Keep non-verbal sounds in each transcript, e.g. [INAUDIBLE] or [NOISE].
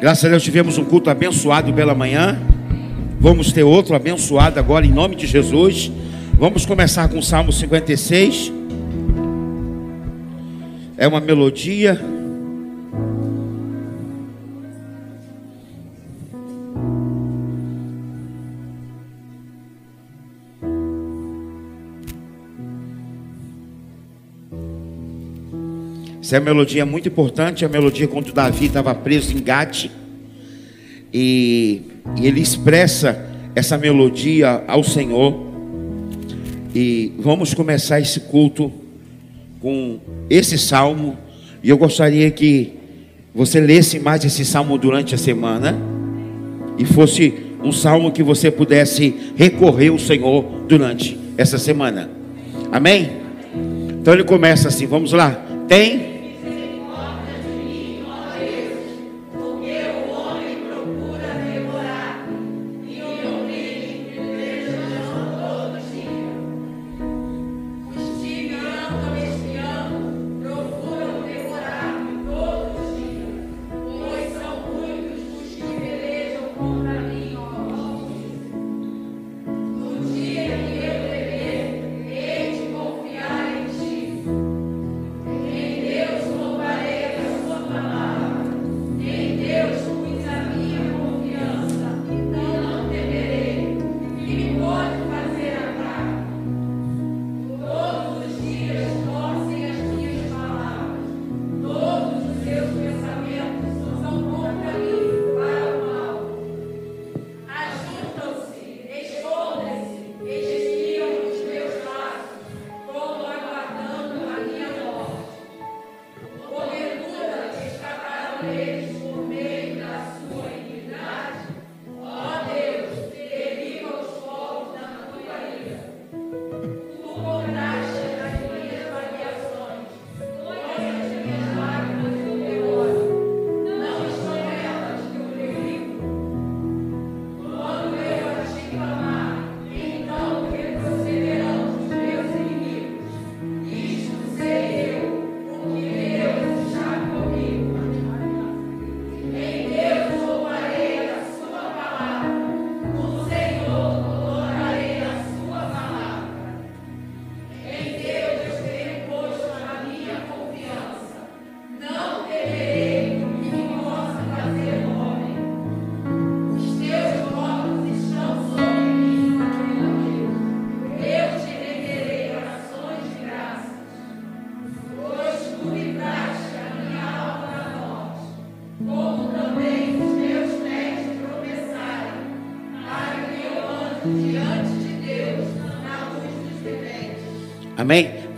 Graças a Deus tivemos um culto abençoado pela manhã. Vamos ter outro abençoado agora em nome de Jesus. Vamos começar com o Salmo 56. É uma melodia. Essa é uma melodia muito importante, a melodia quando Davi estava preso em Gate. E, e ele expressa essa melodia ao Senhor. E vamos começar esse culto com esse salmo. E eu gostaria que você lesse mais esse salmo durante a semana. E fosse um salmo que você pudesse recorrer ao Senhor durante essa semana. Amém? Então ele começa assim, vamos lá. Tem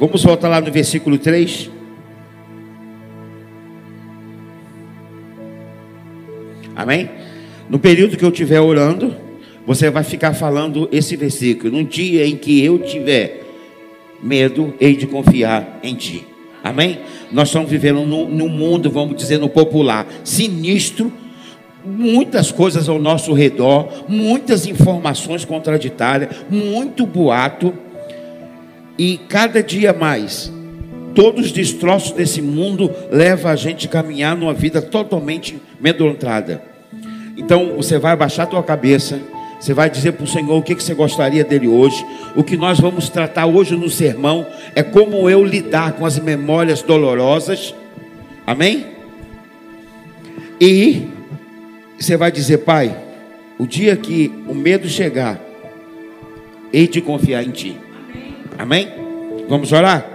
Vamos voltar lá no versículo 3. Amém? No período que eu estiver orando, você vai ficar falando esse versículo. No dia em que eu tiver medo, hei de confiar em ti. Amém? Nós estamos vivendo num mundo, vamos dizer, no popular, sinistro, muitas coisas ao nosso redor, muitas informações contraditórias, muito boato. E cada dia mais, todos os destroços desse mundo levam a gente a caminhar numa vida totalmente amedrontada. Então você vai abaixar a tua cabeça, você vai dizer para o Senhor o que, que você gostaria dele hoje. O que nós vamos tratar hoje no sermão é como eu lidar com as memórias dolorosas. Amém? E você vai dizer, Pai, o dia que o medo chegar, hei de confiar em Ti. Amém? Vamos orar?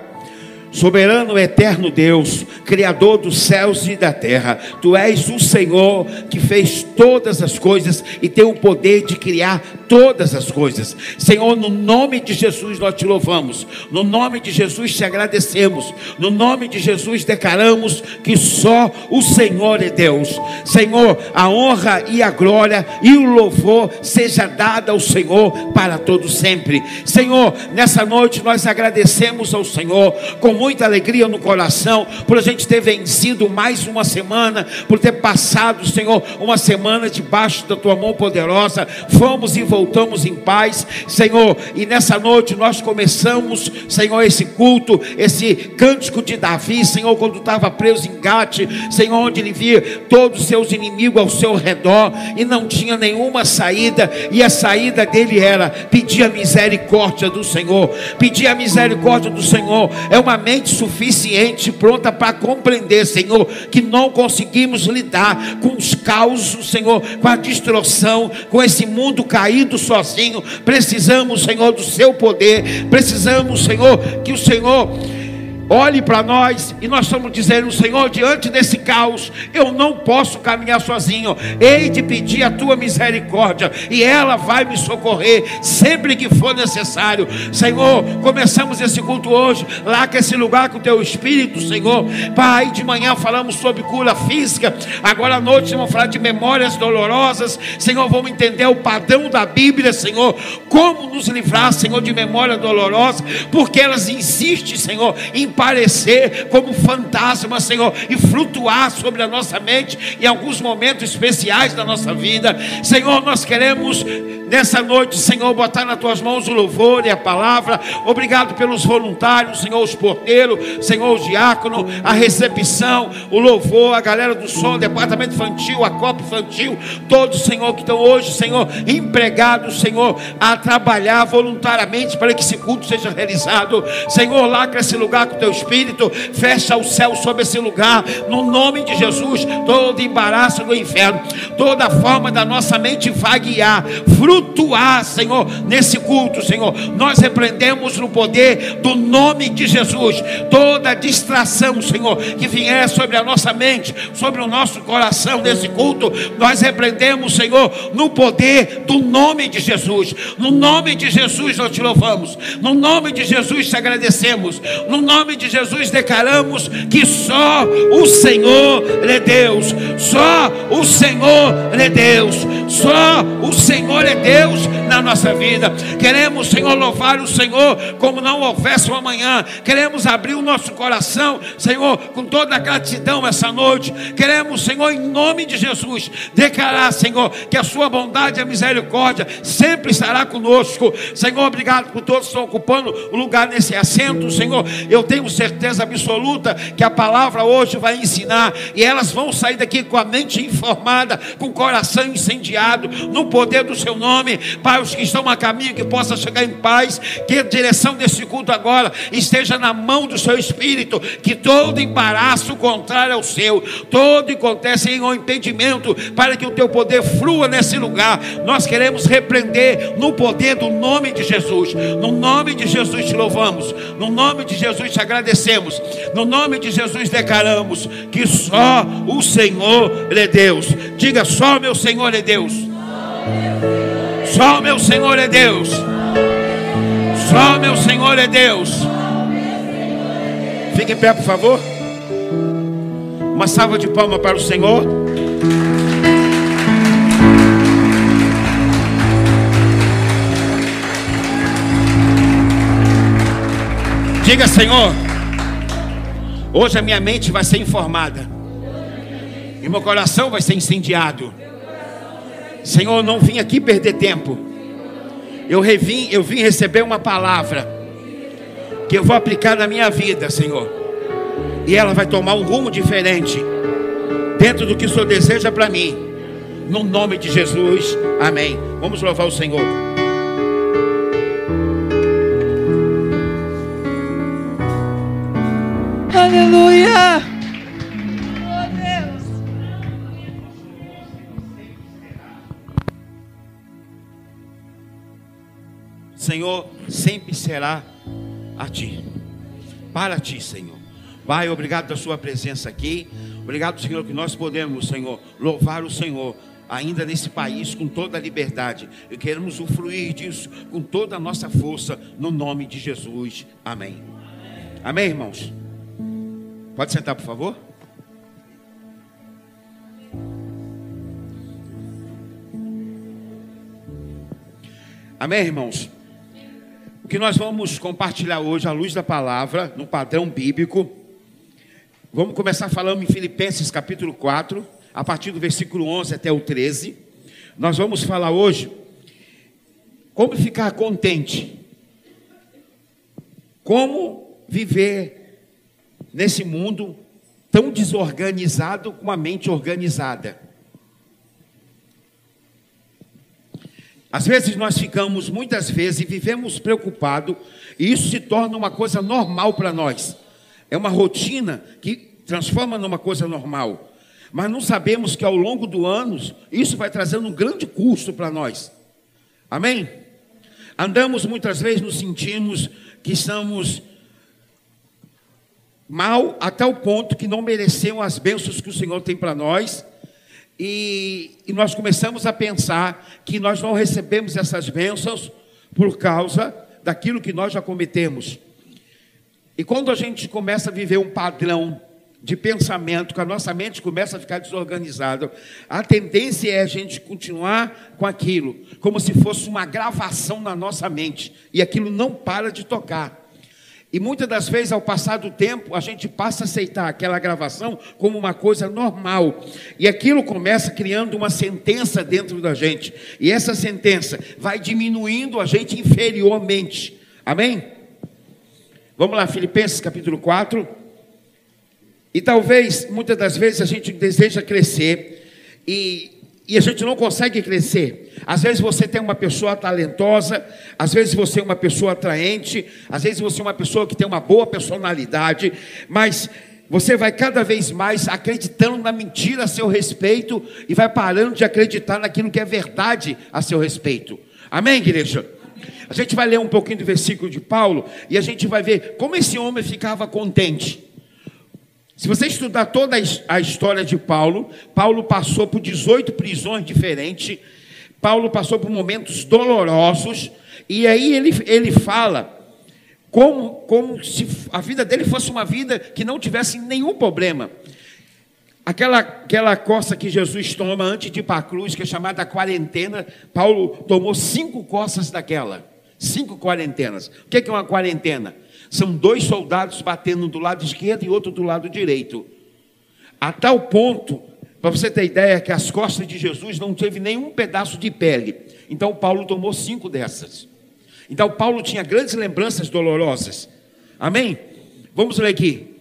Soberano eterno Deus, Criador dos céus e da terra, Tu és o Senhor que fez todas as coisas e tem o poder de criar todas as coisas. Senhor, no nome de Jesus nós te louvamos, no nome de Jesus te agradecemos, no nome de Jesus declaramos que só o Senhor é Deus. Senhor, a honra e a glória e o louvor seja dada ao Senhor para todo sempre. Senhor, nessa noite nós agradecemos ao Senhor com muita alegria no coração por a gente ter vencido mais uma semana, por ter passado, Senhor, uma semana debaixo da tua mão poderosa. Fomos e voltamos em paz, Senhor. E nessa noite nós começamos, Senhor, esse culto, esse cântico de Davi, Senhor, quando estava preso em Gate, Senhor, onde ele via todos os seus inimigos ao seu redor e não tinha nenhuma saída, e a saída dele era pedir a misericórdia do Senhor. Pedir a misericórdia do Senhor é uma mente suficiente, pronta para compreender, Senhor, que não conseguimos lidar com os causos, Senhor, com a distorção, com esse mundo caído sozinho. Precisamos, Senhor, do seu poder. Precisamos, Senhor, que o Senhor olhe para nós e nós estamos dizendo, Senhor, diante desse caos, eu não posso caminhar sozinho. Hei de pedir a tua misericórdia e ela vai me socorrer sempre que for necessário. Senhor, começamos esse culto hoje, lá que esse lugar com o teu espírito, Senhor. Pai, de manhã falamos sobre cura física, agora à noite vamos falar de memórias dolorosas. Senhor, vamos entender o padrão da Bíblia, Senhor, como nos livrar, Senhor, de memória dolorosa, porque elas insistem, Senhor, em parecer como fantasma, Senhor, e flutuar sobre a nossa mente em alguns momentos especiais da nossa vida. Senhor, nós queremos nessa noite, Senhor, botar nas tuas mãos o louvor e a palavra. Obrigado pelos voluntários, Senhor, os porteiros, Senhor, os diácono, a recepção, o louvor, a galera do som, o departamento infantil, a copa infantil, todos, Senhor, que estão hoje, Senhor, empregados, Senhor, a trabalhar voluntariamente para que esse culto seja realizado. Senhor, que esse lugar com teu espírito, fecha o céu sobre esse lugar, no nome de Jesus, todo embaraço do inferno, toda forma da nossa mente vaguear, flutuar, Senhor, nesse culto, Senhor. Nós repreendemos no poder do nome de Jesus toda distração, Senhor, que vier sobre a nossa mente, sobre o nosso coração nesse culto, nós repreendemos, Senhor, no poder do nome de Jesus. No nome de Jesus nós te louvamos. No nome de Jesus te agradecemos. No nome de Jesus declaramos que só o Senhor é Deus. Só o Senhor é Deus. Só o Senhor é Deus na nossa vida. Queremos, Senhor, louvar o Senhor como não houvesse um amanhã. Queremos abrir o nosso coração, Senhor, com toda a gratidão essa noite. Queremos, Senhor, em nome de Jesus, declarar, Senhor, que a sua bondade e a misericórdia sempre estará conosco. Senhor, obrigado por todos que estão ocupando o lugar nesse assento, Senhor. Eu tenho certeza absoluta que a palavra hoje vai ensinar e elas vão sair daqui com a mente informada, com o coração incendiado, no poder do seu nome. Pai, os que estão a caminho, que possa chegar em paz, que a direção desse culto agora esteja na mão do seu espírito, que todo embaraço contrário ao seu, todo acontece em um impedimento, para que o teu poder flua nesse lugar. Nós queremos repreender no poder do nome de Jesus. No nome de Jesus te louvamos, no nome de Jesus te agradecemos, no nome de Jesus declaramos que só o Senhor é Deus. Diga só meu Senhor é Deus. Só meu Senhor é Deus. Só meu Senhor é Deus. Fique em pé, por favor. Uma salva de palmas para o Senhor. Diga, Senhor, hoje a minha mente vai ser informada e meu coração vai ser incendiado. Senhor, eu não vim aqui perder tempo. Eu, revim, eu vim receber uma palavra que eu vou aplicar na minha vida, Senhor. E ela vai tomar um rumo diferente dentro do que o Senhor deseja para mim. No nome de Jesus. Amém. Vamos louvar o Senhor. Aleluia! Senhor, sempre será a Ti. Para Ti, Senhor. Pai, obrigado da Sua presença aqui. Obrigado, Senhor, que nós podemos, Senhor, louvar o Senhor. Ainda nesse país, com toda a liberdade, e queremos usufruir disso com toda a nossa força, no nome de Jesus. Amém. Amém, irmãos? Pode sentar, por favor? Amém, irmãos? O que nós vamos compartilhar hoje à luz da palavra, no padrão bíblico. Vamos começar falando em Filipenses capítulo 4, a partir do versículo 11 até o 13. Nós vamos falar hoje como ficar contente. Como viver nesse mundo tão desorganizado com a mente organizada. Às vezes nós ficamos, muitas vezes, e vivemos preocupados, e isso se torna uma coisa normal para nós. É uma rotina que transforma numa coisa normal. Mas não sabemos que ao longo do ano, isso vai trazendo um grande custo para nós. Amém? Andamos muitas vezes nos sentimos que estamos mal até o ponto que não merecemos as bênçãos que o Senhor tem para nós e, e, nós começamos a pensar que nós não recebemos essas bênçãos por causa daquilo que nós já cometemos. E quando a gente começa a viver um padrão de pensamento, que a nossa mente começa a ficar desorganizada, a tendência é a gente continuar com aquilo, como se fosse uma gravação na nossa mente, e aquilo não para de tocar. E muitas das vezes, ao passar do tempo, a gente passa a aceitar aquela gravação como uma coisa normal. E aquilo começa criando uma sentença dentro da gente. E essa sentença vai diminuindo a gente inferiormente. Amém? Vamos lá, Filipenses capítulo 4. E talvez, muitas das vezes, a gente deseja crescer. E e a gente não consegue crescer. Às vezes você tem uma pessoa talentosa, às vezes você é uma pessoa atraente, às vezes você é uma pessoa que tem uma boa personalidade, mas você vai cada vez mais acreditando na mentira a seu respeito e vai parando de acreditar naquilo que é verdade a seu respeito. Amém, igreja? A gente vai ler um pouquinho do versículo de Paulo e a gente vai ver como esse homem ficava contente. Se você estudar toda a história de Paulo, Paulo passou por 18 prisões diferentes, Paulo passou por momentos dolorosos, e aí ele, ele fala como, como se a vida dele fosse uma vida que não tivesse nenhum problema. Aquela, aquela coça que Jesus toma antes de ir para a cruz, que é chamada quarentena, Paulo tomou cinco coças daquela. Cinco quarentenas. O que é uma quarentena? São dois soldados batendo do lado esquerdo e outro do lado direito. A tal ponto, para você ter ideia, que as costas de Jesus não teve nenhum pedaço de pele. Então Paulo tomou cinco dessas. Então Paulo tinha grandes lembranças dolorosas. Amém? Vamos ler aqui.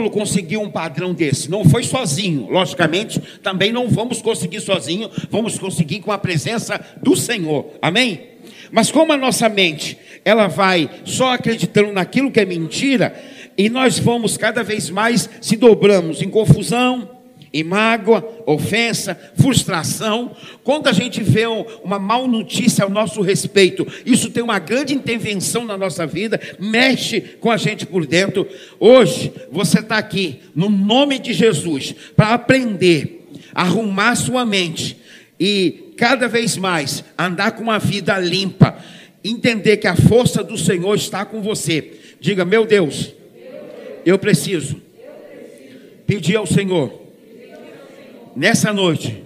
Paulo conseguiu um padrão desse? Não foi sozinho, logicamente, também não vamos conseguir sozinho, vamos conseguir com a presença do Senhor. Amém? Mas como a nossa mente, ela vai só acreditando naquilo que é mentira, e nós vamos cada vez mais se dobramos em confusão, e mágoa, ofensa, frustração. Quando a gente vê uma mal notícia ao nosso respeito, isso tem uma grande intervenção na nossa vida, mexe com a gente por dentro. Hoje, você está aqui, no nome de Jesus, para aprender, arrumar sua mente e cada vez mais andar com uma vida limpa, entender que a força do Senhor está com você. Diga, meu Deus, eu preciso pedir ao Senhor nessa noite,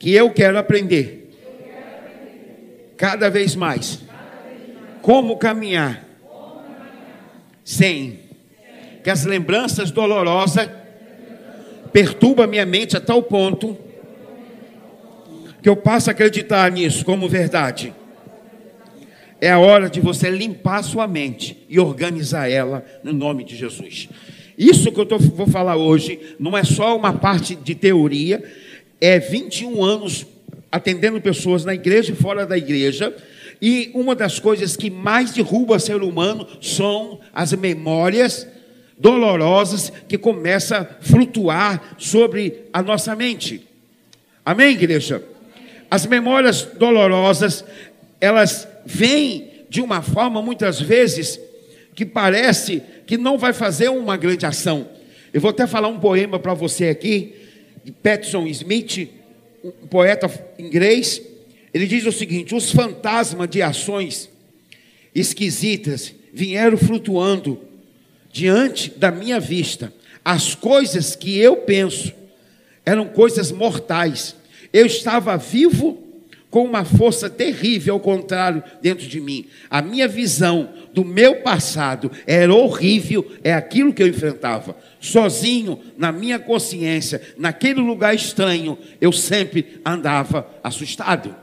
que eu quero aprender, cada vez mais, como caminhar, sem que as lembranças dolorosas perturbam minha mente a tal ponto que eu passo a acreditar nisso como verdade. É a hora de você limpar sua mente e organizar ela no nome de Jesus. Isso que eu tô, vou falar hoje não é só uma parte de teoria, é 21 anos atendendo pessoas na igreja e fora da igreja. E uma das coisas que mais derruba o ser humano são as memórias dolorosas que começam a flutuar sobre a nossa mente. Amém, igreja? As memórias dolorosas, elas vêm de uma forma, muitas vezes, que parece que não vai fazer uma grande ação. Eu vou até falar um poema para você aqui, de Patterson Smith, um poeta inglês. Ele diz o seguinte: os fantasmas de ações esquisitas vieram flutuando diante da minha vista. As coisas que eu penso eram coisas mortais. Eu estava vivo com uma força terrível ao contrário dentro de mim. A minha visão do meu passado era horrível, é aquilo que eu enfrentava. Sozinho, na minha consciência, naquele lugar estranho, eu sempre andava assustado.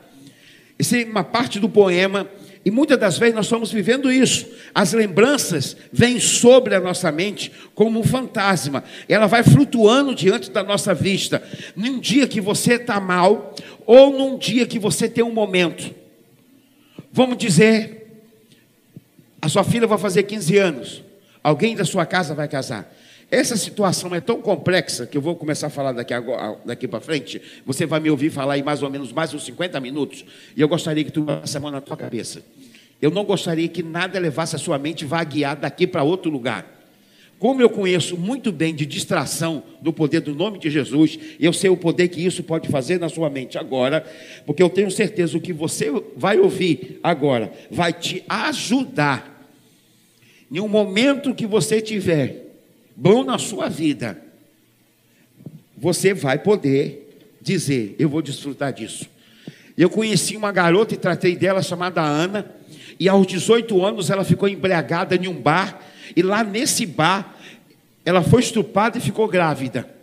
Essa é uma parte do poema e muitas das vezes nós estamos vivendo isso. As lembranças vêm sobre a nossa mente como um fantasma. Ela vai flutuando diante da nossa vista. Num dia que você está mal, ou num dia que você tem um momento. Vamos dizer, a sua filha vai fazer 15 anos. Alguém da sua casa vai casar. Essa situação é tão complexa que eu vou começar a falar daqui, daqui para frente. Você vai me ouvir falar em mais ou menos mais uns 50 minutos. E eu gostaria que tu passasse a mão na tua cabeça. Eu não gostaria que nada levasse a sua mente vaguear daqui para outro lugar. Como eu conheço muito bem de distração do poder do nome de Jesus, eu sei o poder que isso pode fazer na sua mente agora, porque eu tenho certeza o que você vai ouvir agora vai te ajudar. Em um momento que você tiver bom na sua vida, você vai poder dizer: Eu vou desfrutar disso. Eu conheci uma garota e tratei dela chamada Ana, e aos 18 anos ela ficou embriagada em um bar, e lá nesse bar ela foi estuprada e ficou grávida.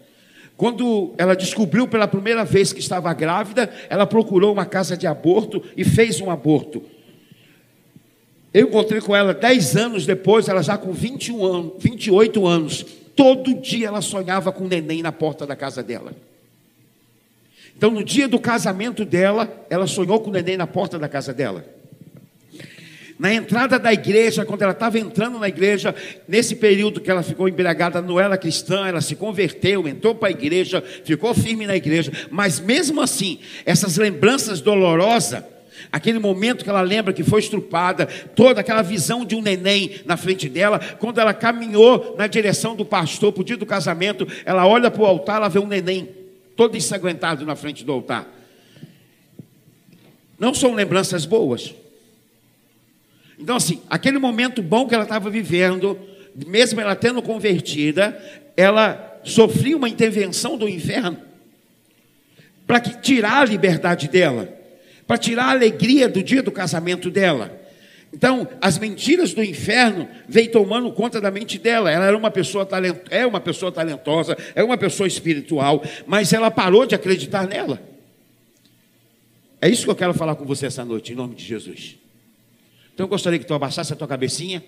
Quando ela descobriu pela primeira vez que estava grávida, ela procurou uma casa de aborto e fez um aborto. Eu encontrei com ela 10 anos depois, ela já com 21 anos, 28 anos. Todo dia ela sonhava com um neném na porta da casa dela. Então, no dia do casamento dela, ela sonhou com o neném na porta da casa dela. Na entrada da igreja, quando ela estava entrando na igreja, nesse período que ela ficou embriagada, não era cristã, ela se converteu, entrou para a igreja, ficou firme na igreja, mas mesmo assim, essas lembranças dolorosas Aquele momento que ela lembra que foi estrupada, toda aquela visão de um neném na frente dela, quando ela caminhou na direção do pastor para o dia do casamento, ela olha para o altar, ela vê um neném todo ensanguentado na frente do altar. Não são lembranças boas. Então, assim, aquele momento bom que ela estava vivendo, mesmo ela tendo convertida, ela sofria uma intervenção do inferno para tirar a liberdade dela para tirar a alegria do dia do casamento dela. Então, as mentiras do inferno veio tomando conta da mente dela. Ela era uma pessoa talent... é uma pessoa talentosa, é uma pessoa espiritual, mas ela parou de acreditar nela. É isso que eu quero falar com você essa noite, em nome de Jesus. Então, eu gostaria que tu abaixasse a tua cabecinha,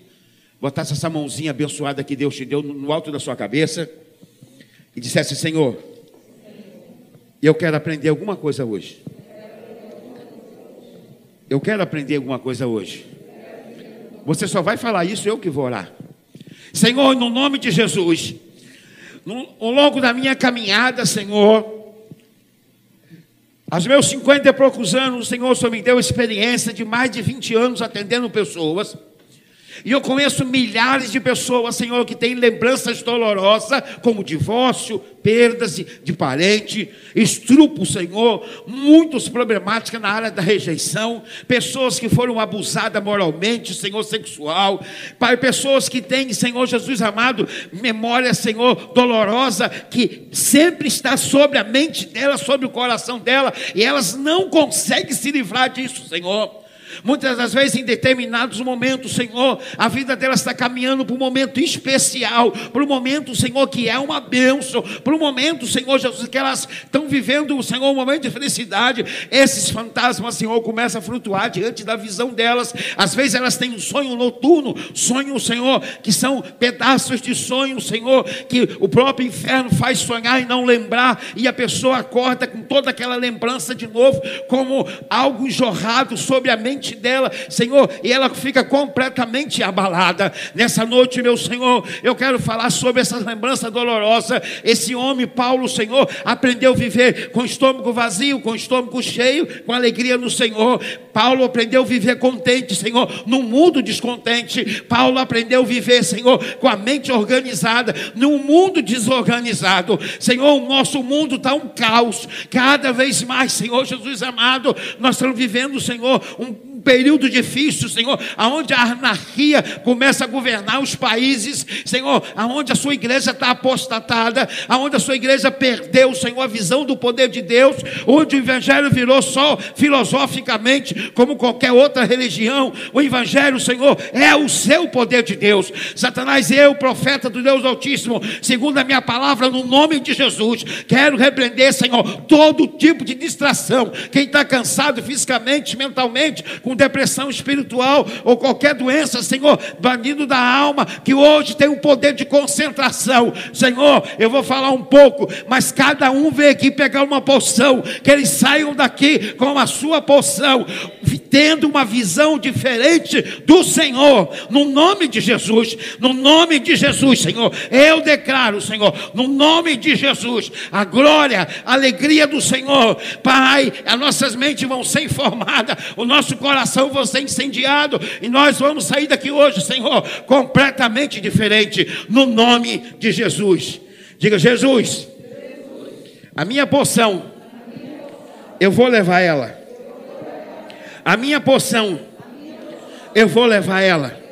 botasse essa mãozinha abençoada que Deus te deu no alto da sua cabeça e dissesse: Senhor, eu quero aprender alguma coisa hoje. Eu quero aprender alguma coisa hoje. Você só vai falar isso, eu que vou orar. Senhor, no nome de Jesus, no, ao longo da minha caminhada, Senhor, aos meus 50 e poucos anos, o Senhor só me deu experiência de mais de 20 anos atendendo pessoas. E eu conheço milhares de pessoas, Senhor, que têm lembranças dolorosas, como divórcio, perdas de, parente, estrupo, Senhor, muitos problemáticas na área da rejeição, pessoas que foram abusadas moralmente, Senhor, sexual, Pai, pessoas que têm, Senhor Jesus amado, memória, Senhor, dolorosa, que sempre está sobre a mente dela, sobre o coração dela, e elas não conseguem se livrar disso, Senhor. Muitas das vezes, em determinados momentos, Senhor, a vida delas está caminhando para um momento especial, para um momento, Senhor, que é uma bênção, para um momento, Senhor Jesus, que elas estão vivendo, Senhor, um momento de felicidade. Esses fantasmas, Senhor, começam a flutuar diante da visão delas. Às vezes elas têm um sonho noturno, sonho, Senhor, que são pedaços de sonho, Senhor, que o próprio inferno faz sonhar e não lembrar, e a pessoa acorda com toda aquela lembrança de novo, como algo jorrado sobre a mente dela, Senhor, e ela fica completamente abalada. Nessa noite, meu Senhor, eu quero falar sobre essa lembrança dolorosa. Esse homem, Paulo, Senhor, aprendeu a viver com estômago vazio, com estômago cheio, com alegria no Senhor. Paulo aprendeu a viver contente, Senhor, num mundo descontente. Paulo aprendeu a viver, Senhor, com a mente organizada, num mundo desorganizado. Senhor, o nosso mundo está um caos. Cada vez mais, Senhor Jesus amado, nós estamos vivendo, Senhor, um período difícil, Senhor, aonde a anarquia começa a governar os países, Senhor, aonde a sua igreja está apostatada, aonde a sua igreja perdeu, Senhor, a visão do poder de Deus, onde o evangelho virou só filosoficamente, como qualquer outra religião. O evangelho, Senhor, é o seu poder de Deus. Satanás, eu, profeta do Deus Altíssimo, segundo a minha palavra, no nome de Jesus, quero repreender, Senhor, todo tipo de distração. Quem está cansado fisicamente, mentalmente, com depressão espiritual ou qualquer doença, Senhor, banido da alma, que hoje tem um poder de concentração. Senhor, eu vou falar um pouco, mas cada um vem aqui pegar uma poção, que eles saiam daqui com a sua poção, tendo uma visão diferente do Senhor, no nome de Jesus, no nome de Jesus, Senhor, eu declaro, Senhor, no nome de Jesus, a glória, a alegria do Senhor, Pai, as nossas mentes vão ser informadas, o nosso coração coração vai ser incendiado e nós vamos sair daqui hoje, Senhor, completamente diferente, no nome de Jesus. Diga, Jesus, a minha poção, eu vou levar ela. A minha poção, eu vou levar ela.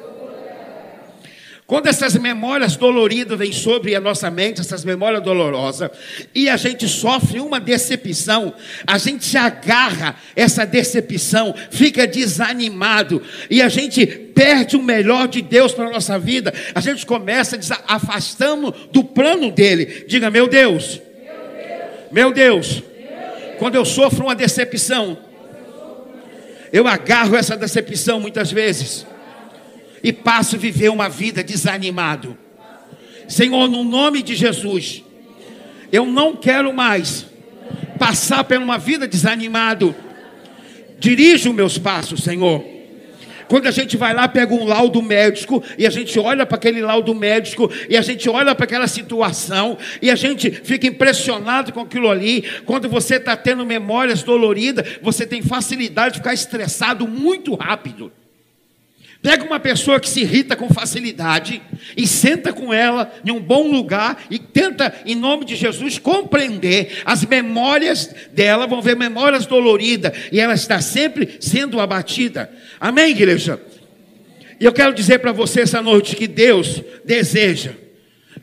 Quando essas memórias doloridas vêm sobre a nossa mente, essas memórias dolorosas, e a gente sofre uma decepção, a gente se agarra essa decepção, fica desanimado, e a gente perde o melhor de Deus para a nossa vida, a gente começa a afastamos do plano dele. Diga, meu Deus, meu Deus, quando eu sofro uma decepção, eu agarro essa decepção muitas vezes e passo a viver uma vida desanimado. Senhor, no nome de Jesus, eu não quero mais passar por uma vida desanimado. Dirija os meus passos, Senhor. Quando a gente vai lá, pega um laudo médico, e a gente olha para aquele laudo médico, e a gente olha para aquela situação, e a gente fica impressionado com aquilo ali. Quando você está tendo memórias doloridas, você tem facilidade de ficar estressado muito rápido. Pega uma pessoa que se irrita com facilidade e senta com ela em um bom lugar e tenta, em nome de Jesus, compreender as memórias dela, vão ver memórias doloridas e ela está sempre sendo abatida. Amém, igreja? E eu quero dizer para você essa noite que Deus deseja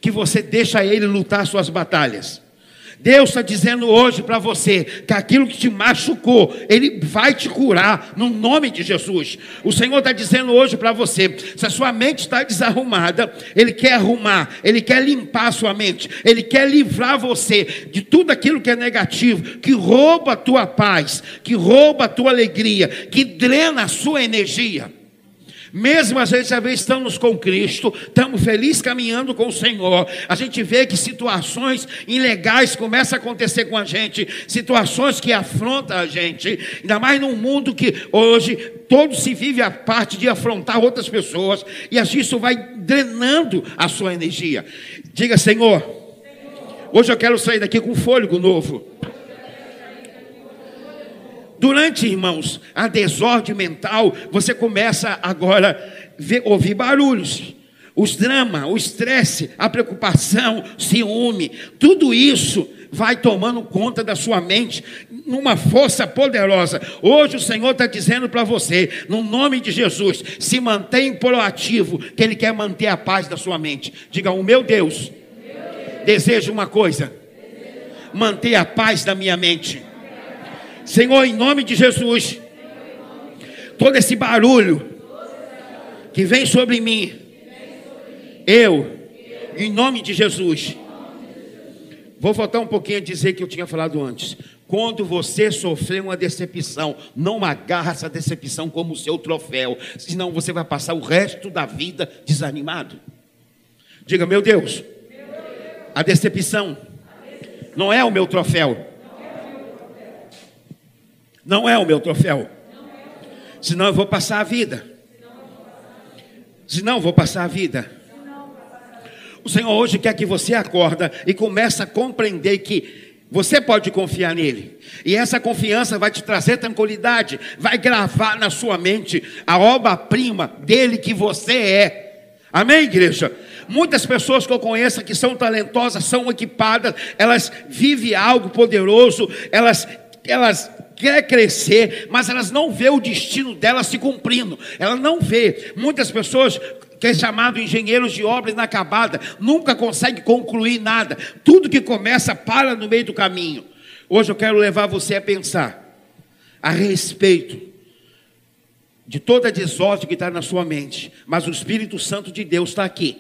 que você deixe Ele lutar suas batalhas. Deus está dizendo hoje para você que aquilo que te machucou, Ele vai te curar no nome de Jesus. O Senhor está dizendo hoje para você: se a sua mente está desarrumada, Ele quer arrumar, Ele quer limpar a sua mente, Ele quer livrar você de tudo aquilo que é negativo, que rouba a tua paz, que rouba a tua alegria, que drena a sua energia. Mesmo às vezes, às vezes estamos com Cristo, estamos felizes caminhando com o Senhor. A gente vê que situações ilegais começam a acontecer com a gente, situações que afrontam a gente, ainda mais num mundo que hoje todo se vive a parte de afrontar outras pessoas, e assim isso vai drenando a sua energia. Diga, Senhor, hoje eu quero sair daqui com fôlego novo. Durante, irmãos, a desordem mental, você começa agora a ouvir barulhos. Os dramas, o estresse, a preocupação, ciúme, tudo isso vai tomando conta da sua mente numa força poderosa. Hoje o Senhor está dizendo para você, no nome de Jesus, se mantém proativo, que Ele quer manter a paz da sua mente. Diga, o meu Deus, deseja uma coisa: manter a paz da minha mente. Senhor, em nome de Jesus, todo esse barulho que vem sobre mim, eu, em nome de Jesus, vou voltar um pouquinho a dizer que eu tinha falado antes. Quando você sofrer uma decepção, não agarra essa decepção como seu troféu, senão você vai passar o resto da vida desanimado. Diga, meu Deus, a decepção não é o meu troféu Não é o meu troféu. Senão eu vou passar a vida. Senão eu vou passar a vida. O Senhor hoje quer que você acorda e comece a compreender que você pode confiar nele. E essa confiança vai te trazer tranquilidade, vai gravar na sua mente a obra-prima dele que você é. Amém, igreja? Muitas pessoas que eu conheço que são talentosas, são equipadas, elas vivem algo poderoso, elas, elas quer crescer, mas elas não vê o destino delas se cumprindo. Ela não vê. Muitas pessoas que é chamado engenheiros de obra inacabada, nunca consegue concluir nada. Tudo que começa para no meio do caminho. Hoje eu quero levar você a pensar a respeito de toda a desordem que está na sua mente, mas o Espírito Santo de Deus está aqui,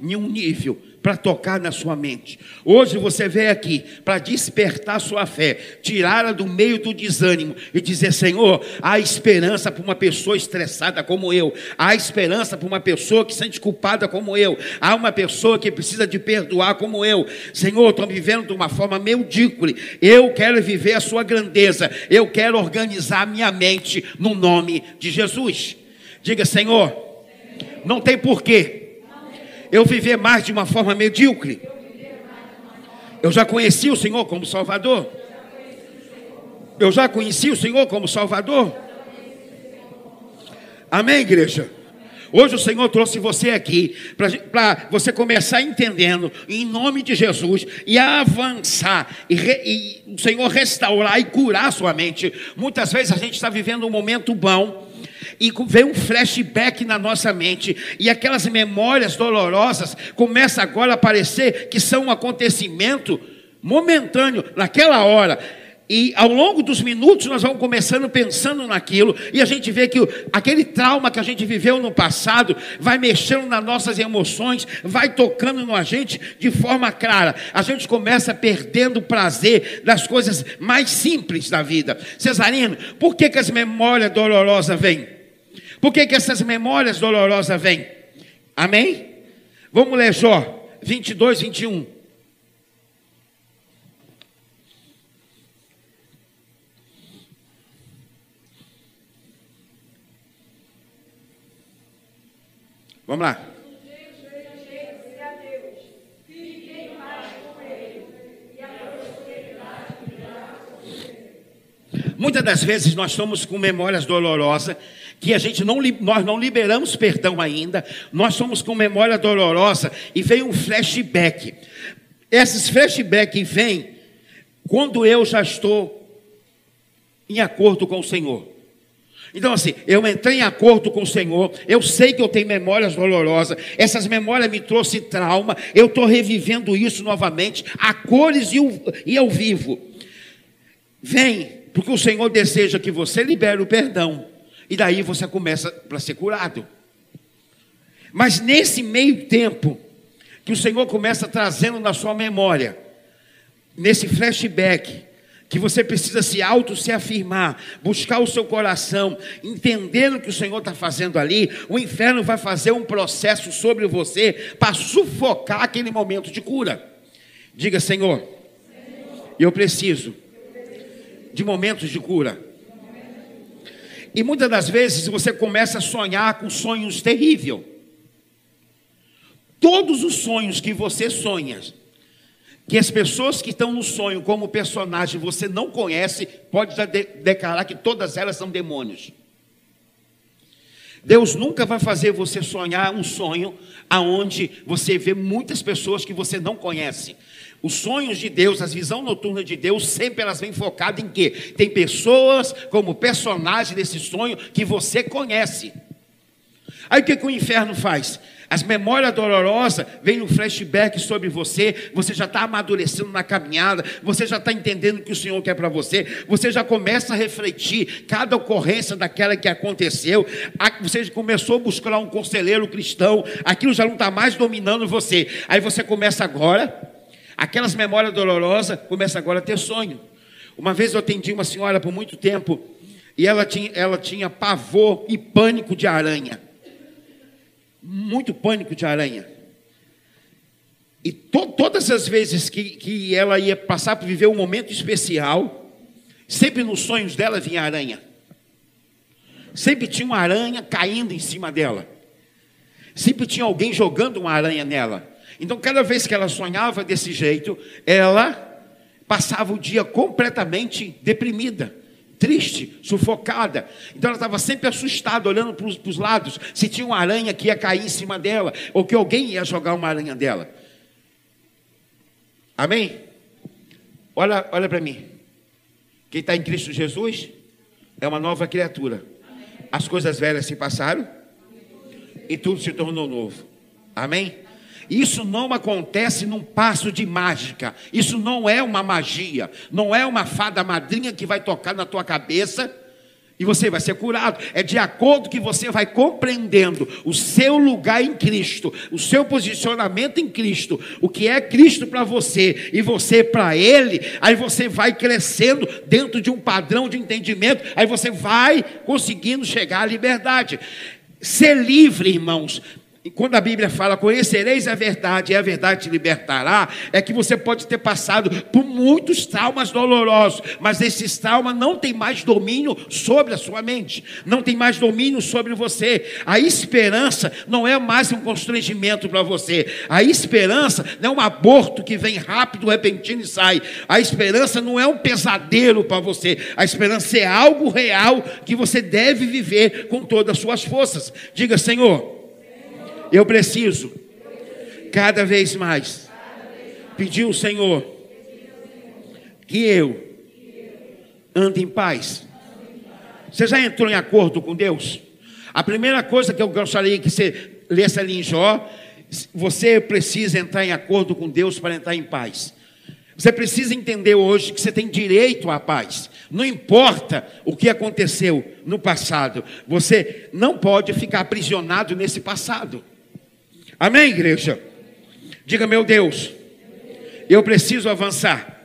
em um nível para tocar na sua mente. Hoje você veio aqui para despertar sua fé, tirá-la do meio do desânimo e dizer: Senhor, há esperança para uma pessoa estressada como eu, há esperança para uma pessoa que se sente culpada como eu, há uma pessoa que precisa de perdoar como eu. Senhor, estou vivendo de uma forma medíocre, eu quero viver a sua grandeza, eu quero organizar minha mente no nome de Jesus. Diga, Senhor, não tem porquê eu viver mais de uma forma medíocre. Eu já conheci o Senhor como Salvador. Eu já conheci o Senhor como Salvador. Amém, igreja? Hoje o Senhor trouxe você aqui para você começar entendendo, em nome de Jesus, e avançar, e, re, e o Senhor restaurar e curar a sua mente. Muitas vezes a gente está vivendo um momento bom, e vem um flashback na nossa mente, e aquelas memórias dolorosas começam agora a aparecer que são um acontecimento momentâneo, naquela hora. E ao longo dos minutos nós vamos começando pensando naquilo, e a gente vê que aquele trauma que a gente viveu no passado vai mexendo nas nossas emoções, vai tocando na gente de forma clara. A gente começa perdendo o prazer das coisas mais simples da vida. Cesarino, por que, que as memórias dolorosas vêm? Por que, que essas memórias dolorosas vêm? Amém? Vamos ler Jó 22, 21. Vamos lá. Muitas das vezes nós estamos com memórias dolorosas que a gente não, nós não liberamos perdão ainda, nós somos com memória dolorosa e vem um flashback. Esses flashbacks vêm quando eu já estou em acordo com o Senhor. Então, assim, eu entrei em acordo com o Senhor, eu sei que eu tenho memórias dolorosas, essas memórias me trouxe trauma, eu estou revivendo isso novamente, a cores e, o, e ao vivo. Vem, porque o Senhor deseja que você libere o perdão, e daí você começa para ser curado. Mas nesse meio tempo, que o Senhor começa trazendo na sua memória, nesse flashback, que você precisa se auto se afirmar, buscar o seu coração, entendendo o que o Senhor está fazendo ali, o inferno vai fazer um processo sobre você para sufocar aquele momento de cura. Diga, Senhor, Senhor. eu preciso de momentos de cura. E muitas das vezes você começa a sonhar com sonhos terríveis. Todos os sonhos que você sonha, que as pessoas que estão no sonho como personagem você não conhece, pode já de declarar que todas elas são demônios. Deus nunca vai fazer você sonhar um sonho aonde você vê muitas pessoas que você não conhece. Os sonhos de Deus, as visões noturnas de Deus, sempre elas vêm focadas em quê? Tem pessoas como personagem desse sonho que você conhece. Aí o que, que o inferno faz? As memórias dolorosas vêm no flashback sobre você, você já está amadurecendo na caminhada, você já está entendendo o que o Senhor quer para você, você já começa a refletir cada ocorrência daquela que aconteceu, você começou a buscar um conselheiro cristão, aquilo já não está mais dominando você. Aí você começa agora, aquelas memórias dolorosas, começa agora a ter sonho. Uma vez eu atendi uma senhora por muito tempo, e ela tinha, ela tinha pavor e pânico de aranha muito pânico de aranha. E to, todas as vezes que, que ela ia passar por viver um momento especial, sempre nos sonhos dela vinha aranha. Sempre tinha uma aranha caindo em cima dela. Sempre tinha alguém jogando uma aranha nela. Então, cada vez que ela sonhava desse jeito, ela passava o dia completamente deprimida, triste, sufocada. Então ela estava sempre assustada, olhando para os lados, se tinha uma aranha que ia cair em cima dela, ou que alguém ia jogar uma aranha dela. Amém? Olha, olha para mim. Quem está em Cristo Jesus é uma nova criatura. As coisas velhas se passaram e tudo se tornou novo. Amém? Isso não acontece num passo de mágica. Isso não é uma magia. Não é uma fada madrinha que vai tocar na tua cabeça e você vai ser curado. É de acordo que você vai compreendendo o seu lugar em Cristo, o seu posicionamento em Cristo, o que é Cristo para você e você para Ele. Aí você vai crescendo dentro de um padrão de entendimento. Aí você vai conseguindo chegar à liberdade. Ser livre, irmãos, e quando a Bíblia fala, conhecereis a verdade e a verdade te libertará, é que você pode ter passado por muitos traumas dolorosos, mas esses traumas não tem mais domínio sobre a sua mente, não tem mais domínio sobre você. A esperança não é mais um constrangimento para você. A esperança não é um aborto que vem rápido, repentino e sai. A esperança não é um pesadelo para você. A esperança é algo real que você deve viver com todas as suas forças. Diga, Senhor, eu preciso, cada vez mais, pedir ao Senhor que eu ande em paz. Você já entrou em acordo com Deus? A primeira coisa que eu gostaria que você lesse ali em Jó, você precisa entrar em acordo com Deus para entrar em paz. Você precisa entender hoje que você tem direito à paz. Não importa o que aconteceu no passado, você não pode ficar aprisionado nesse passado. Amém, igreja? Diga, meu Deus, eu preciso avançar.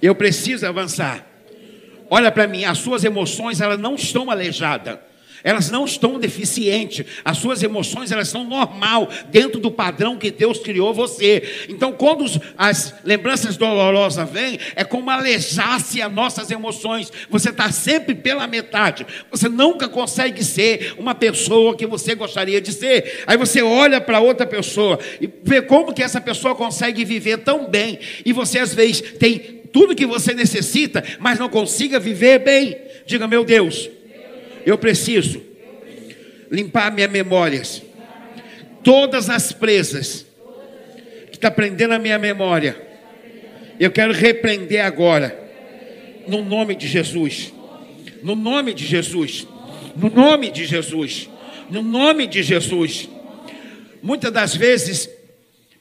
Eu preciso avançar. Olha para mim, as suas emoções elas não estão aleijadas. Elas não estão deficientes. As suas emoções elas são normal dentro do padrão que Deus criou você. Então, quando as lembranças dolorosas vêm, é como alejar-se as nossas emoções. Você está sempre pela metade. Você nunca consegue ser uma pessoa que você gostaria de ser. Aí você olha para outra pessoa e vê como que essa pessoa consegue viver tão bem. E você às vezes tem tudo que você necessita, mas não consiga viver bem. Diga, meu Deus, eu preciso limpar minhas memórias. Todas as presas que está prendendo a minha memória, eu quero repreender agora, no nome de Jesus. No nome de Jesus. No nome de Jesus. No nome de Jesus. Muitas das vezes,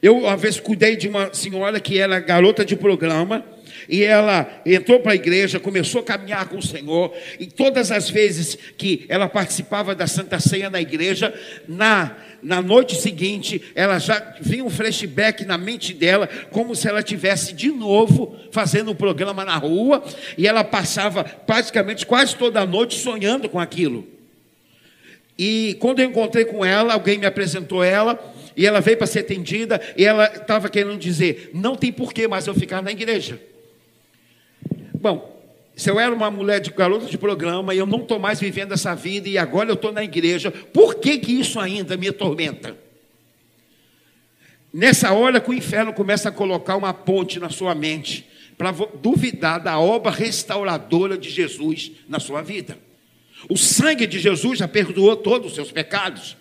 eu uma vez cuidei de uma senhora que era garota de programa e ela entrou para a igreja, começou a caminhar com o Senhor, e todas as vezes que ela participava da Santa Ceia na igreja, na, na noite seguinte, ela já vinha um flashback na mente dela, como se ela tivesse de novo fazendo um programa na rua, e ela passava praticamente quase toda a noite sonhando com aquilo. E quando eu encontrei com ela, alguém me apresentou ela, e ela veio para ser atendida, e ela estava querendo dizer: não tem porquê mais eu ficar na igreja. Bom, se eu era uma mulher de garota de programa e eu não estou mais vivendo essa vida e agora eu estou na igreja, por que, que isso ainda me atormenta? Nessa hora que o inferno começa a colocar uma ponte na sua mente para duvidar da obra restauradora de Jesus na sua vida. O sangue de Jesus já perdoou todos os seus pecados.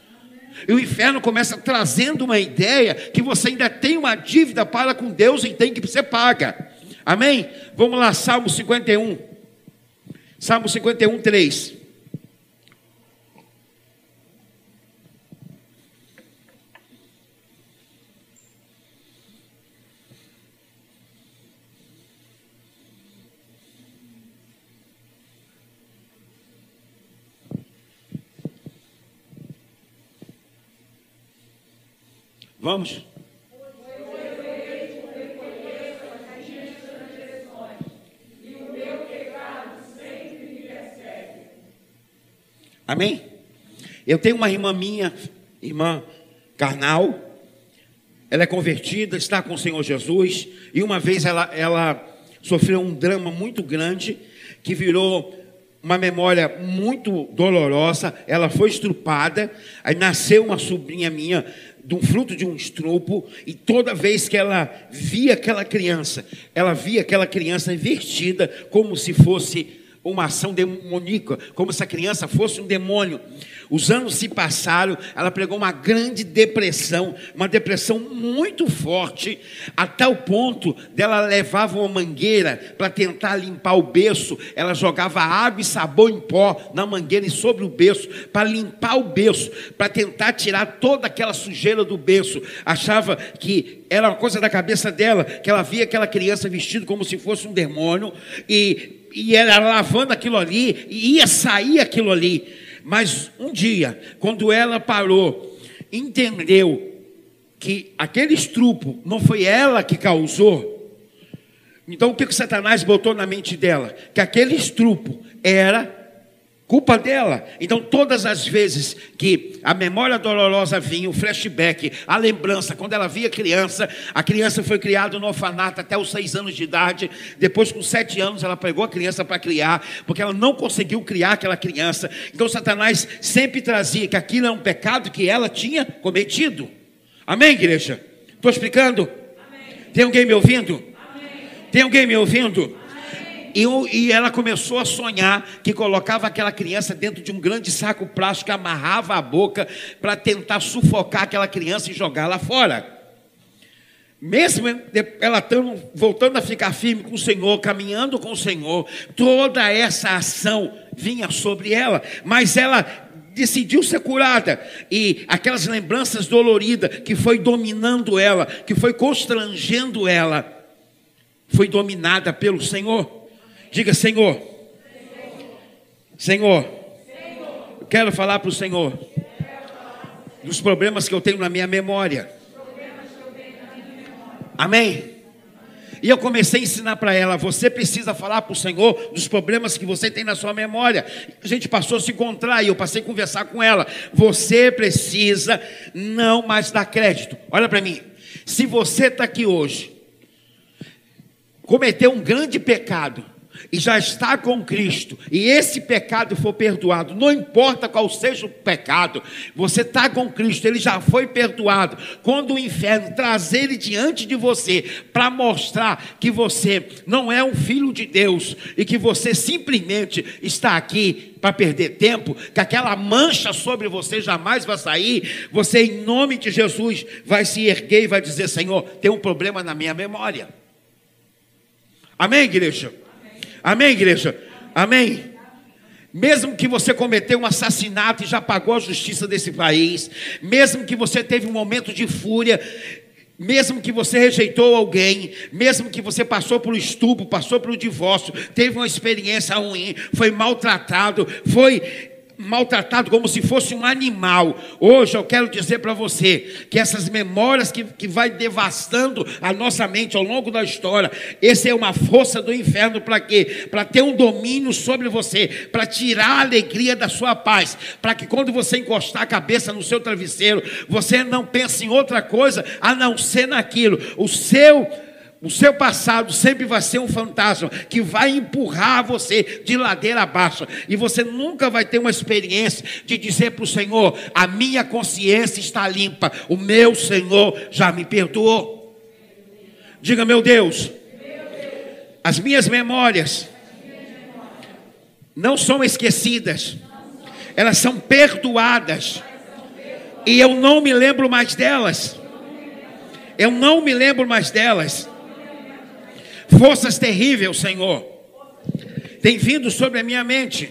E o inferno começa trazendo uma ideia que você ainda tem uma dívida para com Deus e tem que ser paga. Amém? Vamos lá, Salmo 51. Salmo 51, 3. Vamos? Amém? Eu tenho uma irmã minha, irmã carnal, ela é convertida, está com o Senhor Jesus, e uma vez ela, ela sofreu um drama muito grande que virou uma memória muito dolorosa. Ela foi estrupada, aí nasceu uma sobrinha minha de um fruto de um estrupo, e toda vez que ela via aquela criança, ela via aquela criança vestida como se fosse uma ação demoníaca, como se a criança fosse um demônio. Os anos se passaram, ela pegou uma grande depressão, uma depressão muito forte, até o ponto dela levava uma mangueira para tentar limpar o berço, ela jogava água e sabão em pó na mangueira e sobre o berço, para limpar o berço, para tentar tirar toda aquela sujeira do berço. Achava que era uma coisa da cabeça dela, que ela via aquela criança vestida como se fosse um demônio e e era lavando aquilo ali, e ia sair aquilo ali. Mas um dia, quando ela parou, entendeu que aquele estrupo não foi ela que causou. Então o que, que Satanás botou na mente dela? Que aquele estrupo era Culpa dela. Então, todas as vezes que a memória dolorosa vinha, o flashback, a lembrança, quando ela via criança, a criança foi criada no orfanato até os seis anos de idade. Depois, com sete anos, ela pegou a criança para criar, porque ela não conseguiu criar aquela criança. Então, Satanás sempre trazia que aquilo é um pecado que ela tinha cometido. Amém, igreja? Estou explicando? Amém. Tem alguém me ouvindo? Amém. Tem alguém me ouvindo? E, e ela começou a sonhar que colocava aquela criança dentro de um grande saco plástico, amarrava a boca para tentar sufocar aquela criança e jogá-la fora. Mesmo ela tando, voltando a ficar firme com o Senhor, caminhando com o Senhor, toda essa ação vinha sobre ela, mas ela decidiu ser curada e aquelas lembranças doloridas que foi dominando ela, que foi constrangendo ela, foi dominada pelo Senhor. Diga, Senhor. Senhor. Eu quero falar para o Senhor dos problemas que eu tenho na minha memória. Amém? E eu comecei a ensinar para ela: você precisa falar para o Senhor dos problemas que você tem na sua memória. A gente passou a se encontrar e eu passei a conversar com ela. Você precisa não mais dar crédito. Olha para mim. Se você está aqui hoje, cometeu um grande pecado, e já está com Cristo, e esse pecado for perdoado, não importa qual seja o pecado, você está com Cristo, ele já foi perdoado. Quando o inferno trazer ele diante de você para mostrar que você não é um filho de Deus e que você simplesmente está aqui para perder tempo, que aquela mancha sobre você jamais vai sair, você, em nome de Jesus, vai se erguer e vai dizer: Senhor, tem um problema na minha memória. Amém, igreja? Amém, igreja? Amém? Mesmo que você cometeu um assassinato e já pagou a justiça desse país, mesmo que você teve um momento de fúria, mesmo que você rejeitou alguém, mesmo que você passou por estupro, passou pelo divórcio, teve uma experiência ruim, foi maltratado, foi maltratado como se fosse um animal. Hoje eu quero dizer para você que essas memórias que, que vai devastando a nossa mente ao longo da história, essa é uma força do inferno para quê? Para ter um domínio sobre você, para tirar a alegria da sua paz, para que quando você encostar a cabeça no seu travesseiro, você não pense em outra coisa a não ser naquilo. O seu o seu passado sempre vai ser um fantasma que vai empurrar você de ladeira abaixo. E você nunca vai ter uma experiência de dizer para o Senhor: a minha consciência está limpa, o meu Senhor já me perdoou. Diga, meu Deus, as minhas memórias não são esquecidas, elas são perdoadas. E eu não me lembro mais delas. Eu não me lembro mais delas forças terríveis, Senhor, tem vindo sobre a minha mente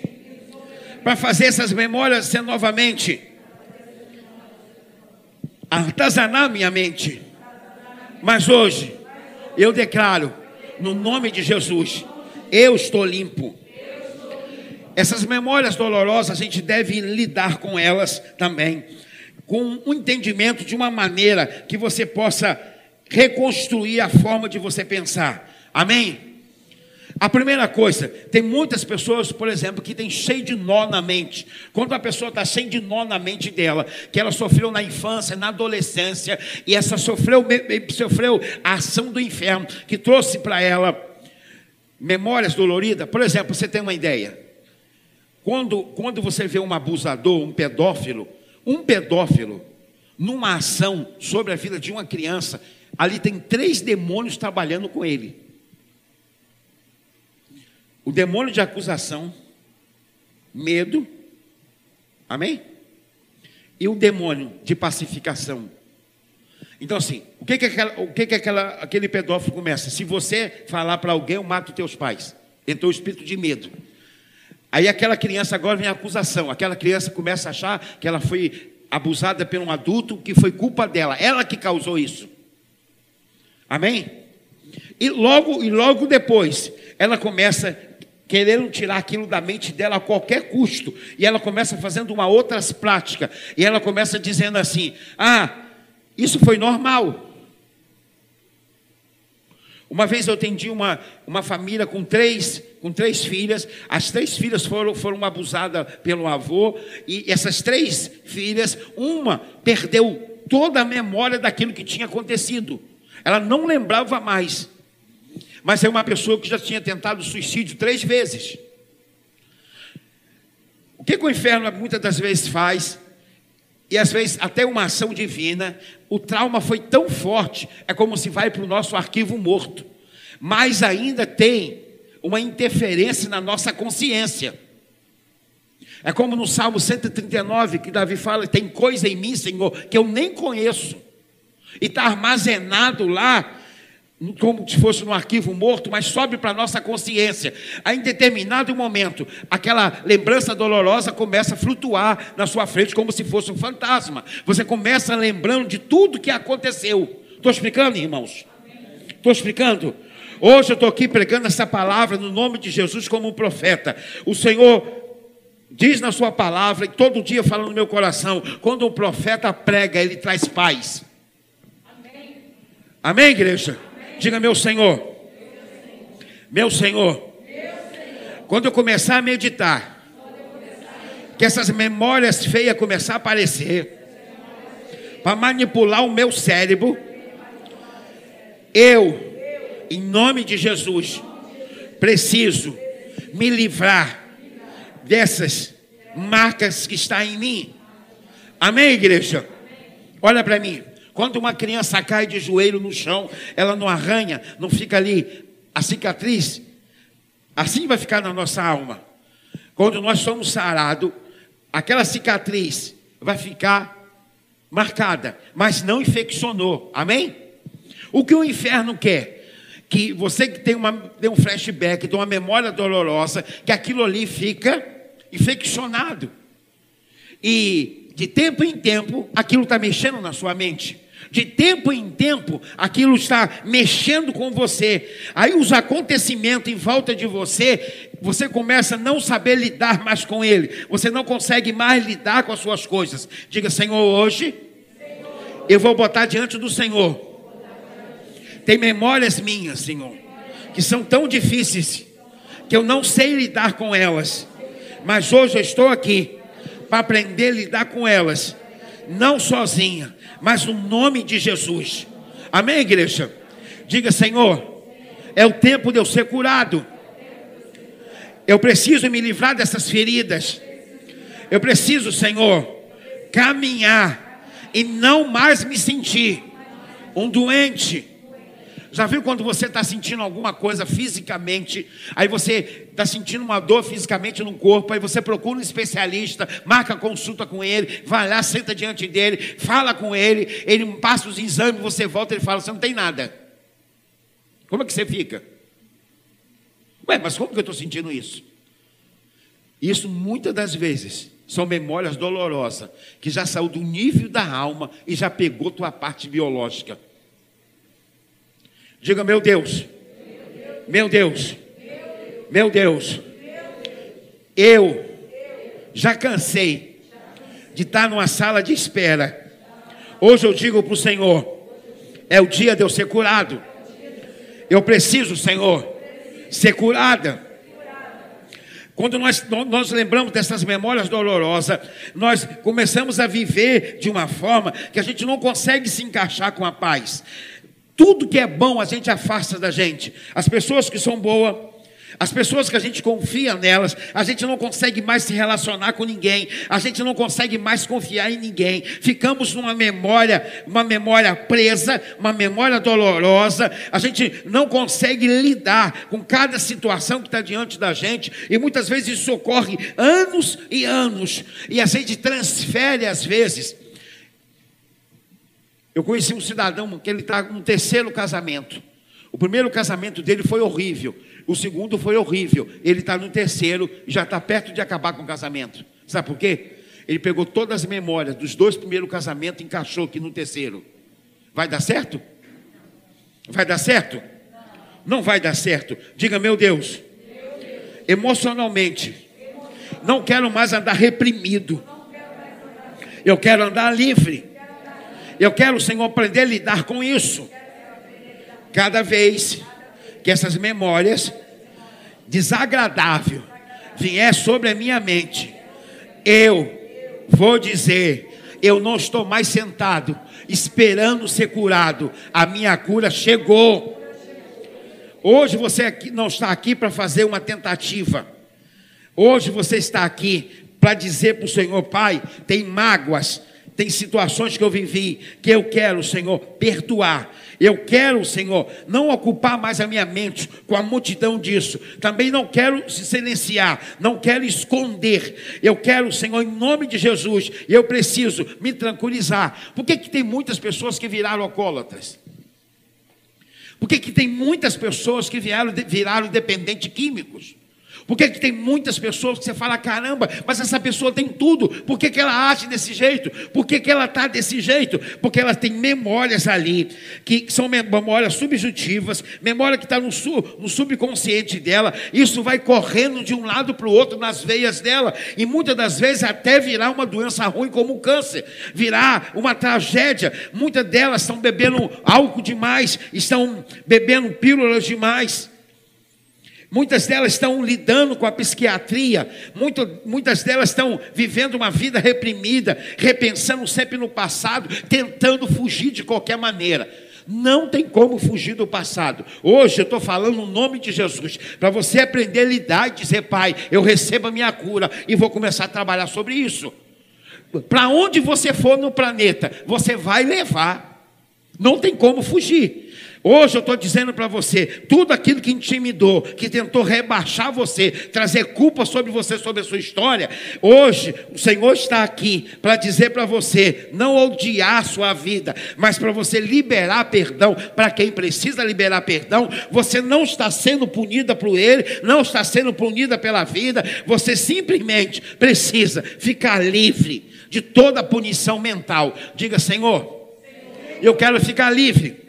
para fazer essas memórias ser novamente artasanar minha mente. Mas hoje eu declaro no nome de Jesus, eu estou limpo. Essas memórias dolorosas a gente deve lidar com elas também, com um entendimento de uma maneira que você possa reconstruir a forma de você pensar. Amém? A primeira coisa, tem muitas pessoas, por exemplo, que tem cheio de nó na mente. Quando a pessoa está cheia de nó na mente dela, que ela sofreu na infância, na adolescência, e essa sofreu, sofreu a ação do inferno, que trouxe para ela memórias doloridas. Por exemplo, você tem uma ideia. Quando, quando você vê um abusador, um pedófilo, um pedófilo, numa ação sobre a vida de uma criança, ali tem três demônios trabalhando com ele: o demônio de acusação, medo, amém? E o demônio de pacificação. Então, assim, o que, que, aquela, o que, que aquela, aquele pedófilo começa? Se você falar para alguém, eu mato teus pais. Entrou o espírito de medo. Aí aquela criança agora vem a acusação. Aquela criança começa a achar que ela foi abusada por um adulto, que foi culpa dela. Ela que causou isso. Amém? E logo, e logo depois, ela começa querendo tirar aquilo da mente dela a qualquer custo. E ela começa fazendo uma outras prática. E ela começa dizendo assim: Ah, isso foi normal. Uma vez eu atendi uma, uma família com três, com três filhas, as três filhas foram, foram abusadas pelo avô, e essas três filhas, uma perdeu toda a memória daquilo que tinha acontecido, ela não lembrava mais, mas é uma pessoa que já tinha tentado suicídio três vezes. O que, que o inferno muitas das vezes faz? e às vezes até uma ação divina, o trauma foi tão forte, é como se vai para o nosso arquivo morto, mas ainda tem uma interferência na nossa consciência. É como no Salmo 139 que Davi fala: tem coisa em mim, Senhor, que eu nem conheço, e está armazenado lá como se fosse no arquivo morto, mas sobe para a nossa consciência. Aí, em determinado momento, aquela lembrança dolorosa começa a flutuar na sua frente como se fosse um fantasma. Você começa lembrando de tudo que aconteceu. Estou explicando, irmãos? Estou explicando? Hoje eu estou aqui pregando essa palavra no nome de Jesus como um profeta. O Senhor diz na sua palavra, e todo dia fala no meu coração: quando um profeta prega, ele traz paz. Amém, Amém igreja? Diga, meu Senhor. Meu Senhor. Quando eu começar a meditar, que essas memórias feias começar a aparecer, para manipular o meu cérebro, eu, em nome de Jesus, preciso me livrar dessas marcas que estão em mim. Amém, igreja? Olha para mim. Quando uma criança cai de joelho no chão, ela não arranha, não fica ali a cicatriz. Assim vai ficar na nossa alma. Quando nós somos sarados, aquela cicatriz vai ficar marcada, mas não infeccionou. Amém? O que o inferno quer? Que você que tem, tem um flashback, tem uma memória dolorosa, que aquilo ali fica infeccionado. E de tempo em tempo, aquilo está mexendo na sua mente. De tempo em tempo, aquilo está mexendo com você. Aí os acontecimentos em volta de você, você começa a não saber lidar mais com ele. Você não consegue mais lidar com as suas coisas. Diga, Senhor, hoje eu vou botar diante do Senhor. Tem memórias minhas, Senhor, que são tão difíceis que eu não sei lidar com elas. Mas hoje eu estou aqui para aprender a lidar com elas, não sozinha, mas no nome de Jesus. Amém, igreja? Diga, Senhor, é o tempo de eu ser curado. Eu preciso me livrar dessas feridas. Eu preciso, Senhor, caminhar e não mais me sentir um doente já viu quando você está sentindo alguma coisa fisicamente, aí você está sentindo uma dor fisicamente no corpo, aí você procura um especialista, marca consulta com ele, vai lá, senta diante dele, fala com ele, ele passa os exames, você volta ele fala: Você não tem nada. Como é que você fica? Ué, mas como que eu estou sentindo isso? Isso muitas das vezes são memórias dolorosas que já saiu do nível da alma e já pegou tua parte biológica. Diga, meu Deus, meu Deus, meu Deus, eu já cansei de estar numa sala de espera. Hoje eu digo para o Senhor: é o dia de eu ser curado. Eu preciso, Senhor, ser curada. Quando nós, nós lembramos dessas memórias dolorosas, nós começamos a viver de uma forma que a gente não consegue se encaixar com a paz. Tudo que é bom a gente afasta da gente. As pessoas que são boas, As pessoas que a gente confia nelas, a gente não consegue mais se relacionar com ninguém, a gente não consegue mais confiar em ninguém. Ficamos numa memória, uma memória presa, uma memória dolorosa. A gente não consegue lidar com cada situação que está diante da gente, e muitas vezes isso ocorre anos e anos, e a gente transfere às vezes. Eu conheci um cidadão que ele está no terceiro casamento. O primeiro casamento dele foi horrível. O segundo foi horrível. Ele está no terceiro já está perto de acabar com o casamento. Sabe por quê? Ele pegou todas as memórias dos dois primeiros casamentos e encaixou aqui no terceiro. Vai dar certo? Vai dar certo? Não vai dar certo. Diga, meu Deus, emocionalmente, não quero mais andar reprimido. Eu quero andar livre. Eu quero, Senhor, aprender a lidar com isso. Cada vez que essas memórias desagradável vier sobre a minha mente, eu vou dizer, eu não estou mais sentado esperando ser curado, a minha cura chegou. Hoje você não está aqui para fazer uma tentativa. Hoje você está aqui para dizer para o Senhor, Pai, tem mágoas, tem situações que eu vivi que eu quero, Senhor, perdoar. Eu quero, Senhor, não ocupar mais a minha mente com a multidão disso. Também não quero silenciar, não quero esconder. Eu quero, Senhor, em nome de Jesus, eu preciso me tranquilizar. Por que, que tem muitas pessoas que viraram alcoólatras? Por que, que tem muitas pessoas que viraram, viraram dependentes químicos? Por que, que tem muitas pessoas que você fala, caramba, mas essa pessoa tem tudo, por que, que ela age desse jeito? Por que, que ela está desse jeito? Porque ela tem memórias ali, que são memórias subjetivas, memória que está no, no subconsciente dela, isso vai correndo de um lado para o outro nas veias dela, e muitas das vezes até virar uma doença ruim como o câncer, virar uma tragédia. Muitas delas estão bebendo álcool demais, estão bebendo pílulas demais. Muitas delas estão lidando com a psiquiatria, muito, muitas delas estão vivendo uma vida reprimida, repensando sempre no passado, tentando fugir de qualquer maneira. Não tem como fugir do passado. Hoje eu estou falando no nome de Jesus, para você aprender a lidar e dizer, Pai, eu recebo a minha cura e vou começar a trabalhar sobre isso. Para onde você for no planeta, você vai levar. Não tem como fugir. Hoje eu estou dizendo para você: tudo aquilo que intimidou, que tentou rebaixar você, trazer culpa sobre você, sobre a sua história, hoje o Senhor está aqui para dizer para você: não odiar a sua vida, mas para você liberar perdão para quem precisa liberar perdão. Você não está sendo punida por Ele, não está sendo punida pela vida, você simplesmente precisa ficar livre de toda punição mental. Diga, Senhor, eu quero ficar livre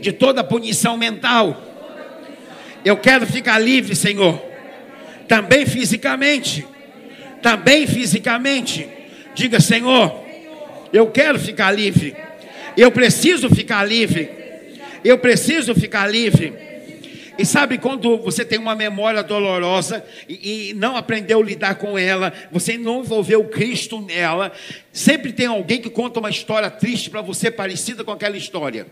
de toda punição mental. Eu quero ficar livre, Senhor. Também fisicamente. Também fisicamente. Diga, Senhor, eu quero ficar livre. Eu preciso ficar livre. Eu preciso ficar livre. E sabe quando você tem uma memória dolorosa e, e, não aprendeu a lidar com ela, você não envolveu Cristo nela, sempre tem alguém que conta uma história triste para você parecida com aquela história.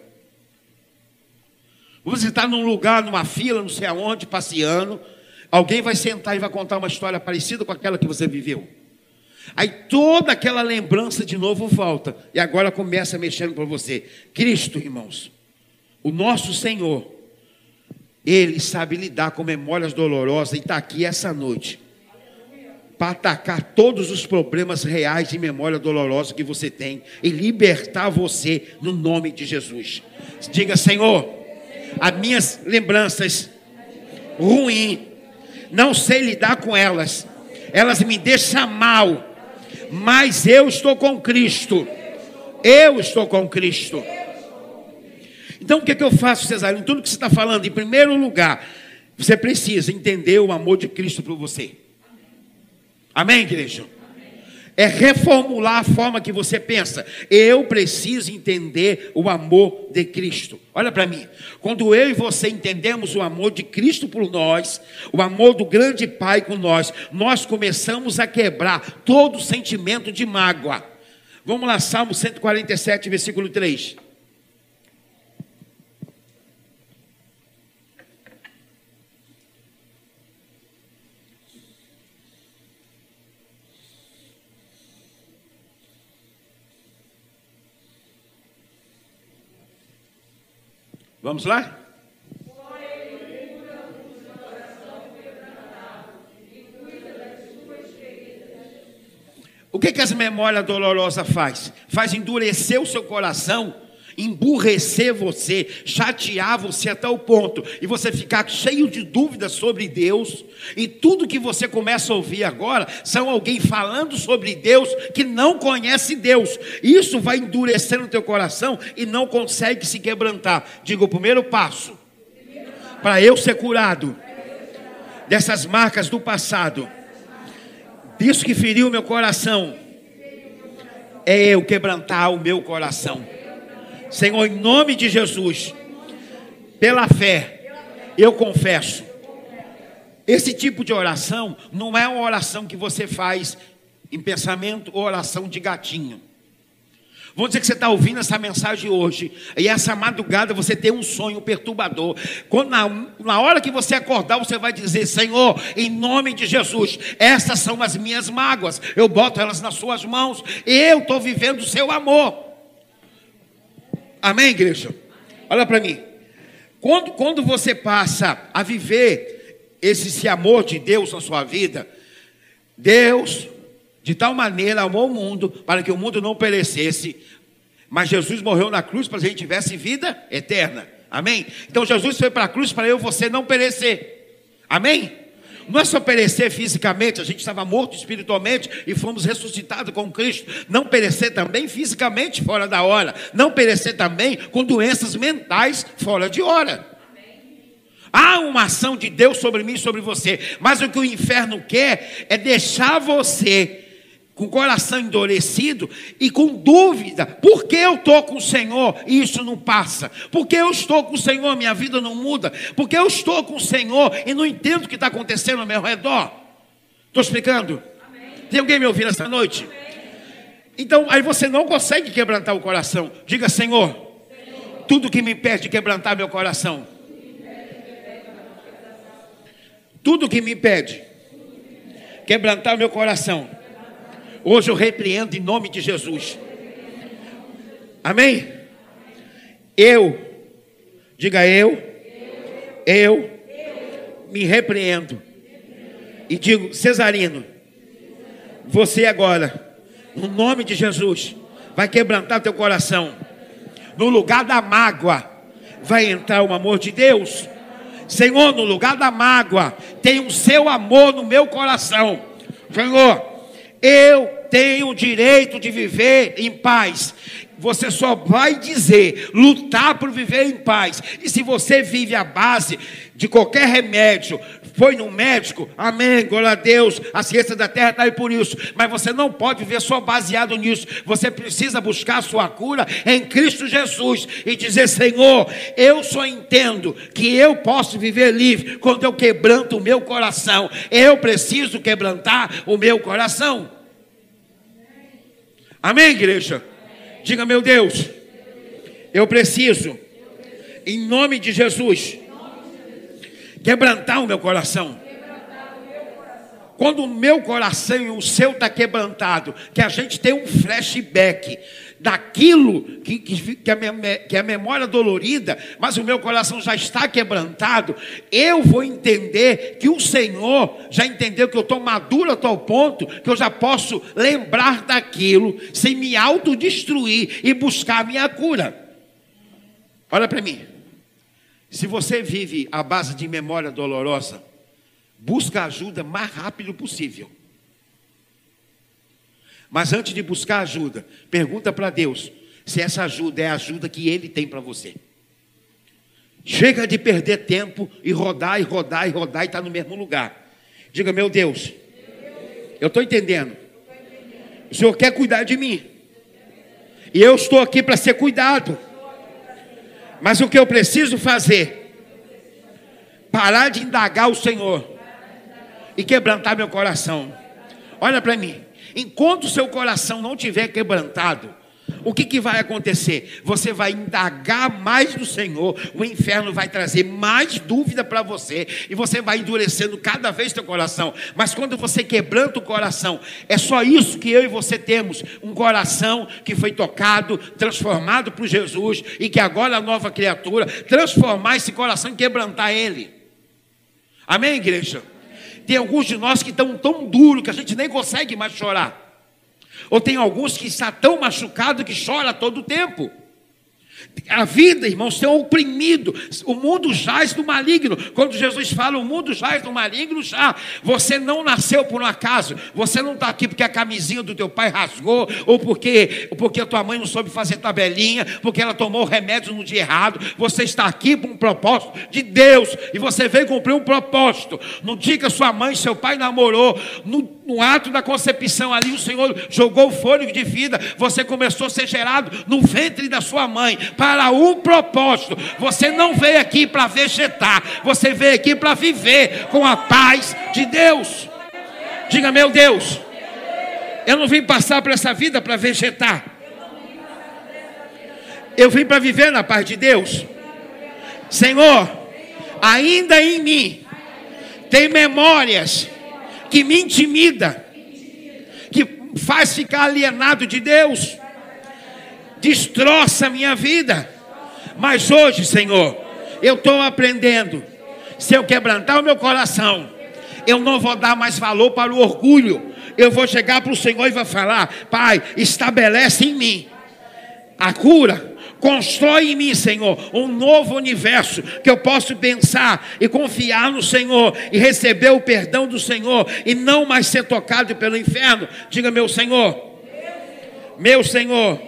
Você está num lugar, numa fila, não sei aonde, passeando. Alguém vai sentar e vai contar uma história parecida com aquela que você viveu. Aí toda aquela lembrança de novo volta. E agora começa mexendo para você. Cristo, irmãos, o nosso Senhor, Ele sabe lidar com memórias dolorosas e está aqui essa noite para atacar todos os problemas reais de memória dolorosa que você tem e libertar você no nome de Jesus. Diga, Senhor, as minhas lembranças ruins, não sei lidar com elas, elas me deixam mal, mas eu estou com Cristo, eu estou com Cristo. Então o que, é que eu faço, Cesarino? Tudo que você está falando, em primeiro lugar, você precisa entender o amor de Cristo por você. Amém, igreja? É reformular a forma que você pensa. Eu preciso entender o amor de Cristo. Olha para mim. Quando eu e você entendemos o amor de Cristo por nós, o amor do grande Pai com nós, nós começamos a quebrar todo sentimento de mágoa. Vamos lá, Salmo 147, versículo 3. Vamos lá? O que, que as memórias dolorosas faz? Faz endurecer o seu coração, emburrecer você, chatear você até o ponto e você ficar cheio de dúvidas sobre Deus. E tudo que você começa a ouvir agora são alguém falando sobre Deus que não conhece Deus. Isso vai endurecer no teu coração e não consegue se quebrantar. Diga o primeiro passo para eu ser curado dessas marcas do passado disso que feriu meu coração, é eu quebrantar o meu coração. Senhor, em nome de Jesus, pela fé, eu confesso. Esse tipo de oração não é uma oração que você faz em pensamento ou oração de gatinho. Vamos dizer que você está ouvindo essa mensagem hoje, e essa madrugada você tem um sonho perturbador. Quando, na, na hora que você acordar, você vai dizer: Senhor, em nome de Jesus, essas são as minhas mágoas, eu boto elas nas suas mãos, eu estou vivendo o seu amor. Amém, igreja? Olha para mim. Quando, quando você passa a viver esse, esse amor de Deus na sua vida, Deus de tal maneira amou o mundo para que o mundo não perecesse, mas Jesus morreu na cruz para que a gente tivesse vida eterna. Amém? Então Jesus foi para a cruz para eu e você não perecer. Amém? Não é só perecer fisicamente, a gente estava morto espiritualmente e fomos ressuscitados com Cristo. Não perecer também fisicamente fora da hora. Não perecer também com doenças mentais fora de hora. Há uma ação de Deus sobre mim e sobre você, mas o que o inferno quer é deixar você com o coração endurecido e com dúvida, por que eu estou com o Senhor e isso não passa? Por que eu estou com o Senhor, minha vida não muda? Por que eu estou com o Senhor e não entendo o que está acontecendo ao meu redor? Estou explicando? Amém. Tem alguém me ouvindo essa noite? Amém. Então, aí você não consegue quebrantar o coração. Diga, Senhor, Senhor. tudo que me impede de quebrantar meu coração. Tudo que me impede quebrantar meu coração Hoje eu repreendo em nome de Jesus. Amém? Eu, diga eu, eu me repreendo. E digo, Cesarino, você agora, no nome de Jesus, vai quebrantar teu coração. No lugar da mágoa, vai entrar o amor de Deus. Senhor, no lugar da mágoa, tem o seu amor no meu coração. Senhor, eu tenho o direito de viver em paz. Você só vai dizer, lutar por viver em paz. E se você vive à base de qualquer remédio, foi no médico, amém, glória a Deus, a ciência da terra está aí por isso. Mas você não pode viver só baseado nisso. Você precisa buscar a sua cura em Cristo Jesus e dizer: Senhor, eu só entendo que eu posso viver livre quando eu quebranto o meu coração. Eu preciso quebrantar o meu coração. Amém, igreja? Diga, meu Deus, eu preciso, em nome de Jesus, quebrantar o meu coração. Quando o meu coração e o seu está quebrantado, que a gente tem um flashback daquilo que, que, que, a, que a memória dolorida, mas o meu coração já está quebrantado, eu vou entender que o Senhor já entendeu que eu estou maduro a tal ponto que eu já posso lembrar daquilo sem me autodestruir e buscar a minha cura. Olha para mim. Se você vive à base de memória dolorosa, busca ajuda mais rápido possível. Mas antes de buscar ajuda, pergunta para Deus se essa ajuda é a ajuda que Ele tem para você. Chega de perder tempo e rodar e rodar e rodar e estar tá no mesmo lugar. Diga, meu Deus, eu estou entendendo. O Senhor quer cuidar de mim. E eu estou aqui para ser cuidado. Mas o que eu preciso fazer? Parar de indagar o Senhor e quebrantar meu coração. Olha para mim. Enquanto o seu coração não tiver quebrantado, o que, que vai acontecer? Você vai indagar mais do Senhor, o inferno vai trazer mais dúvida para você, e você vai endurecendo cada vez seu coração. Mas quando você quebranta o coração, é só isso que eu e você temos: um coração que foi tocado, transformado por Jesus, e que agora é a nova criatura, transformar esse coração e quebrantar ele. Amém, igreja? Tem alguns de nós que estão tão duros que a gente nem consegue mais chorar. Ou tem alguns que está tão machucado que chora todo o tempo. A vida, irmãos, tem oprimido. O mundo jaz do maligno. Quando Jesus fala o mundo jaz do maligno, já. Você não nasceu por um acaso. Você não está aqui porque a camisinha do teu pai rasgou, ou porque, porque a tua mãe não soube fazer tabelinha, porque ela tomou remédio no dia errado. Você está aqui por um propósito de Deus. E você veio cumprir um propósito. No dia que a sua mãe seu pai namorou, no, no ato da concepção ali, o Senhor jogou o fôlego de vida. Você começou a ser gerado no ventre da sua mãe para um propósito. Você não veio aqui para vegetar, você veio aqui para viver com a paz de Deus. Diga, meu Deus, eu não vim passar por essa vida para vegetar. Eu vim para viver na paz de Deus. Senhor, ainda em mim tem memórias que me intimida, que faz ficar alienado de Deus destroça a minha vida. Mas hoje, Senhor, eu estou aprendendo. Se eu quebrantar o meu coração, eu não vou dar mais valor para o orgulho. Eu vou chegar para o Senhor e vou falar: Pai, estabelece em mim a cura. Constrói em mim, Senhor, um novo universo que eu possa pensar e confiar no Senhor e receber o perdão do Senhor e não mais ser tocado pelo inferno. Diga, meu Senhor, meu Senhor,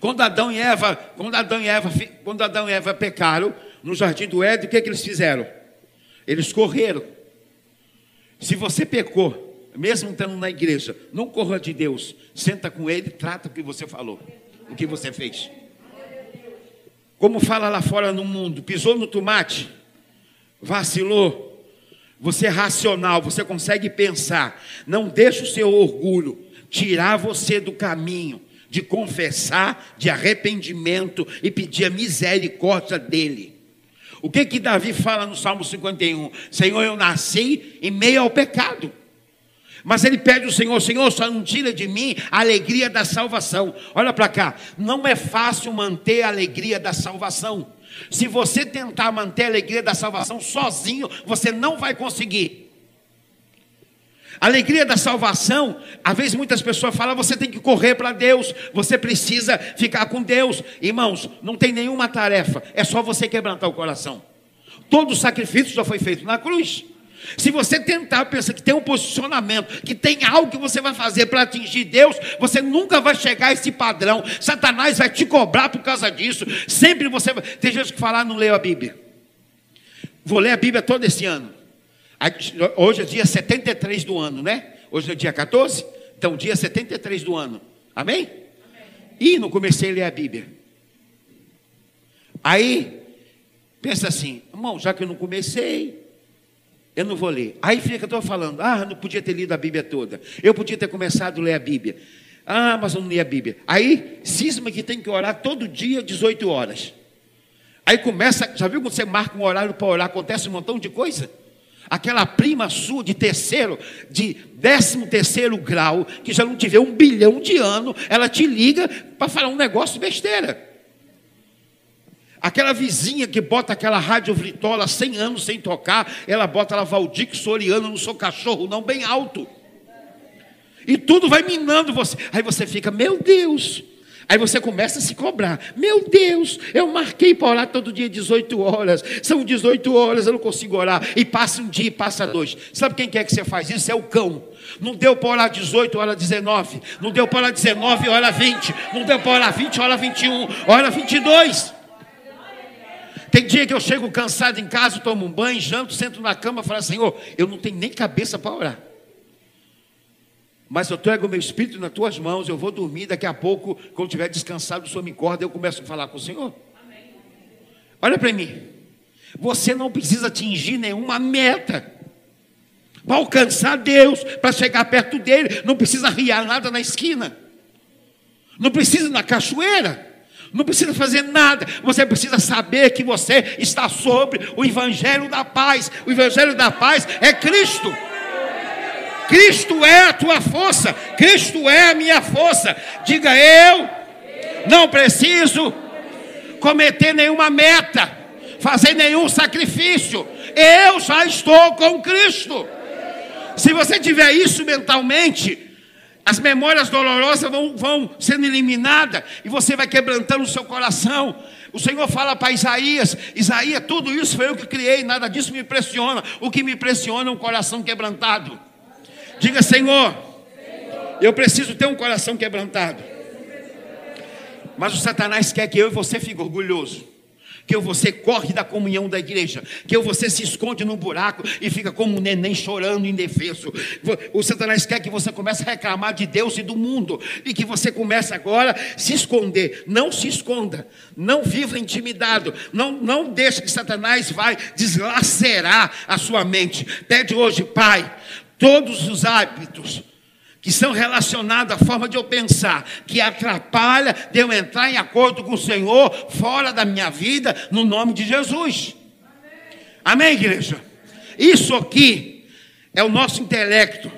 quando Adão e Eva, quando Adão e Eva, quando Adão e Eva pecaram no jardim do Éden, o que, é que eles fizeram? Eles correram. Se você pecou, mesmo estando na igreja, não corra de Deus, senta com ele, trata o que você falou, o que você fez. Como fala lá fora no mundo, pisou no tomate, vacilou, você é racional, você consegue pensar, não deixa o seu orgulho tirar você do caminho de confessar, de arrependimento e pedir a misericórdia dele. O que que Davi fala no Salmo 51? Senhor, eu nasci em meio ao pecado. Mas ele pede ao Senhor, Senhor, só tira de mim a alegria da salvação. Olha para cá, não é fácil manter a alegria da salvação. Se você tentar manter a alegria da salvação sozinho, você não vai conseguir. A alegria da salvação, às vezes muitas pessoas falam, você tem que correr para Deus, você precisa ficar com Deus. Irmãos, não tem nenhuma tarefa, é só você quebrantar o coração. Todo o sacrifício já foi feito na cruz. Se você tentar pensar que tem um posicionamento, que tem algo que você vai fazer para atingir Deus, você nunca vai chegar a esse padrão. Satanás vai te cobrar por causa disso. Sempre você vai. Tem gente que fala, ah, não leio a Bíblia. Vou ler a Bíblia todo esse ano. Hoje é dia 73 do ano, né? Hoje é dia 14? Então, dia 73 do ano. Amém? Amém. E não comecei a ler a Bíblia. Aí, pensa assim, irmão, já que eu não comecei, eu não vou ler. Aí fica, eu falando, ah, não podia ter lido a Bíblia toda. Eu podia ter começado a ler a Bíblia. Ah, mas eu não li a Bíblia. Aí, cisma que tem que orar todo dia, 18 horas. Aí começa, já viu quando você marca um horário para orar, acontece um montão de coisa? aquela prima sua de terceiro, de décimo terceiro grau, que já não tiver um bilhão de ano, ela te liga para falar um negócio besteira. Aquela vizinha que bota aquela rádio Vritola 100 anos sem tocar, ela bota lá Valdir Soriano, não sou cachorro, não, bem alto. E tudo vai minando você. Aí você fica, meu Deus, Aí você começa a se cobrar. Meu Deus, eu marquei para orar todo dia 18 horas. São 18 horas, eu não consigo orar. E passa um dia, passa dois. Sabe quem quer que você faz isso? É o cão. Não deu para orar 18, hora 19. Não deu para orar 19, hora 20. Não deu para orar 20, hora 21, hora 22. Tem dia que eu chego cansado em casa, tomo um banho, janto, sento na cama e falo, Senhor, eu não tenho nem cabeça para orar. Mas eu trago o meu espírito nas tuas mãos, eu vou dormir, daqui a pouco, quando tiver descansado, o Senhor me acorda, eu começo a falar com o Senhor. Olha para mim. Você não precisa atingir nenhuma meta. Para alcançar Deus, para chegar perto dele, não precisa riar nada na esquina. Não precisa ir na cachoeira. Não precisa fazer nada. Você precisa saber que você está sobre o evangelho da paz. O evangelho da paz é Cristo. Cristo é a tua força. Cristo é a minha força. Diga eu não preciso cometer nenhuma meta, fazer nenhum sacrifício. Eu já estou com Cristo. Se você tiver isso mentalmente, as memórias dolorosas vão, vão sendo eliminadas e você vai quebrantando o seu coração. O Senhor fala para Isaías: Isaías, tudo isso foi eu que criei, nada disso me impressiona. O que me impressiona é um coração quebrantado. Diga, Senhor, eu preciso ter um coração quebrantado. Mas o Satanás quer que eu e você fique orgulhoso que você corre da comunhão da igreja, que você se esconde num buraco e fica como um neném chorando indefeso. O Satanás quer que você comece a reclamar de Deus e do mundo e que você comece agora a se esconder. Não se esconda, não viva intimidado, não, não deixe que Satanás vai deslacerar a sua mente. Pede hoje, Pai, todos os hábitos que são relacionados à forma de eu pensar, que atrapalha de eu entrar em acordo com o Senhor fora da minha vida, no nome de Jesus. Amém, igreja? Isso aqui é o nosso intelecto,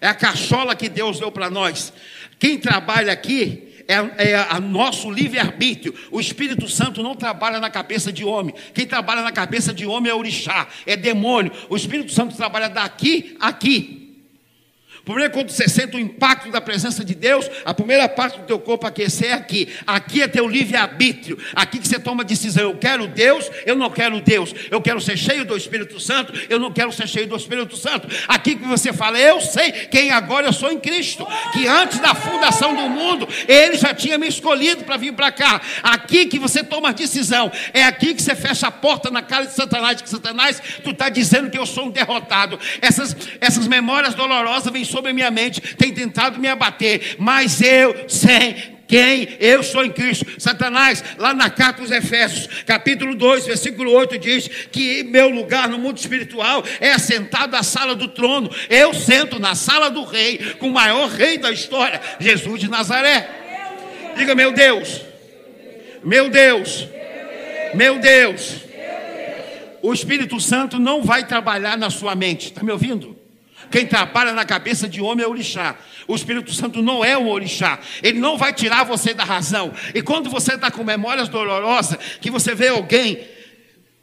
é a cachola que Deus deu para nós. Quem trabalha aqui é, é a nosso livre-arbítrio. O Espírito Santo não trabalha na cabeça de homem. Quem trabalha na cabeça de homem é orixá, é demônio. O Espírito Santo trabalha daqui aqui. Quando você sente o impacto da presença de Deus, a primeira parte do teu corpo aquecer é aqui. Aqui é teu livre-arbítrio. Aqui que você toma decisão. Eu quero Deus, eu não quero Deus. Eu quero ser cheio do Espírito Santo, eu não quero ser cheio do Espírito Santo. Aqui que você fala, eu sei quem agora eu sou em Cristo. Que antes da fundação do mundo, Ele já tinha me escolhido para vir para cá. Aqui que você toma decisão. É aqui que você fecha a porta na cara de Satanás. Que Satanás, tu está dizendo que eu sou um derrotado. Essas, essas memórias dolorosas vêm sobre minha mente, tem tentado me abater, mas eu sei quem eu sou em Cristo. Satanás, lá na carta aos Efésios, capítulo 2, versículo 8, diz que meu lugar no mundo espiritual é assentado na sala do trono. Eu sento na sala do rei, com o maior rei da história, Jesus de Nazaré. Diga, meu Deus, meu Deus, meu Deus. O Espírito Santo não vai trabalhar na sua mente, está me ouvindo? Quem trabalha na cabeça de homem é orixá. O Espírito Santo não é um orixá. Ele não vai tirar você da razão. E quando você está com memórias dolorosas, que você vê alguém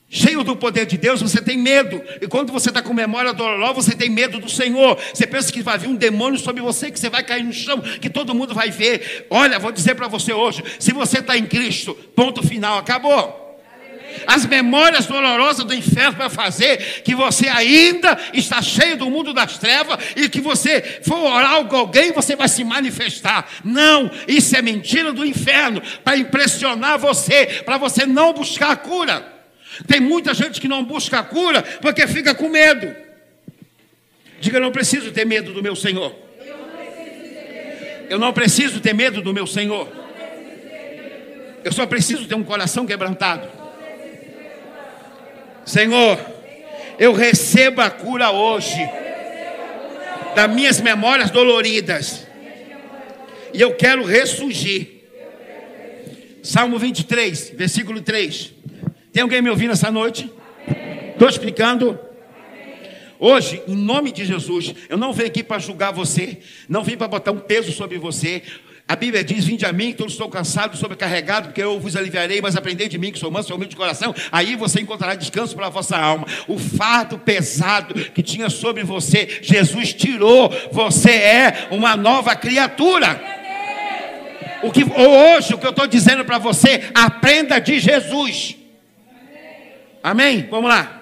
cheio do poder de Deus, você tem medo. E quando você está com memória dolorosa, você tem medo do Senhor. Você pensa que vai vir um demônio sobre você, que você vai cair no chão, que todo mundo vai ver. Olha, vou dizer para você hoje: se você está em Cristo, ponto final, acabou as memórias dolorosas do inferno para fazer que você ainda está cheio do mundo das trevas e que você for orar com alguém, você vai se manifestar. Não, isso é mentira do inferno para impressionar você, para você não buscar a cura. Tem muita gente que não busca a cura porque fica com medo. Diga, eu não preciso ter medo do meu Senhor. Eu não preciso ter medo do meu Senhor. Eu só preciso ter um coração quebrantado. Senhor, eu recebo a cura hoje das minhas memórias doloridas. E eu quero ressurgir. Salmo 23, versículo 3. Tem alguém me ouvindo essa noite? Estou explicando. Hoje, em nome de Jesus, eu não venho aqui para julgar você, não vim para botar um peso sobre você. A Bíblia diz: Vinde a mim, todos estou cansado, sobrecarregado, porque eu vos aliviarei, mas aprendei de mim, que sou manso e humilde de coração. Aí você encontrará descanso para a vossa alma. O fardo pesado que tinha sobre você, Jesus tirou. Você é uma nova criatura. O que, hoje, o que eu estou dizendo para você, aprenda de Jesus. Amém? Vamos lá.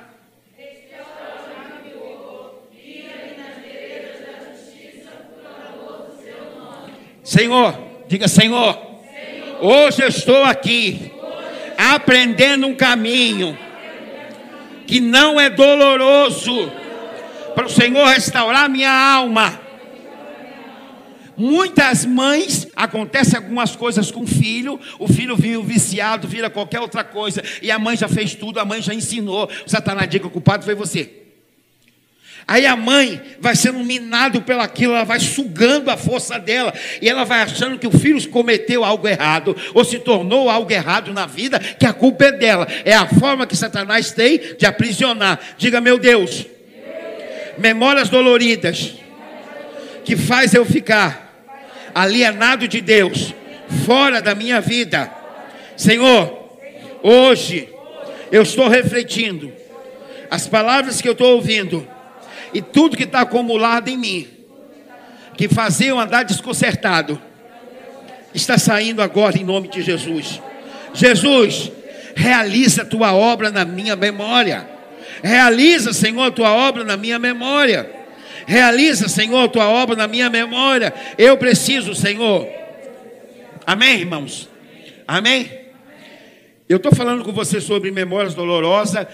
Senhor, diga Senhor, hoje eu estou aqui aprendendo um caminho que não é doloroso para o Senhor restaurar minha alma. Muitas mães acontece algumas coisas com o filho, o filho viu viciado, vira qualquer outra coisa, e a mãe já fez tudo, a mãe já ensinou. O Satanás diga que o culpado foi você. Aí a mãe vai sendo minado pelaquilo, ela vai sugando a força dela, e ela vai achando que o filho cometeu algo errado, ou se tornou algo errado na vida, que a culpa é dela. É a forma que Satanás tem de aprisionar. Diga, meu Deus, memórias doloridas, que faz eu ficar alienado de Deus, fora da minha vida. Senhor, hoje eu estou refletindo as palavras que eu estou ouvindo e tudo que está acumulado em mim, que fazia eu andar desconcertado, está saindo agora em nome de Jesus. Jesus, realiza a tua obra na minha memória. Realiza, Senhor, a tua obra na minha memória. Realiza, Senhor, a tua obra na minha memória. Eu preciso, Senhor. Amém, irmãos? Amém? Eu estou falando com você sobre memórias dolorosas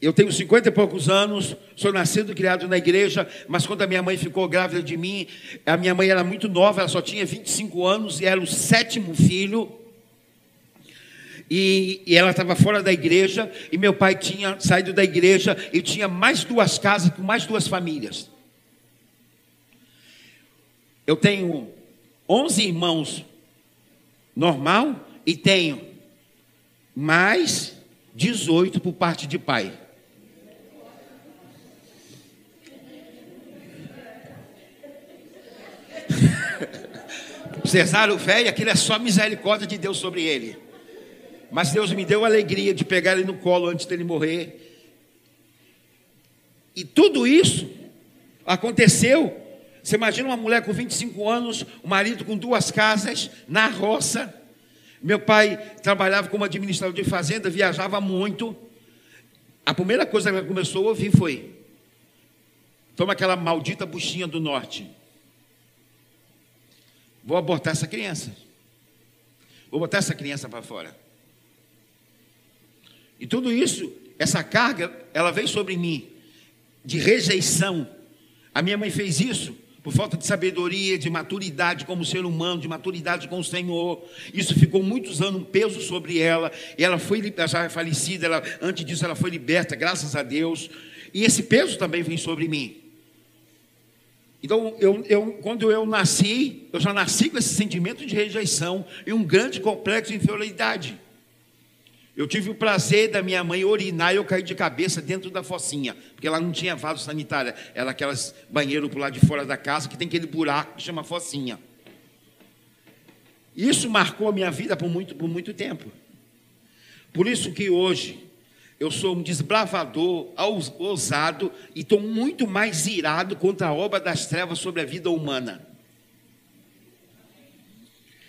eu tenho cinquenta e poucos anos, sou nascido e criado na igreja, mas quando a minha mãe ficou grávida de mim, a minha mãe era muito nova, ela só tinha 25 anos e era o sétimo filho. E, e ela estava fora da igreja, e meu pai tinha saído da igreja e tinha mais duas casas com mais duas famílias. Eu tenho 11 irmãos normal e tenho mais 18 por parte de pai. Cesário velho, aquilo é só misericórdia de Deus sobre ele. Mas Deus me deu a alegria de pegar ele no colo antes dele morrer. E tudo isso aconteceu. Você imagina uma mulher com 25 anos, um marido com duas casas, na roça. Meu pai trabalhava como administrador de fazenda, viajava muito. A primeira coisa que ela começou a ouvir foi: toma aquela maldita buchinha do norte. Vou abortar essa criança. Vou botar essa criança para fora. E tudo isso, essa carga, ela veio sobre mim de rejeição. A minha mãe fez isso por falta de sabedoria, de maturidade como ser humano, de maturidade com o Senhor. Isso ficou muitos anos um peso sobre ela. E ela foi já é falecida, ela, antes disso ela foi liberta, graças a Deus. E esse peso também vem sobre mim. Então, eu, eu, quando eu nasci, eu já nasci com esse sentimento de rejeição e um grande complexo de inferioridade. Eu tive o prazer da minha mãe urinar e eu caí de cabeça dentro da focinha, porque ela não tinha vaso sanitário, era aquelas banheiros por lá de fora da casa que tem aquele buraco que chama focinha. Isso marcou a minha vida por muito, por muito tempo. Por isso que hoje eu sou um desbravador, ousado e estou muito mais irado contra a obra das trevas sobre a vida humana.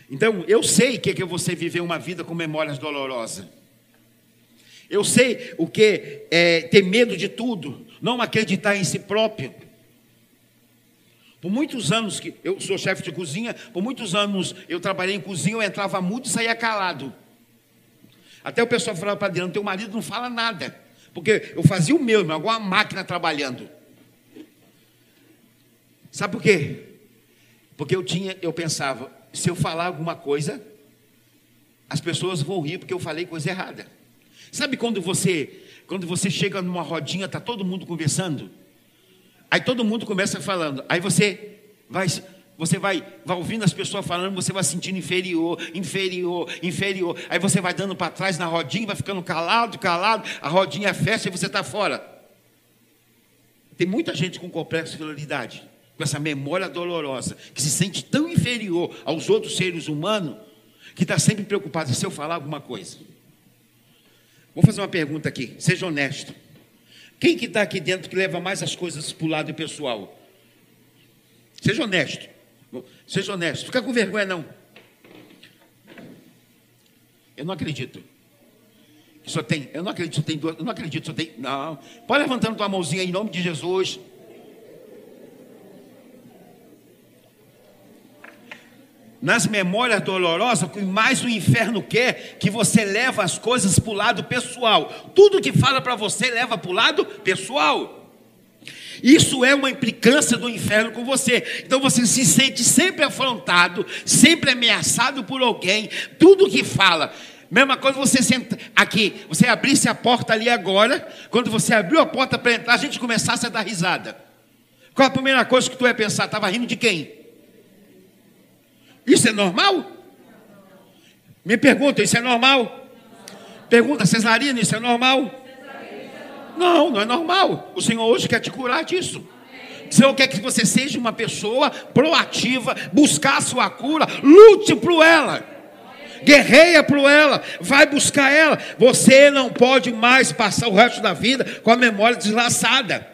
Então, eu sei o que é você viver uma vida com memórias dolorosas. Eu sei o que é ter medo de tudo, não acreditar em si próprio. Por muitos anos que eu sou chefe de cozinha, por muitos anos eu trabalhei em cozinha, eu entrava mudo e saía calado. Até o pessoal falava para Adriano, teu marido não fala nada. Porque eu fazia o meu, irmão, alguma máquina trabalhando. Sabe por quê? Porque eu tinha, eu pensava, se eu falar alguma coisa, as pessoas vão rir porque eu falei coisa errada. Sabe quando você, quando você chega numa rodinha, tá todo mundo conversando? Aí todo mundo começa falando. Aí você vai você vai, vai ouvindo as pessoas falando, você vai sentindo inferior, inferior, inferior. Aí você vai dando para trás na rodinha, vai ficando calado, calado, a rodinha fecha e você está fora. Tem muita gente com complexo de inferioridade, com essa memória dolorosa, que se sente tão inferior aos outros seres humanos, que está sempre preocupado se eu falar alguma coisa. Vou fazer uma pergunta aqui, seja honesto. Quem que está aqui dentro que leva mais as coisas para o lado pessoal? Seja honesto. Seja honesto, fica com vergonha não. Eu não acredito. Só tem, eu não acredito, só tem duas, eu não acredito, só tem. Não. Pode levantando tua mãozinha em nome de Jesus. nas memórias dolorosas, mais o inferno quer, que você leva as coisas para o lado pessoal. Tudo que fala para você leva para o lado pessoal. Isso é uma implicância do inferno com você. Então você se sente sempre afrontado, sempre ameaçado por alguém. Tudo que fala, Mesma coisa você senta aqui, você abrisse a porta ali agora, quando você abriu a porta para entrar, a gente começasse a dar risada. Qual a primeira coisa que tu ia pensar? Estava rindo de quem? Isso é normal? Me pergunta, isso é normal? Pergunta, Cesarina, isso é normal? Não, não é normal. O Senhor hoje quer te curar disso. O Senhor quer que você seja uma pessoa proativa, buscar a sua cura, lute por ela. Guerreia por ela, vai buscar ela. Você não pode mais passar o resto da vida com a memória deslaçada.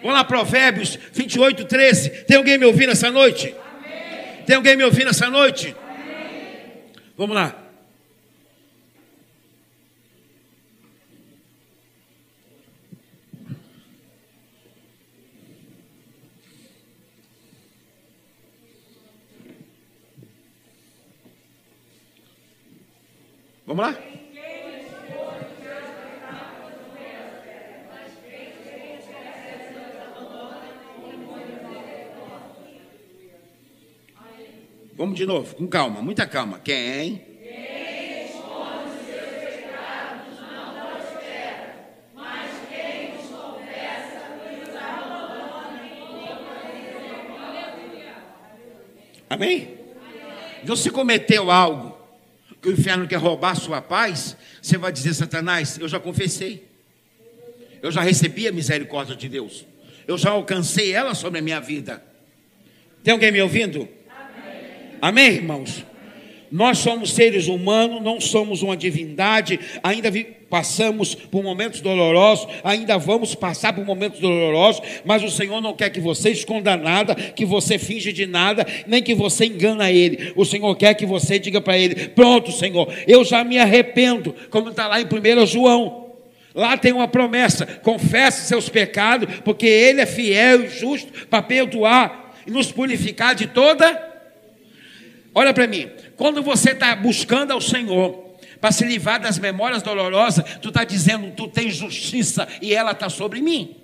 Vamos lá, Provérbios 28, 13. Tem alguém me ouvindo essa noite? Amém. Tem alguém me ouvindo essa noite? Amém. Vamos lá. Vamos lá? Vamos de novo, com calma, muita calma. Quem? Quem esconde seus pecados não prospera, mas quem os confessa os abandona Amém? Então, se cometeu algo o inferno quer roubar a sua paz, você vai dizer, Satanás, eu já confessei. Eu já recebi a misericórdia de Deus. Eu já alcancei ela sobre a minha vida. Tem alguém me ouvindo? Amém, Amém irmãos? Nós somos seres humanos, não somos uma divindade, ainda passamos por momentos dolorosos, ainda vamos passar por momentos dolorosos, mas o Senhor não quer que você esconda nada, que você finge de nada, nem que você engana Ele. O Senhor quer que você diga para Ele: Pronto, Senhor, eu já me arrependo, como está lá em 1 João. Lá tem uma promessa: confesse seus pecados, porque Ele é fiel e justo para perdoar e nos purificar de toda. Olha para mim, quando você está buscando ao Senhor para se livrar das memórias dolorosas, tu está dizendo, tu tens justiça e ela está sobre mim.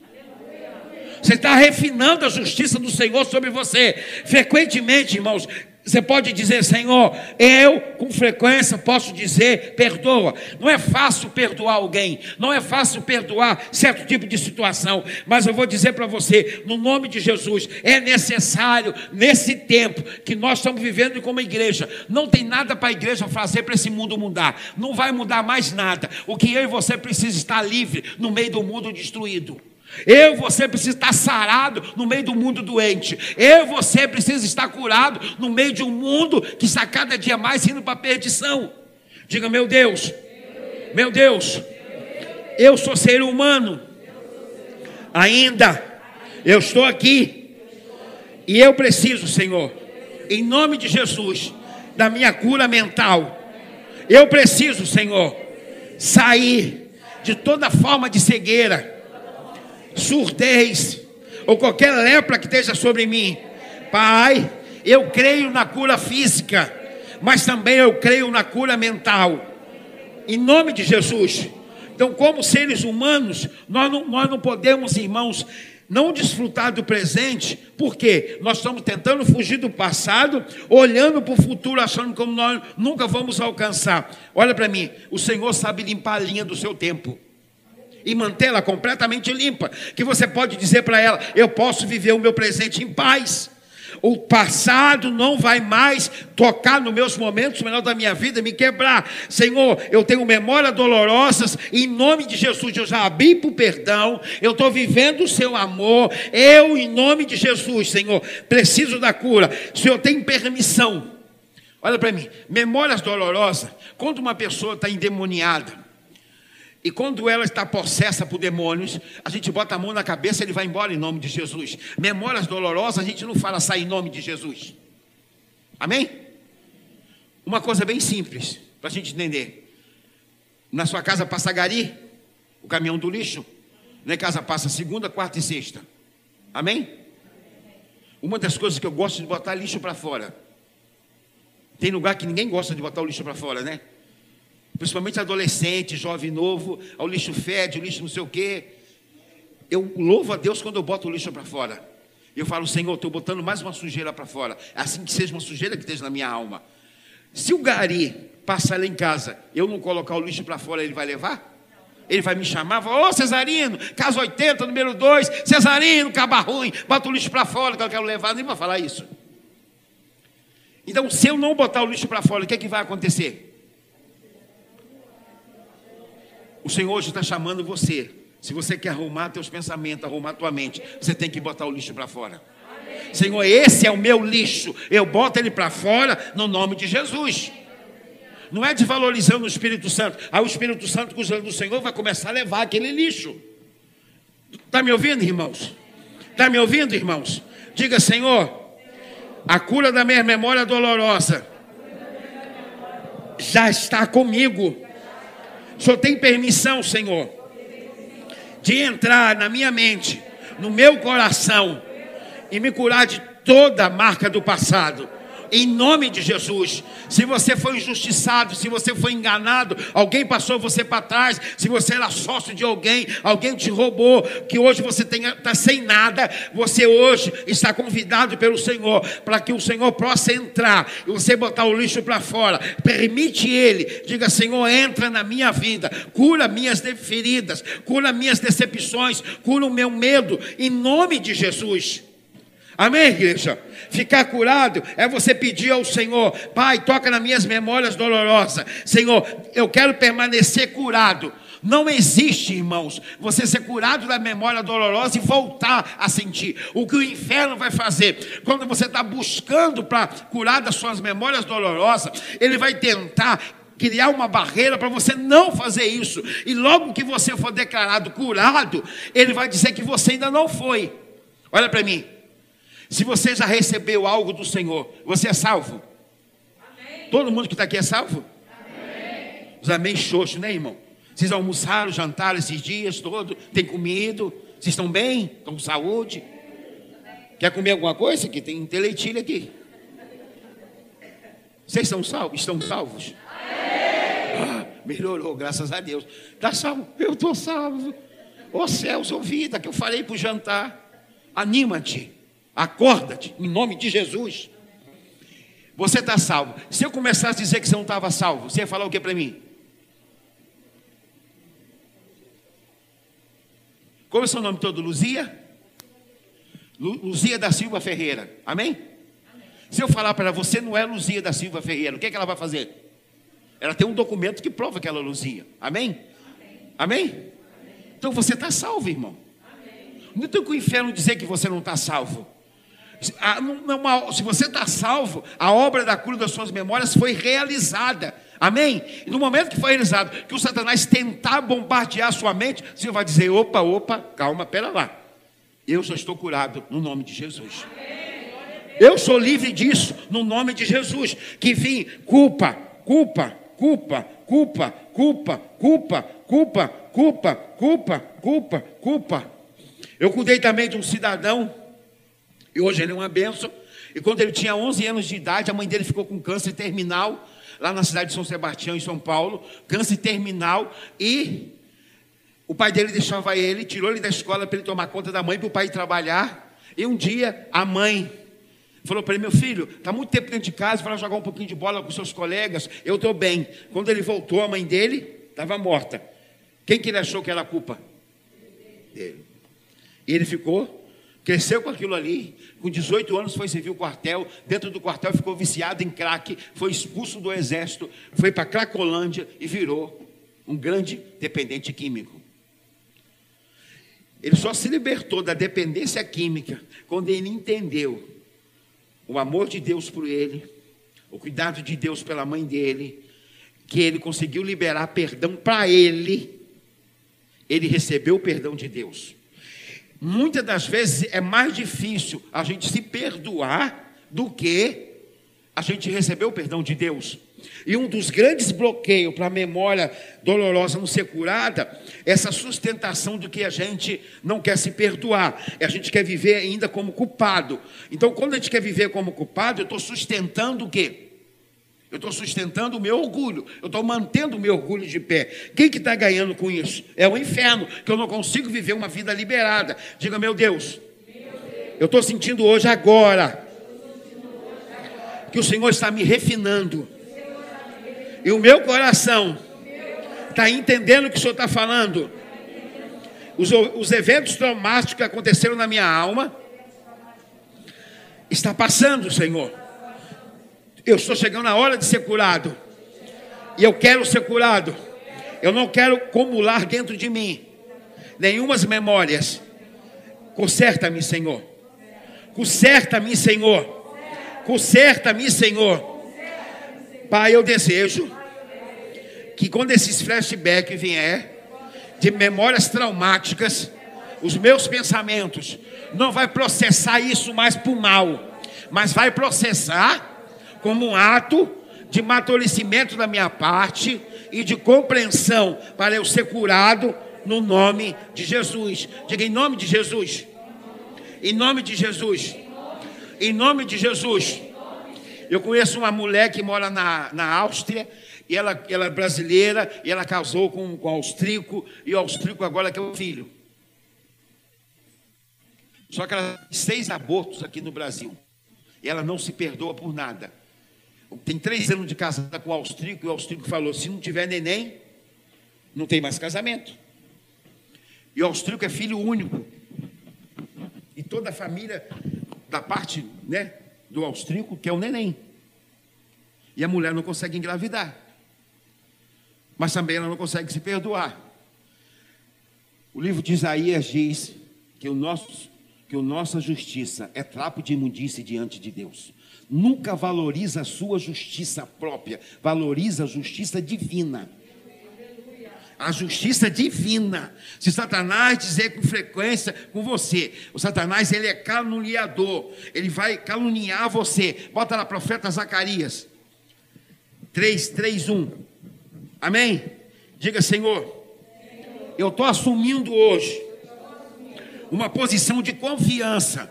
Você está refinando a justiça do Senhor sobre você. Frequentemente, irmãos, você pode dizer, Senhor, eu com frequência posso dizer, perdoa. Não é fácil perdoar alguém, não é fácil perdoar certo tipo de situação, mas eu vou dizer para você, no nome de Jesus, é necessário nesse tempo que nós estamos vivendo como igreja. Não tem nada para a igreja fazer para esse mundo mudar, não vai mudar mais nada. O que eu e você precisa estar livre no meio do mundo destruído. Eu e você precisa estar sarado no meio do mundo doente. Eu e você precisa estar curado no meio de um mundo que está cada dia mais indo para a perdição. Diga, meu Deus, meu Deus, eu sou ser humano. Ainda, eu estou aqui. E eu preciso, Senhor, em nome de Jesus, da minha cura mental. Eu preciso, Senhor, sair de toda forma de cegueira surdez ou qualquer lepra que esteja sobre mim. Pai, eu creio na cura física, mas também eu creio na cura mental. Em nome de Jesus. Então, como seres humanos, nós não, nós não podemos, irmãos, não desfrutar do presente, porque nós estamos tentando fugir do passado, olhando para o futuro, achando como nós nunca vamos alcançar. Olha para mim, o Senhor sabe limpar a linha do seu tempo e mantê-la completamente limpa. Que você pode dizer para ela: Eu posso viver o meu presente em paz. O passado não vai mais tocar nos meus momentos melhor da minha vida, me quebrar. Senhor, eu tenho memórias dolorosas, em nome de Jesus, eu já abri para o perdão, eu estou vivendo o seu amor. Eu, em nome de Jesus, Senhor, preciso da cura. Senhor tem permissão. Olha para mim, memórias dolorosas, quando uma pessoa está endemoniada, e quando ela está possessa por demônios, a gente bota a mão na cabeça e ele vai embora em nome de Jesus. Memórias dolorosas, a gente não fala sai em nome de Jesus. Amém? Uma coisa bem simples, para a gente entender. Na sua casa passa gari, o caminhão do lixo. Na casa passa segunda, quarta e sexta. Amém? Uma das coisas que eu gosto de botar lixo para fora. Tem lugar que ninguém gosta de botar o lixo para fora, né? Principalmente adolescente, jovem novo, ao lixo fede, o lixo não sei o quê. Eu louvo a Deus quando eu boto o lixo para fora. Eu falo, Senhor, estou botando mais uma sujeira para fora. Assim que seja uma sujeira que esteja na minha alma. Se o gari passar lá em casa, eu não colocar o lixo para fora, ele vai levar? Ele vai me chamar, falar, ô Cesarino, casa 80, número 2, Cesarino, caba ruim, bota o lixo para fora que eu quero levar, nem vai falar isso. Então, se eu não botar o lixo para fora, o que, é que vai acontecer? O Senhor hoje está chamando você. Se você quer arrumar teus pensamentos, arrumar tua mente, você tem que botar o lixo para fora. Senhor, esse é o meu lixo. Eu boto ele para fora no nome de Jesus. Não é desvalorizando o Espírito Santo. Aí o Espírito Santo, com os do Senhor, vai começar a levar aquele lixo. Está me ouvindo, irmãos? Está me ouvindo, irmãos? Diga, Senhor, a cura da minha memória dolorosa já está comigo. Senhor tem permissão, Senhor, de entrar na minha mente, no meu coração e me curar de toda a marca do passado em nome de Jesus. Se você foi injustiçado, se você foi enganado, alguém passou você para trás, se você era sócio de alguém, alguém te roubou, que hoje você está sem nada, você hoje está convidado pelo Senhor para que o Senhor possa entrar e você botar o lixo para fora. Permite Ele, diga: Senhor, entra na minha vida, cura minhas feridas, cura minhas decepções, cura o meu medo, em nome de Jesus. Amém, igreja? Ficar curado é você pedir ao Senhor, Pai, toca nas minhas memórias dolorosas. Senhor, eu quero permanecer curado. Não existe, irmãos, você ser curado da memória dolorosa e voltar a sentir. O que o inferno vai fazer quando você está buscando para curar das suas memórias dolorosas, ele vai tentar criar uma barreira para você não fazer isso. E logo que você for declarado curado, ele vai dizer que você ainda não foi. Olha para mim. Se você já recebeu algo do Senhor, você é salvo? Amém. Todo mundo que está aqui é salvo? Amém. Os amém xoxos, né, irmão? Vocês almoçaram, jantaram esses dias todos? Tem comido? Vocês estão bem? Estão com saúde? Quer comer alguma coisa? Que tem teleitilha aqui. Vocês estão salvos? Estão salvos? Ah, melhorou, graças a Deus. Está salvo? Eu estou salvo. Ô oh, céus, ô vida, que eu falei para o jantar. Anima-te. Acorda-te, em nome de Jesus. Você está salvo. Se eu começasse a dizer que você não estava salvo, você ia falar o que para mim? Como é o seu nome todo? Luzia? Luzia da Silva Ferreira. Amém? Amém. Se eu falar para você, não é Luzia da Silva Ferreira, o que, é que ela vai fazer? Ela tem um documento que prova que ela é Luzia. Amém? Amém? Amém? Então você está salvo, irmão. Amém. Não tem que o inferno dizer que você não está salvo. Se você está salvo, a obra da cura das suas memórias foi realizada. Amém? E no momento que foi realizado, que o Satanás tentar bombardear a sua mente, você vai dizer: opa, opa, calma, pera lá. Eu já estou curado no nome de Jesus. Eu sou livre disso no nome de Jesus. Que vim, culpa, culpa, culpa, culpa, culpa, culpa, culpa, culpa, culpa, culpa, culpa. Eu cuidei também de um cidadão e hoje ele é uma benção. E quando ele tinha 11 anos de idade, a mãe dele ficou com câncer terminal, lá na cidade de São Sebastião, em São Paulo, câncer terminal, e o pai dele deixava ele, tirou ele da escola para ele tomar conta da mãe, para o pai trabalhar. E um dia a mãe falou para ele: Meu filho, está muito tempo dentro de casa, vai jogar um pouquinho de bola com seus colegas, eu estou bem. Quando ele voltou, a mãe dele estava morta. Quem que ele achou que era a culpa? Dele. E ele ficou Cresceu com aquilo ali, com 18 anos foi servir o quartel, dentro do quartel ficou viciado em crack, foi expulso do exército, foi para Cracolândia e virou um grande dependente químico. Ele só se libertou da dependência química quando ele entendeu o amor de Deus por ele, o cuidado de Deus pela mãe dele, que ele conseguiu liberar perdão para ele, ele recebeu o perdão de Deus. Muitas das vezes é mais difícil a gente se perdoar do que a gente receber o perdão de Deus. E um dos grandes bloqueios para a memória dolorosa não ser curada é essa sustentação do que a gente não quer se perdoar. A gente quer viver ainda como culpado. Então, quando a gente quer viver como culpado, eu estou sustentando o quê? Eu estou sustentando o meu orgulho. Eu estou mantendo o meu orgulho de pé. Quem que está ganhando com isso? É o inferno, que eu não consigo viver uma vida liberada. Diga, meu Deus, eu estou sentindo hoje agora que o Senhor está me refinando E o meu coração está entendendo o que o Senhor está falando. Os, os eventos traumáticos que aconteceram na minha alma está passando, Senhor. Eu estou chegando na hora de ser curado. E eu quero ser curado. Eu não quero acumular dentro de mim nenhumas memórias. Conserta-me, Senhor. Conserta-me, Senhor. Conserta-me, Senhor. Pai, eu desejo que quando esses flashbacks vier de memórias traumáticas, os meus pensamentos não vai processar isso mais por mal, mas vai processar como um ato de matolicimento da minha parte e de compreensão para eu ser curado no nome de Jesus. Diga em nome de Jesus. Em nome de Jesus. Em nome de Jesus. Eu conheço uma mulher que mora na, na Áustria, e ela, ela é brasileira, e ela casou com, com austríaco, e o austríaco agora quer o filho. Só que ela tem seis abortos aqui no Brasil. E ela não se perdoa por nada. Tem três anos de casada com o austríaco, e o austríaco falou: se não tiver neném, não tem mais casamento. E o austríaco é filho único. E toda a família, da parte né, do austríaco, quer o neném. E a mulher não consegue engravidar. Mas também ela não consegue se perdoar. O livro de Isaías diz que o nosso que a nossa justiça é trapo de imundície diante de Deus. Nunca valoriza a sua justiça própria, valoriza a justiça divina a justiça divina. Se Satanás dizer com frequência com você, o Satanás ele é caluniador, ele vai caluniar você. Bota lá profeta Zacarias 3, 3, 1. Amém? Diga, Senhor, eu estou assumindo hoje uma posição de confiança,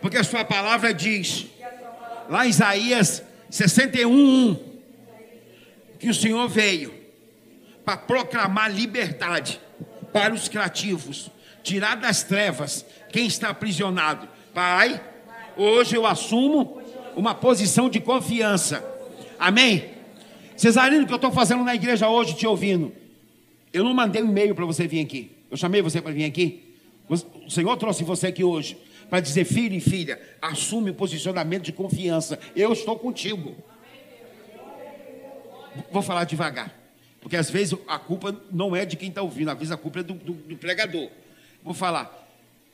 porque a Sua palavra diz, lá em Isaías 61, 1, que o Senhor veio para proclamar liberdade para os cativos, tirar das trevas quem está aprisionado. Pai, hoje eu assumo uma posição de confiança. Amém? Cesarino, que eu estou fazendo na igreja hoje te ouvindo? Eu não mandei um e-mail para você vir aqui. Eu chamei você para vir aqui. O Senhor trouxe você aqui hoje para dizer, filho e filha, assume o posicionamento de confiança. Eu estou contigo. Vou falar devagar. Porque às vezes a culpa não é de quem está ouvindo, às vezes a culpa é do, do, do pregador. Vou falar.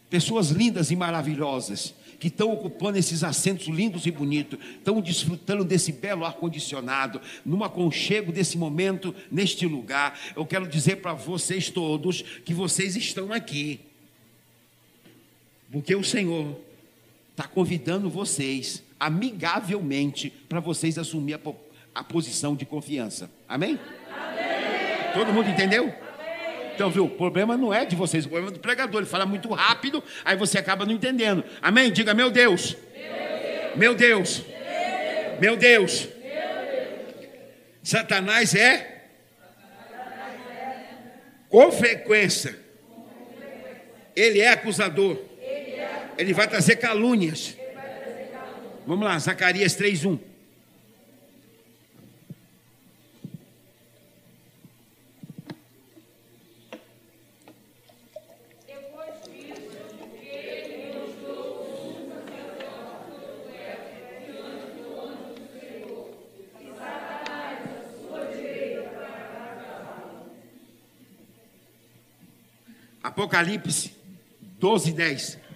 Pessoas lindas e maravilhosas que estão ocupando esses assentos lindos e bonitos, estão desfrutando desse belo ar-condicionado, num aconchego desse momento, neste lugar. Eu quero dizer para vocês todos que vocês estão aqui, porque o Senhor está convidando vocês amigavelmente para vocês assumir a, a posição de confiança. Amém? Todo mundo entendeu? Então, viu? O problema não é de vocês, o problema é do pregador. Ele fala muito rápido, aí você acaba não entendendo. Amém? Diga, meu Deus. Meu Deus. Meu Deus. Satanás é com frequência. Ele é acusador. Ele vai trazer calúnias. Vamos lá, Zacarias 3:1. Apocalipse 12, 10.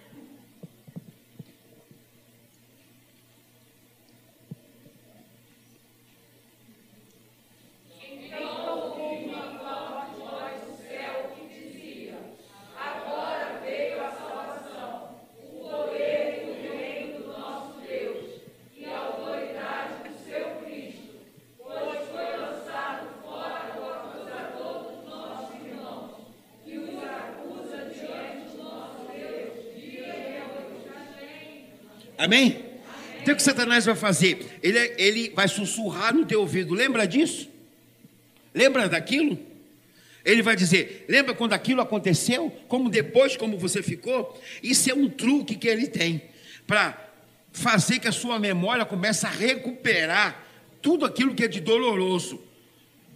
Amém? Então o que Satanás vai fazer? Ele, ele vai sussurrar no teu ouvido. Lembra disso? Lembra daquilo? Ele vai dizer: lembra quando aquilo aconteceu? Como depois, como você ficou? Isso é um truque que ele tem para fazer que a sua memória comece a recuperar tudo aquilo que é de doloroso,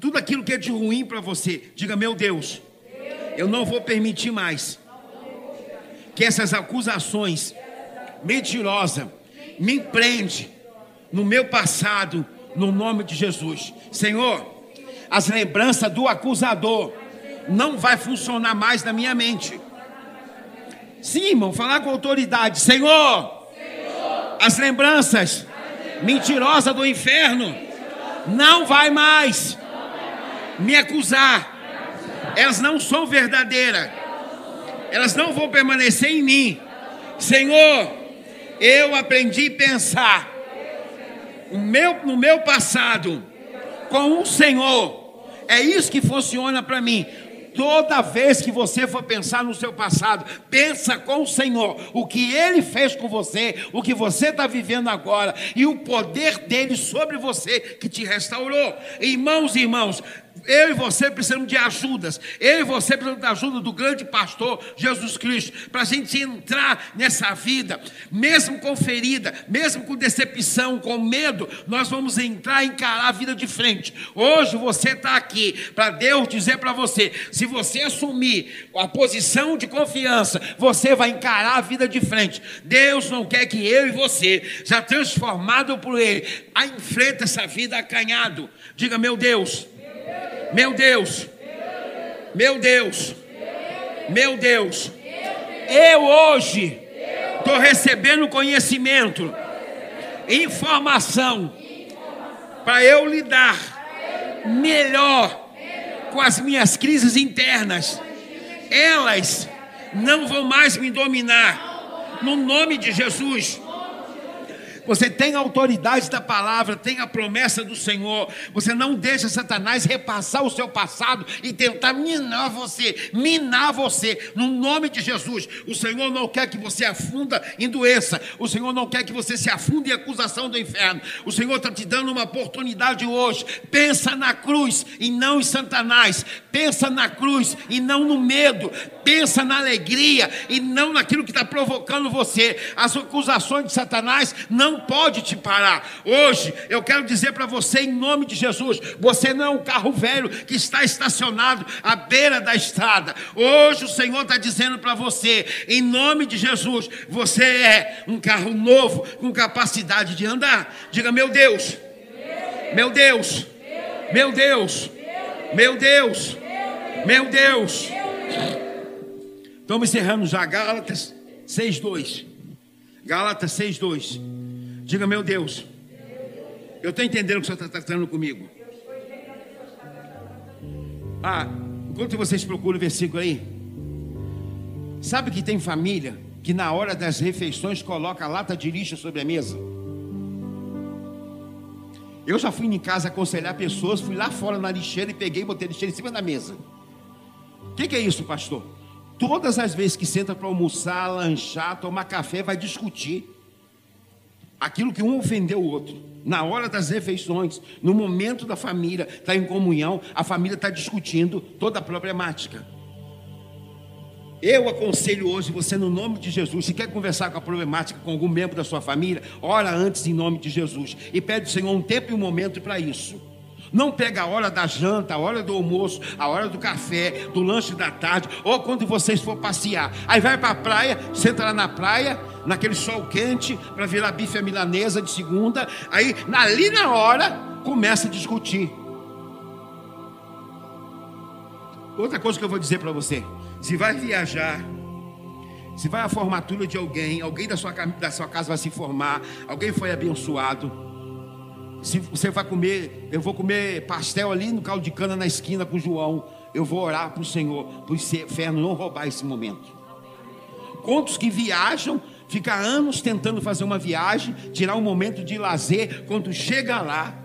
tudo aquilo que é de ruim para você. Diga, meu Deus, eu não vou permitir mais que essas acusações mentirosas me prende no meu passado, no nome de Jesus. Senhor, as lembranças do acusador não vai funcionar mais na minha mente. Sim, irmão, falar com autoridade. Senhor, as lembranças mentirosas do inferno não vai mais me acusar. Elas não são verdadeiras. Elas não vão permanecer em mim. Senhor, eu aprendi a pensar o meu, no meu passado com o Senhor. É isso que funciona para mim. Toda vez que você for pensar no seu passado, pensa com o Senhor, o que Ele fez com você, o que você está vivendo agora e o poder dele sobre você que te restaurou. Irmãos e irmãos, eu e você precisamos de ajudas. Eu e você precisamos da ajuda do grande pastor Jesus Cristo. Para a gente entrar nessa vida, mesmo com ferida, mesmo com decepção, com medo, nós vamos entrar e encarar a vida de frente. Hoje você está aqui para Deus dizer para você: se você assumir a posição de confiança, você vai encarar a vida de frente. Deus não quer que eu e você, já transformado por Ele, enfrente essa vida acanhado. Diga, meu Deus. Meu Deus, meu Deus, meu Deus, eu hoje estou recebendo conhecimento, informação, para eu lidar melhor com as minhas crises internas. Elas não vão mais me dominar, no nome de Jesus. Você tem a autoridade da palavra, tem a promessa do Senhor. Você não deixa Satanás repassar o seu passado e tentar minar você, minar você, no nome de Jesus. O Senhor não quer que você afunda em doença. O Senhor não quer que você se afunde em acusação do inferno. O Senhor está te dando uma oportunidade hoje. Pensa na cruz e não em Satanás. Pensa na cruz e não no medo. Pensa na alegria e não naquilo que está provocando você. As acusações de Satanás não não pode te parar. Hoje, eu quero dizer para você, em nome de Jesus: você não é um carro velho que está estacionado à beira da estrada. Hoje, o Senhor está dizendo para você, em nome de Jesus: você é um carro novo com capacidade de andar. Diga, meu Deus, meu Deus, meu Deus, meu Deus, meu Deus. Estamos encerrando já Gálatas 6,2. Gálatas 6,2. Diga, meu Deus, eu estou entendendo o que o Senhor está tratando comigo. Ah, enquanto vocês procuram o versículo aí, sabe que tem família que na hora das refeições coloca lata de lixo sobre a mesa? Eu já fui em casa aconselhar pessoas, fui lá fora na lixeira e peguei e botei a lixeira em cima da mesa. O que, que é isso, pastor? Todas as vezes que senta para almoçar, lanchar, tomar café, vai discutir aquilo que um ofendeu o outro. Na hora das refeições, no momento da família, está em comunhão, a família está discutindo toda a problemática. Eu aconselho hoje você, no nome de Jesus, se quer conversar com a problemática com algum membro da sua família, ora antes em nome de Jesus e pede ao Senhor um tempo e um momento para isso. Não pega a hora da janta, a hora do almoço, a hora do café, do lanche da tarde, ou quando vocês for passear. Aí vai para a praia, senta lá na praia, naquele sol quente, para virar bife milanesa de segunda. Aí, ali na hora, começa a discutir. Outra coisa que eu vou dizer para você: se vai viajar, se vai à formatura de alguém, alguém da sua, da sua casa vai se formar, alguém foi abençoado. Se você vai comer, eu vou comer pastel ali no caldo de cana na esquina com João. Eu vou orar para o Senhor, para o inferno não roubar esse momento. Quantos que viajam, fica anos tentando fazer uma viagem, tirar um momento de lazer, quando chega lá,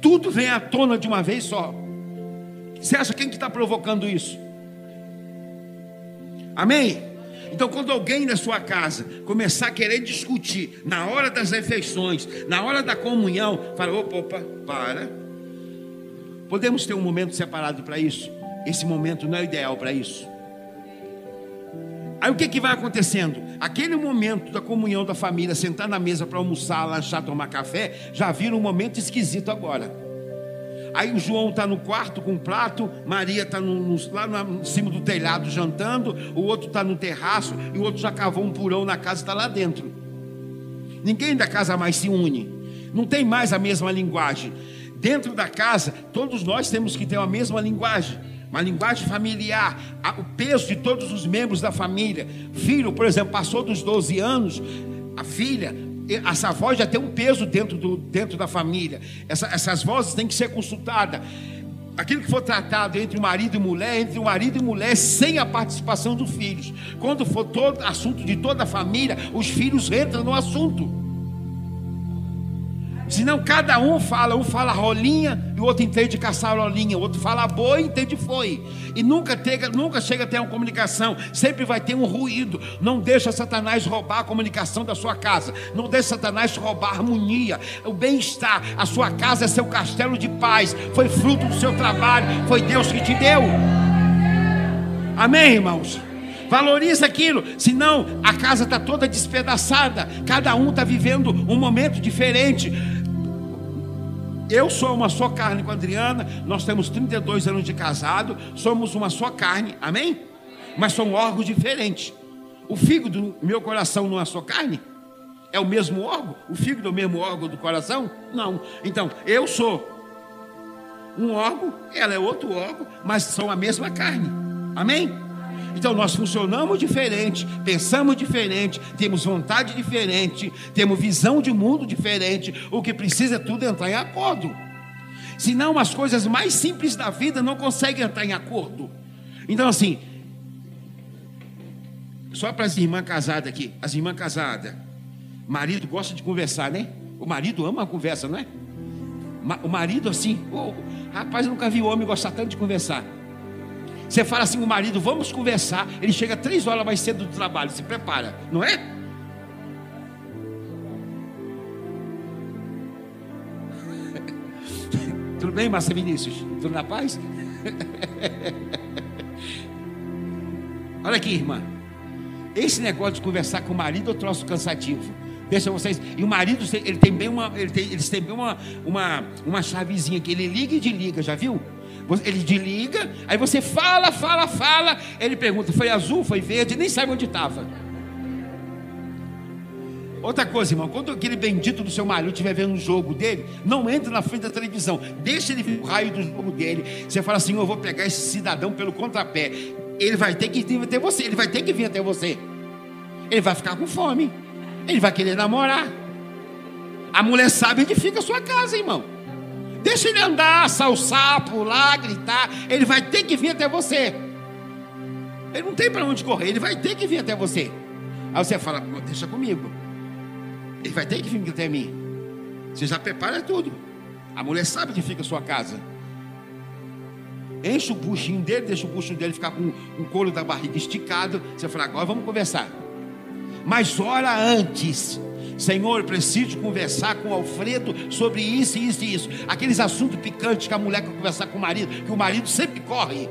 tudo vem à tona de uma vez só. Você acha quem que está provocando isso? Amém? Então, quando alguém na sua casa começar a querer discutir na hora das refeições, na hora da comunhão, fala: opa, opa, para. Podemos ter um momento separado para isso? Esse momento não é ideal para isso. Aí o que, que vai acontecendo? Aquele momento da comunhão da família, sentar na mesa para almoçar, lanchar, tomar café, já vira um momento esquisito agora. Aí o João está no quarto com um prato, Maria está lá no, em cima do telhado jantando, o outro está no terraço e o outro já cavou um purão na casa e está lá dentro. Ninguém da casa mais se une, não tem mais a mesma linguagem. Dentro da casa, todos nós temos que ter a mesma linguagem uma linguagem familiar, o peso de todos os membros da família. Filho, por exemplo, passou dos 12 anos, a filha, essa voz já tem um peso dentro, do, dentro da família. Essa, essas vozes têm que ser consultadas. Aquilo que for tratado entre o marido e mulher, entre o marido e mulher, sem a participação dos filhos. Quando for todo assunto de toda a família, os filhos entram no assunto. Senão cada um fala, um fala rolinha e o outro entende caçarolinha, o outro fala boi entende foi. E nunca, tega, nunca chega a ter uma comunicação, sempre vai ter um ruído. Não deixa Satanás roubar a comunicação da sua casa, não deixa Satanás roubar a harmonia, o bem-estar. A sua casa é seu castelo de paz, foi fruto do seu trabalho, foi Deus que te deu. Amém, irmãos? Valoriza aquilo, senão a casa está toda despedaçada. Cada um está vivendo um momento diferente. Eu sou uma só carne com a Adriana, nós temos 32 anos de casado, somos uma só carne, amém? Mas são órgãos diferentes. O fígado do meu coração não é só carne? É o mesmo órgão? O fígado é o mesmo órgão do coração? Não. Então, eu sou um órgão, ela é outro órgão, mas são a mesma carne. Amém? Então nós funcionamos diferente, pensamos diferente, temos vontade diferente, temos visão de mundo diferente. O que precisa é tudo entrar em acordo. Senão as coisas mais simples da vida não conseguem entrar em acordo. Então assim, só para as irmãs casadas aqui, as irmãs casadas, marido gosta de conversar, né? O marido ama a conversa, não é? O marido assim, oh, rapaz, eu nunca vi homem gostar tanto de conversar. Você fala assim, o marido, vamos conversar. Ele chega três horas mais cedo do trabalho, se prepara, não é? [LAUGHS] Tudo bem, Márcia Vinícius? Tudo na paz? [LAUGHS] Olha aqui, irmã. Esse negócio de conversar com o marido é um troço cansativo. Deixa vocês. E o marido, ele tem bem uma, ele tem, eles têm bem uma, uma, uma chavezinha que ele liga e desliga, já viu? Ele desliga, aí você fala, fala, fala. Ele pergunta: foi azul, foi verde, nem sabe onde estava. Outra coisa, irmão, quando aquele bendito do seu marido estiver vendo um jogo dele, não entre na frente da televisão, deixa ele ver o raio do jogo dele. Você fala assim: eu vou pegar esse cidadão pelo contrapé. Ele vai ter que vir até você, ele vai ter que vir até você. Ele vai ficar com fome, ele vai querer namorar. A mulher sabe onde fica a sua casa, irmão. Deixa ele andar, salsar, pular, gritar. Ele vai ter que vir até você. Ele não tem para onde correr, ele vai ter que vir até você. Aí você fala, deixa comigo. Ele vai ter que vir até mim. Você já prepara tudo. A mulher sabe que fica a sua casa. Enche o buchinho dele, deixa o buchinho dele ficar com o couro da barriga esticado. Você fala, agora vamos conversar. Mas ora antes. Senhor, preciso conversar com o Alfredo sobre isso, isso e isso. Aqueles assuntos picantes que a mulher quer conversar com o marido, que o marido sempre corre.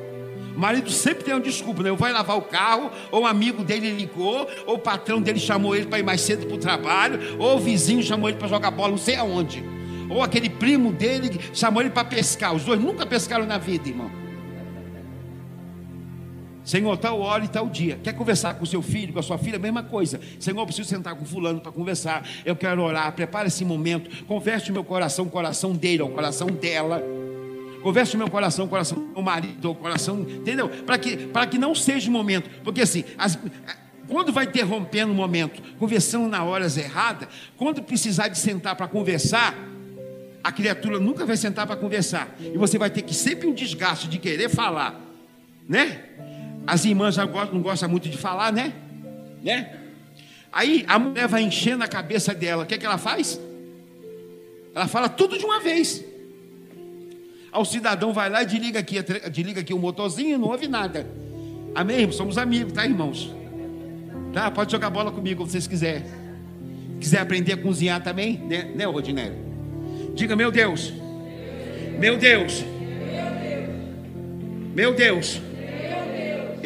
O marido sempre tem uma desculpa, né? Eu vou lavar o carro, ou um amigo dele ligou, ou o patrão dele chamou ele para ir mais cedo para o trabalho, ou o vizinho chamou ele para jogar bola, não sei aonde. Ou aquele primo dele chamou ele para pescar. Os dois nunca pescaram na vida, irmão. Senhor, tal hora e tal dia. Quer conversar com o seu filho, com a sua filha? Mesma coisa. Senhor, eu preciso sentar com fulano para conversar. Eu quero orar. Prepara esse momento. Converte o meu coração, o coração dele, o coração dela. Converte o meu coração, o coração do meu marido, o coração. Entendeu? Para que, que não seja o momento. Porque assim, as, quando vai interrompendo o momento, conversando na horas erradas, quando precisar de sentar para conversar, a criatura nunca vai sentar para conversar. E você vai ter que sempre um desgaste de querer falar, né? As irmãs já gostam, não gostam muito de falar, né? Né? Aí a mulher vai enchendo a cabeça dela. O que, é que ela faz? Ela fala tudo de uma vez. Aí o cidadão vai lá e desliga aqui, desliga aqui o motorzinho e não ouve nada. Amém? Somos amigos, tá, irmãos? Tá? Pode jogar bola comigo se vocês quiserem. Quiser aprender a cozinhar também, né, né Rodinelli? Diga, meu Deus. Meu Deus. Meu Deus.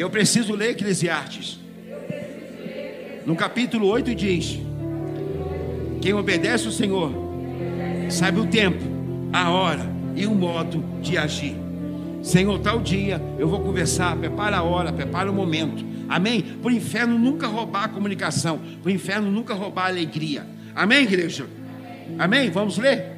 Eu preciso ler Eclesiastes. No capítulo 8 diz: Quem obedece o Senhor sabe o tempo, a hora e o modo de agir. Senhor, tal dia eu vou conversar, prepara a hora, prepara o momento. Amém? Para o inferno nunca roubar a comunicação, para o inferno nunca roubar a alegria. Amém, igreja? Amém? Vamos ler?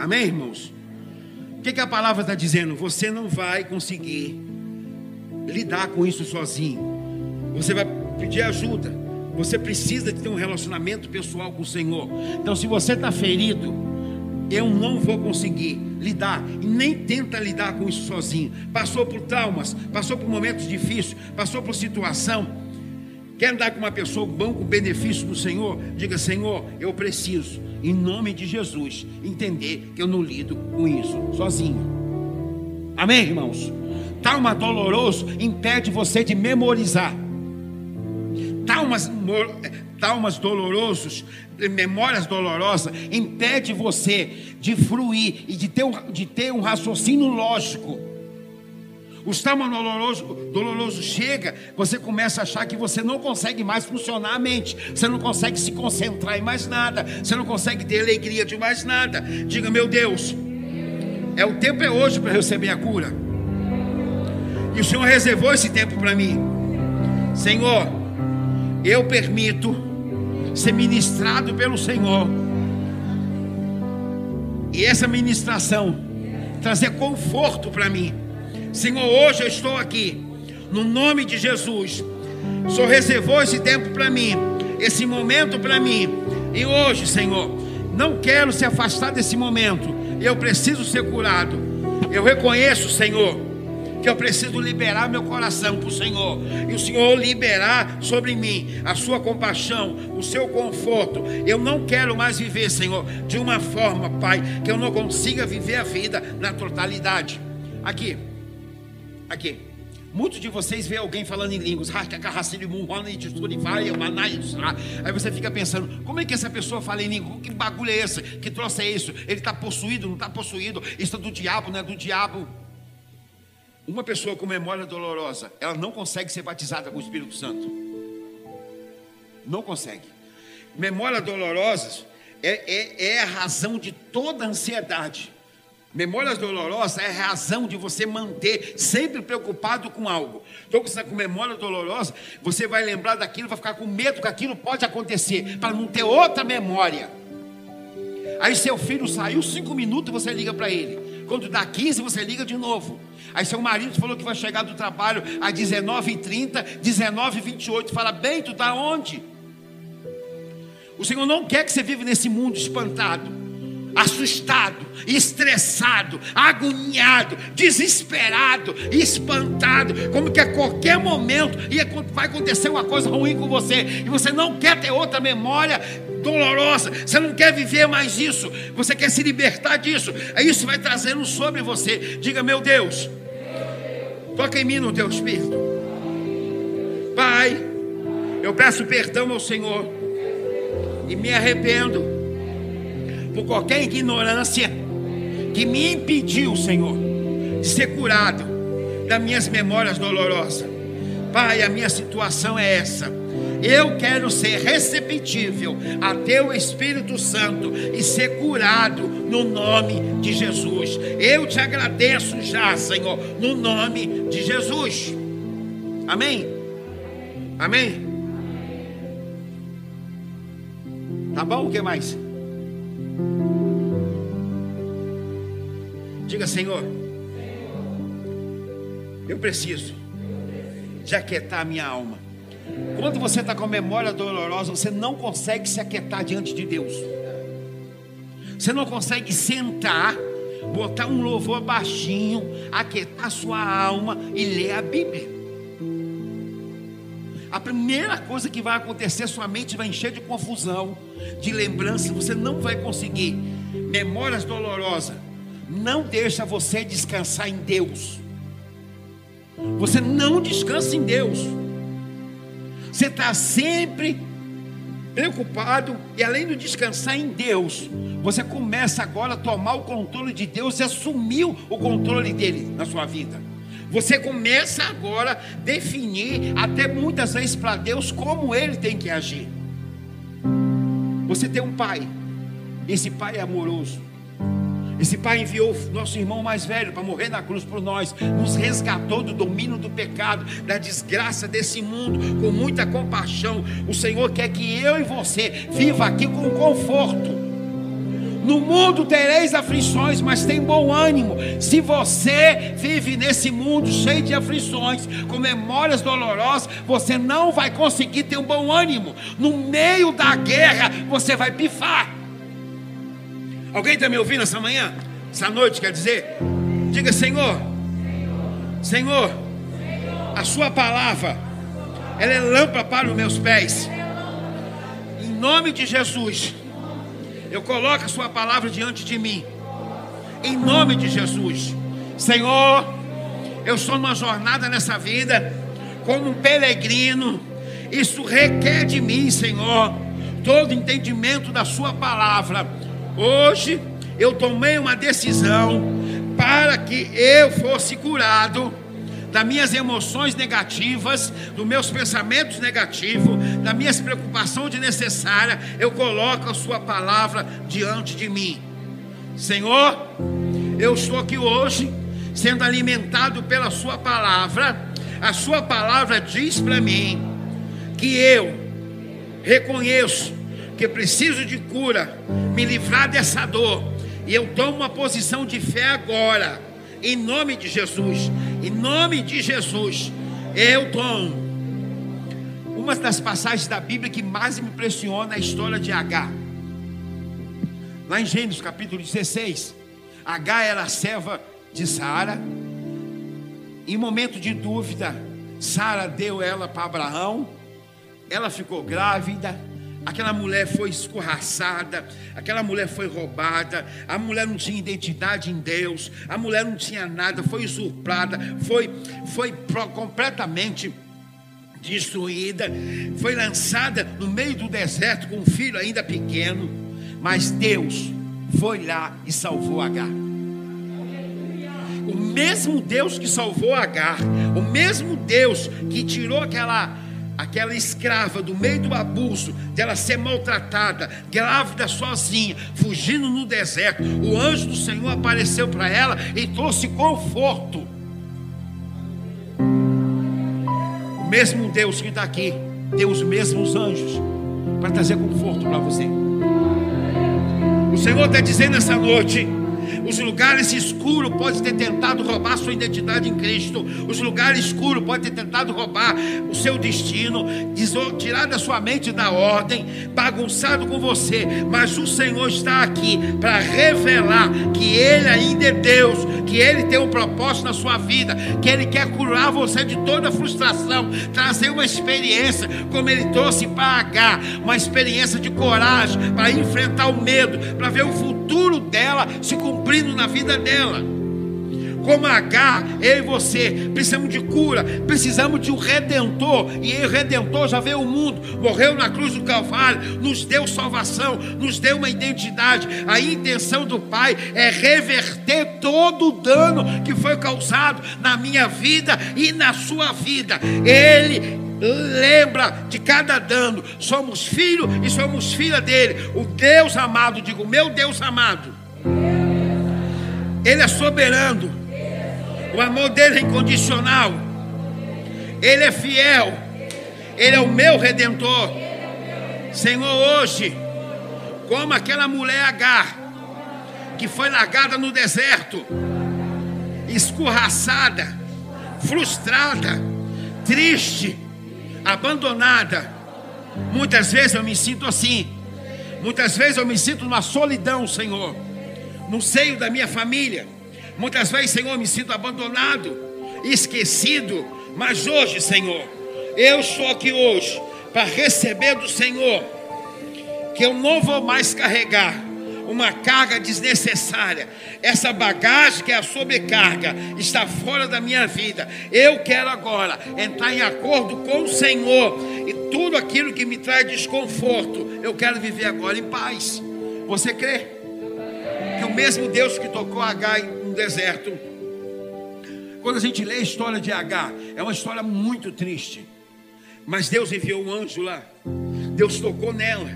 Amém, irmãos? O que, que a palavra está dizendo? Você não vai conseguir lidar com isso sozinho. Você vai pedir ajuda. Você precisa de ter um relacionamento pessoal com o Senhor. Então, se você está ferido, eu não vou conseguir lidar e nem tenta lidar com isso sozinho. Passou por traumas, passou por momentos difíceis, passou por situação. Quer andar com uma pessoa bom com benefício do Senhor? Diga, Senhor, eu preciso, em nome de Jesus, entender que eu não lido com isso sozinho. Amém, irmãos? Trauma doloroso impede você de memorizar. Traumas, traumas dolorosos, memórias dolorosas, impede você de fruir e de ter, um, de ter um raciocínio lógico. O trauma doloroso, doloroso chega, você começa a achar que você não consegue mais funcionar a mente, você não consegue se concentrar em mais nada, você não consegue ter alegria de mais nada. Diga, meu Deus, é o tempo é hoje para receber a cura. E o Senhor reservou esse tempo para mim. Senhor, eu permito ser ministrado pelo Senhor. E essa ministração trazer conforto para mim. Senhor, hoje eu estou aqui, no nome de Jesus. O Senhor reservou esse tempo para mim, esse momento para mim. E hoje, Senhor, não quero se afastar desse momento. Eu preciso ser curado. Eu reconheço, Senhor que eu preciso liberar meu coração para o Senhor, e o Senhor liberar sobre mim a sua compaixão, o seu conforto. Eu não quero mais viver, Senhor, de uma forma, Pai, que eu não consiga viver a vida na totalidade. Aqui, aqui. Muitos de vocês veem alguém falando em línguas, aí você fica pensando, como é que essa pessoa fala em língua? Que bagulho é esse? Que troço é isso? Ele está possuído, não está possuído? Isso é do diabo, não é do diabo? Uma pessoa com memória dolorosa, ela não consegue ser batizada com o Espírito Santo. Não consegue. Memórias dolorosas é, é, é a razão de toda ansiedade. Memórias dolorosas é a razão de você manter sempre preocupado com algo. Então, você está com memória dolorosa, você vai lembrar daquilo, vai ficar com medo que aquilo pode acontecer, para não ter outra memória. Aí seu filho saiu cinco minutos, você liga para ele. Quando dá 15, você liga de novo. Aí seu marido falou que vai chegar do trabalho às 19h30, 19h28. Fala, bem, tu está onde? O Senhor não quer que você viva nesse mundo espantado, assustado, estressado, agoniado, desesperado, espantado, como que a qualquer momento vai acontecer uma coisa ruim com você, e você não quer ter outra memória dolorosa, você não quer viver mais isso, você quer se libertar disso, aí isso vai trazendo sobre você. Diga, meu Deus, toca em mim no teu espírito, Pai, eu peço perdão ao Senhor e me arrependo por qualquer ignorância que me impediu, Senhor, de ser curado das minhas memórias dolorosas. Pai, a minha situação é essa eu quero ser receptível a teu Espírito Santo e ser curado no nome de Jesus. Eu te agradeço já, Senhor, no nome de Jesus. Amém? Amém? Tá bom? O que mais? Diga, Senhor, eu preciso de aquietar a minha alma. Quando você está com a memória dolorosa, você não consegue se aquietar diante de Deus. Você não consegue sentar, botar um louvor baixinho, aquietar sua alma e ler a Bíblia. A primeira coisa que vai acontecer, sua mente vai encher de confusão, de lembrança, você não vai conseguir. Memórias dolorosas não deixa você descansar em Deus. Você não descansa em Deus. Você está sempre preocupado e além de descansar em Deus, você começa agora a tomar o controle de Deus e assumir o controle dele na sua vida. Você começa agora a definir, até muitas vezes para Deus, como ele tem que agir. Você tem um pai, esse pai é amoroso. Esse pai enviou nosso irmão mais velho para morrer na cruz por nós, nos resgatou do domínio do pecado, da desgraça desse mundo, com muita compaixão. O Senhor quer que eu e você viva aqui com conforto. No mundo tereis aflições, mas tem bom ânimo. Se você vive nesse mundo cheio de aflições, com memórias dolorosas, você não vai conseguir ter um bom ânimo. No meio da guerra, você vai pifar. Alguém está me ouvindo essa manhã? Essa noite, quer dizer? Diga, Senhor, Senhor, a Sua palavra, ela é lâmpada para os meus pés. Em nome de Jesus, eu coloco a Sua palavra diante de mim. Em nome de Jesus, Senhor, eu sou numa jornada nessa vida, como um peregrino. Isso requer de mim, Senhor, todo entendimento da Sua palavra Hoje eu tomei uma decisão para que eu fosse curado das minhas emoções negativas, dos meus pensamentos negativos, das minhas preocupações desnecessárias. Eu coloco a Sua palavra diante de mim. Senhor, eu estou aqui hoje sendo alimentado pela Sua palavra. A Sua palavra diz para mim que eu reconheço que preciso de cura, me livrar dessa dor. E eu tomo uma posição de fé agora, em nome de Jesus. Em nome de Jesus, eu tomo. Uma das passagens da Bíblia que mais me impressiona é a história de H. Lá em Gênesis capítulo 16, H era a serva de Sara. Em momento de dúvida, Sara deu ela para Abraão. Ela ficou grávida Aquela mulher foi escorraçada, aquela mulher foi roubada, a mulher não tinha identidade em Deus, a mulher não tinha nada, foi usurpada, foi, foi completamente destruída, foi lançada no meio do deserto com um filho ainda pequeno, mas Deus foi lá e salvou Agar. O mesmo Deus que salvou Agar, o mesmo Deus que tirou aquela aquela escrava do meio do abuso, dela ser maltratada, grávida sozinha, fugindo no deserto, o anjo do Senhor apareceu para ela e trouxe conforto. O mesmo Deus que está aqui, tem os mesmos anjos para trazer conforto para você. O Senhor está dizendo essa noite os lugares escuros podem ter tentado roubar sua identidade em Cristo. Os lugares escuros podem ter tentado roubar o seu destino, tirar da sua mente da ordem, bagunçado com você. Mas o Senhor está aqui para revelar que Ele ainda é Deus, que Ele tem um propósito na sua vida, que Ele quer curar você de toda frustração, trazer uma experiência como Ele trouxe para H, uma experiência de coragem para enfrentar o medo, para ver o futuro dela se cumprir cumprindo na vida dela. Como H, eu e você precisamos de cura, precisamos de um redentor, e o redentor já veio ao mundo, morreu na cruz do Calvário, nos deu salvação, nos deu uma identidade. A intenção do Pai é reverter todo o dano que foi causado na minha vida e na sua vida. Ele lembra de cada dano. Somos filho e somos filha dele. O Deus amado, digo, meu Deus amado ele é soberano. O amor dele é incondicional. Ele é fiel. Ele é o meu redentor. Senhor, hoje, como aquela mulher Agar, que foi largada no deserto, escorraçada, frustrada, triste, abandonada. Muitas vezes eu me sinto assim. Muitas vezes eu me sinto numa solidão, Senhor no seio da minha família. Muitas vezes, Senhor, me sinto abandonado, esquecido, mas hoje, Senhor, eu estou aqui hoje para receber do Senhor que eu não vou mais carregar uma carga desnecessária. Essa bagagem que é a sobrecarga está fora da minha vida. Eu quero agora entrar em acordo com o Senhor e tudo aquilo que me traz desconforto, eu quero viver agora em paz. Você crê? Que o mesmo Deus que tocou H no deserto, quando a gente lê a história de H, é uma história muito triste. Mas Deus enviou um anjo lá. Deus tocou nela.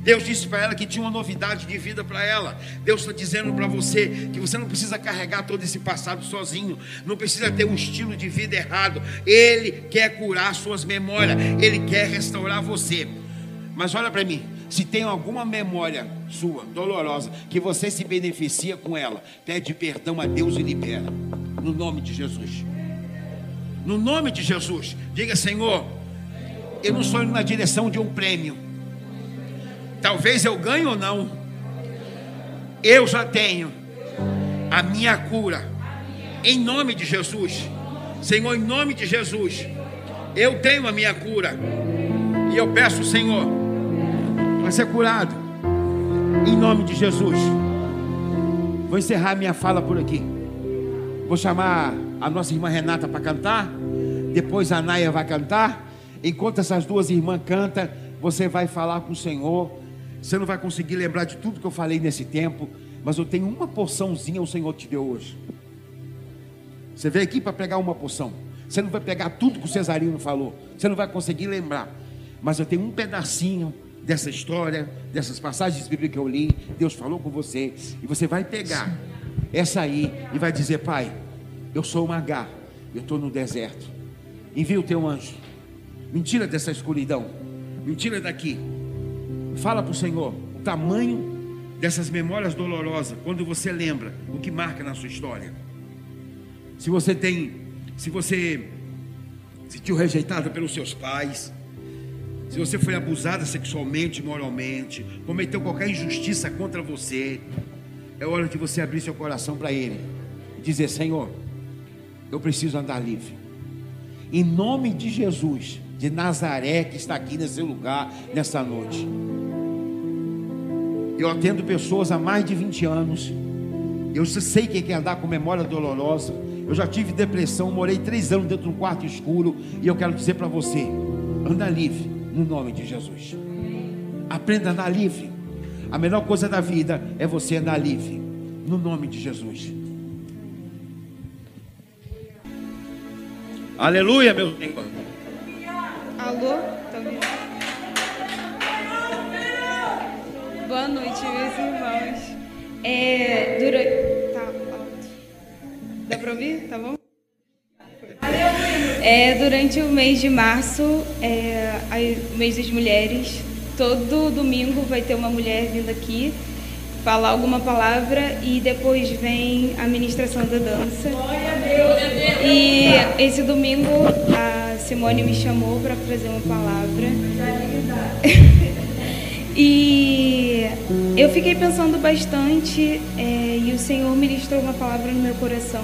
Deus disse para ela que tinha uma novidade de vida para ela. Deus está dizendo para você que você não precisa carregar todo esse passado sozinho, não precisa ter um estilo de vida errado. Ele quer curar suas memórias, ele quer restaurar você. Mas olha para mim, se tem alguma memória sua dolorosa que você se beneficia com ela, pede perdão a Deus e libera, no nome de Jesus. No nome de Jesus, diga Senhor, eu não estou indo na direção de um prêmio. Talvez eu ganhe ou não. Eu já tenho a minha cura. Em nome de Jesus. Senhor, em nome de Jesus. Eu tenho a minha cura. E eu peço, Senhor, ser curado. Em nome de Jesus. Vou encerrar minha fala por aqui. Vou chamar a nossa irmã Renata para cantar. Depois a Naia vai cantar. Enquanto essas duas irmãs cantam, você vai falar com o Senhor você não vai conseguir lembrar de tudo que eu falei nesse tempo, mas eu tenho uma porçãozinha o Senhor te deu hoje. Você veio aqui para pegar uma porção. Você não vai pegar tudo que o Cesarino falou. Você não vai conseguir lembrar. Mas eu tenho um pedacinho dessa história, dessas passagens bíblicas que eu li. Deus falou com você. E você vai pegar essa aí e vai dizer: Pai, eu sou uma H. Eu estou no deserto. Envia o teu anjo. Mentira dessa escuridão. Mentira daqui. Fala para o Senhor o tamanho dessas memórias dolorosas, quando você lembra o que marca na sua história. Se você tem, se você se sentiu rejeitada pelos seus pais, se você foi abusada sexualmente, moralmente, cometeu qualquer injustiça contra você, é hora de você abrir seu coração para Ele e dizer: Senhor, eu preciso andar livre. Em nome de Jesus, de Nazaré, que está aqui nesse lugar, nessa noite. Eu atendo pessoas há mais de 20 anos. Eu sei que é andar com memória dolorosa. Eu já tive depressão, morei três anos dentro de um quarto escuro. E eu quero dizer para você: anda livre, no nome de Jesus. Aprenda a andar livre. A melhor coisa da vida é você andar livre, no nome de Jesus. Aleluia, meu Senhor. Alô? Ouvindo? Boa noite, meus irmãos. É, durante. Tá alto. Dá pra ouvir? Tá bom? É, durante o mês de março, é, o mês das mulheres, todo domingo vai ter uma mulher vindo aqui falar alguma palavra e depois vem a ministração da dança. E esse domingo a Simone me chamou para trazer uma palavra. [LAUGHS] E eu fiquei pensando bastante é, e o Senhor ministrou uma palavra no meu coração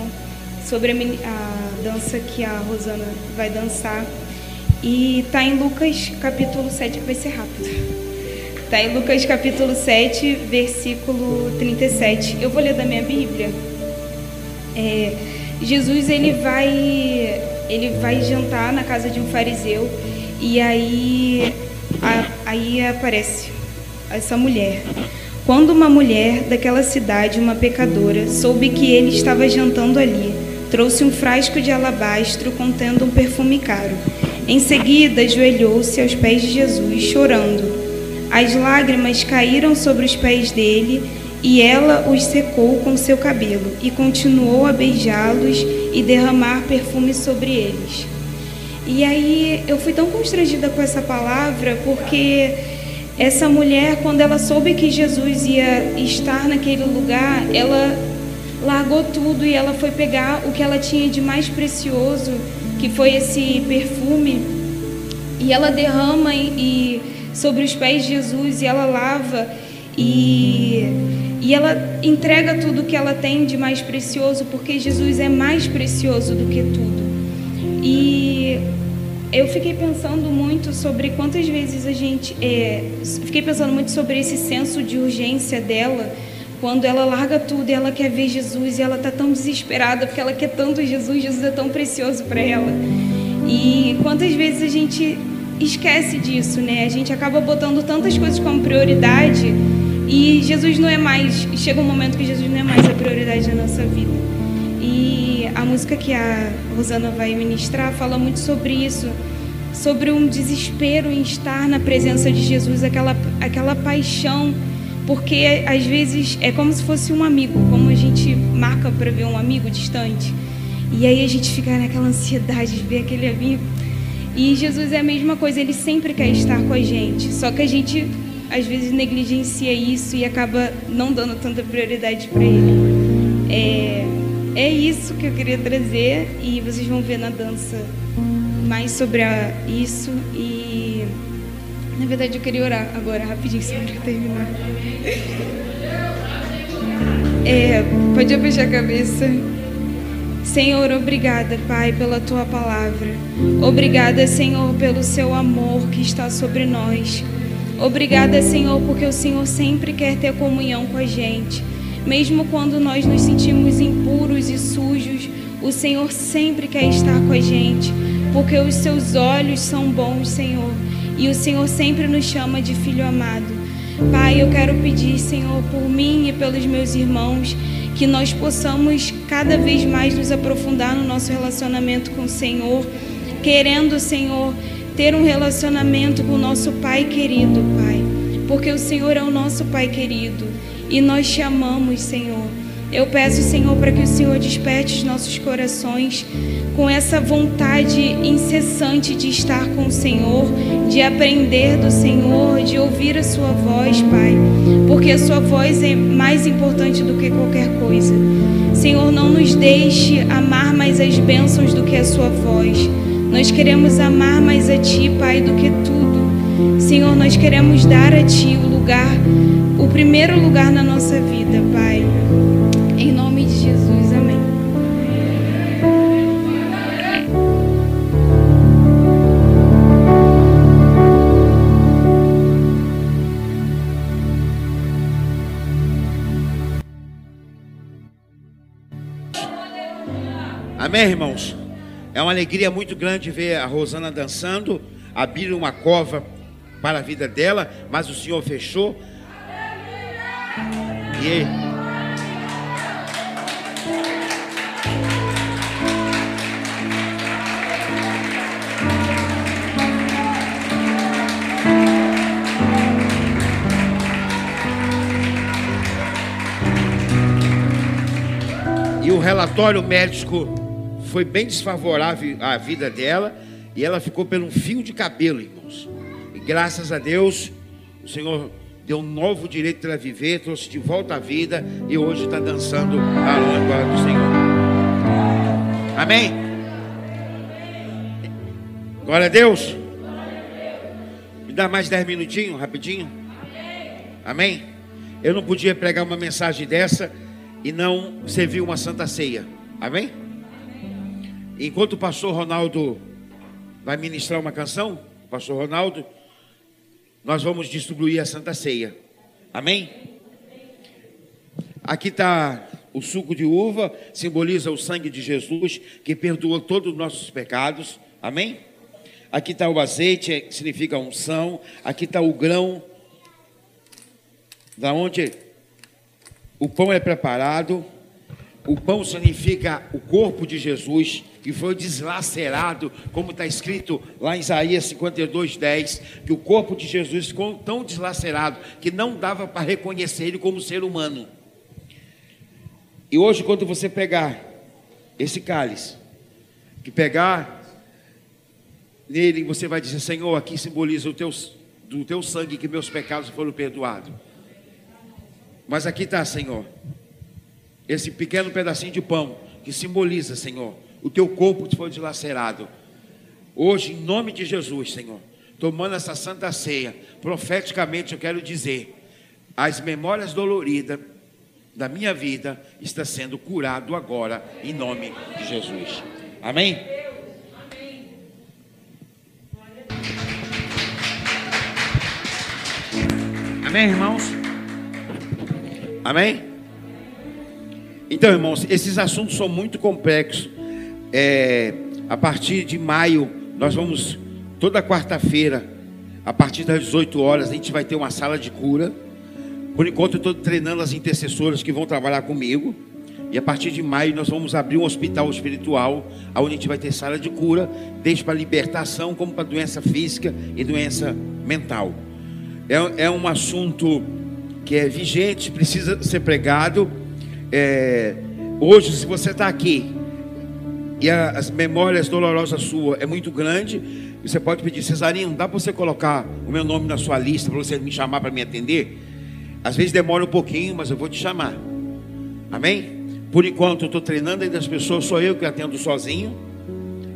sobre a, a dança que a Rosana vai dançar. E está em Lucas capítulo 7, que vai ser rápido. Está em Lucas capítulo 7, versículo 37. Eu vou ler da minha Bíblia. É, Jesus ele vai, ele vai jantar na casa de um fariseu e aí, a, aí aparece essa mulher. Quando uma mulher daquela cidade, uma pecadora, soube que ele estava jantando ali, trouxe um frasco de alabastro contendo um perfume caro. Em seguida, ajoelhou-se aos pés de Jesus, chorando. As lágrimas caíram sobre os pés dele e ela os secou com seu cabelo e continuou a beijá-los e derramar perfume sobre eles. E aí eu fui tão constrangida com essa palavra porque essa mulher, quando ela soube que Jesus ia estar naquele lugar, ela largou tudo e ela foi pegar o que ela tinha de mais precioso, que foi esse perfume, e ela derrama e, sobre os pés de Jesus e ela lava e, e ela entrega tudo que ela tem de mais precioso, porque Jesus é mais precioso do que tudo. E eu fiquei pensando muito sobre quantas vezes a gente. É, fiquei pensando muito sobre esse senso de urgência dela, quando ela larga tudo e ela quer ver Jesus e ela tá tão desesperada porque ela quer tanto Jesus, Jesus é tão precioso para ela. E quantas vezes a gente esquece disso, né? A gente acaba botando tantas coisas como prioridade e Jesus não é mais, chega um momento que Jesus não é mais a prioridade da nossa vida. E a música que a Rosana vai ministrar fala muito sobre isso, sobre um desespero em estar na presença de Jesus, aquela aquela paixão porque às vezes é como se fosse um amigo, como a gente marca para ver um amigo distante. E aí a gente fica naquela ansiedade de ver aquele amigo. E Jesus é a mesma coisa, ele sempre quer estar com a gente. Só que a gente às vezes negligencia isso e acaba não dando tanta prioridade para ele. É, é isso que eu queria trazer e vocês vão ver na dança mais sobre a, isso e na verdade, eu queria orar agora, rapidinho, só para terminar. É, pode fechar a cabeça. Senhor, obrigada, Pai, pela tua palavra. Obrigada, Senhor, pelo seu amor que está sobre nós. Obrigada, Senhor, porque o Senhor sempre quer ter comunhão com a gente. Mesmo quando nós nos sentimos impuros e sujos, o Senhor sempre quer estar com a gente, porque os seus olhos são bons, Senhor e o Senhor sempre nos chama de filho amado. Pai, eu quero pedir, Senhor, por mim e pelos meus irmãos, que nós possamos cada vez mais nos aprofundar no nosso relacionamento com o Senhor, querendo, Senhor, ter um relacionamento com o nosso Pai querido, Pai, porque o Senhor é o nosso Pai querido e nós te amamos, Senhor. Eu peço, Senhor, para que o Senhor desperte os nossos corações com essa vontade incessante de estar com o Senhor, de aprender do Senhor, de ouvir a Sua voz, Pai, porque a Sua voz é mais importante do que qualquer coisa. Senhor, não nos deixe amar mais as bênçãos do que a Sua voz. Nós queremos amar mais a Ti, Pai, do que tudo. Senhor, nós queremos dar a Ti o lugar, o primeiro lugar na nossa vida, Pai. Amém, irmãos? É uma alegria muito grande ver a Rosana dançando, abrir uma cova para a vida dela, mas o Senhor fechou. E E o relatório médico foi bem desfavorável à vida dela e ela ficou pelo fio de cabelo, irmãos. E graças a Deus, o Senhor deu um novo direito para viver, trouxe de volta à vida e hoje está dançando a glória do Senhor. Amém? Glória a Deus. Me dá mais dez minutinhos, rapidinho. Amém? Eu não podia pregar uma mensagem dessa e não servir uma santa ceia. Amém? Enquanto o pastor Ronaldo vai ministrar uma canção, pastor Ronaldo, nós vamos distribuir a Santa Ceia. Amém? Aqui está o suco de uva, simboliza o sangue de Jesus, que perdoa todos os nossos pecados. Amém? Aqui está o azeite, que significa unção. Aqui está o grão, da onde o pão é preparado. O pão significa o corpo de Jesus que foi deslacerado, como está escrito lá em Isaías 52, 10, que o corpo de Jesus ficou tão deslacerado que não dava para reconhecer ele como ser humano. E hoje, quando você pegar esse cálice, que pegar nele, você vai dizer: Senhor, aqui simboliza o teu, do teu sangue que meus pecados foram perdoados. Mas aqui está, Senhor, esse pequeno pedacinho de pão que simboliza, Senhor, o teu corpo foi dilacerado. Hoje, em nome de Jesus, Senhor, tomando essa santa ceia, profeticamente eu quero dizer, as memórias doloridas da minha vida está sendo curado agora em nome de Jesus. Amém? Amém, irmãos? Amém? Então, irmãos, esses assuntos são muito complexos. É, a partir de maio, nós vamos, toda quarta-feira, a partir das 18 horas, a gente vai ter uma sala de cura. Por enquanto, eu estou treinando as intercessoras que vão trabalhar comigo. E a partir de maio, nós vamos abrir um hospital espiritual, onde a gente vai ter sala de cura, desde para libertação, como para doença física e doença mental. É, é um assunto que é vigente, precisa ser pregado. É, hoje, se você está aqui e a, as memórias dolorosas sua é muito grande, você pode pedir, Cesarinho, dá para você colocar o meu nome na sua lista para você me chamar para me atender? Às vezes demora um pouquinho, mas eu vou te chamar. Amém? Por enquanto eu estou treinando ainda as pessoas, sou eu que atendo sozinho.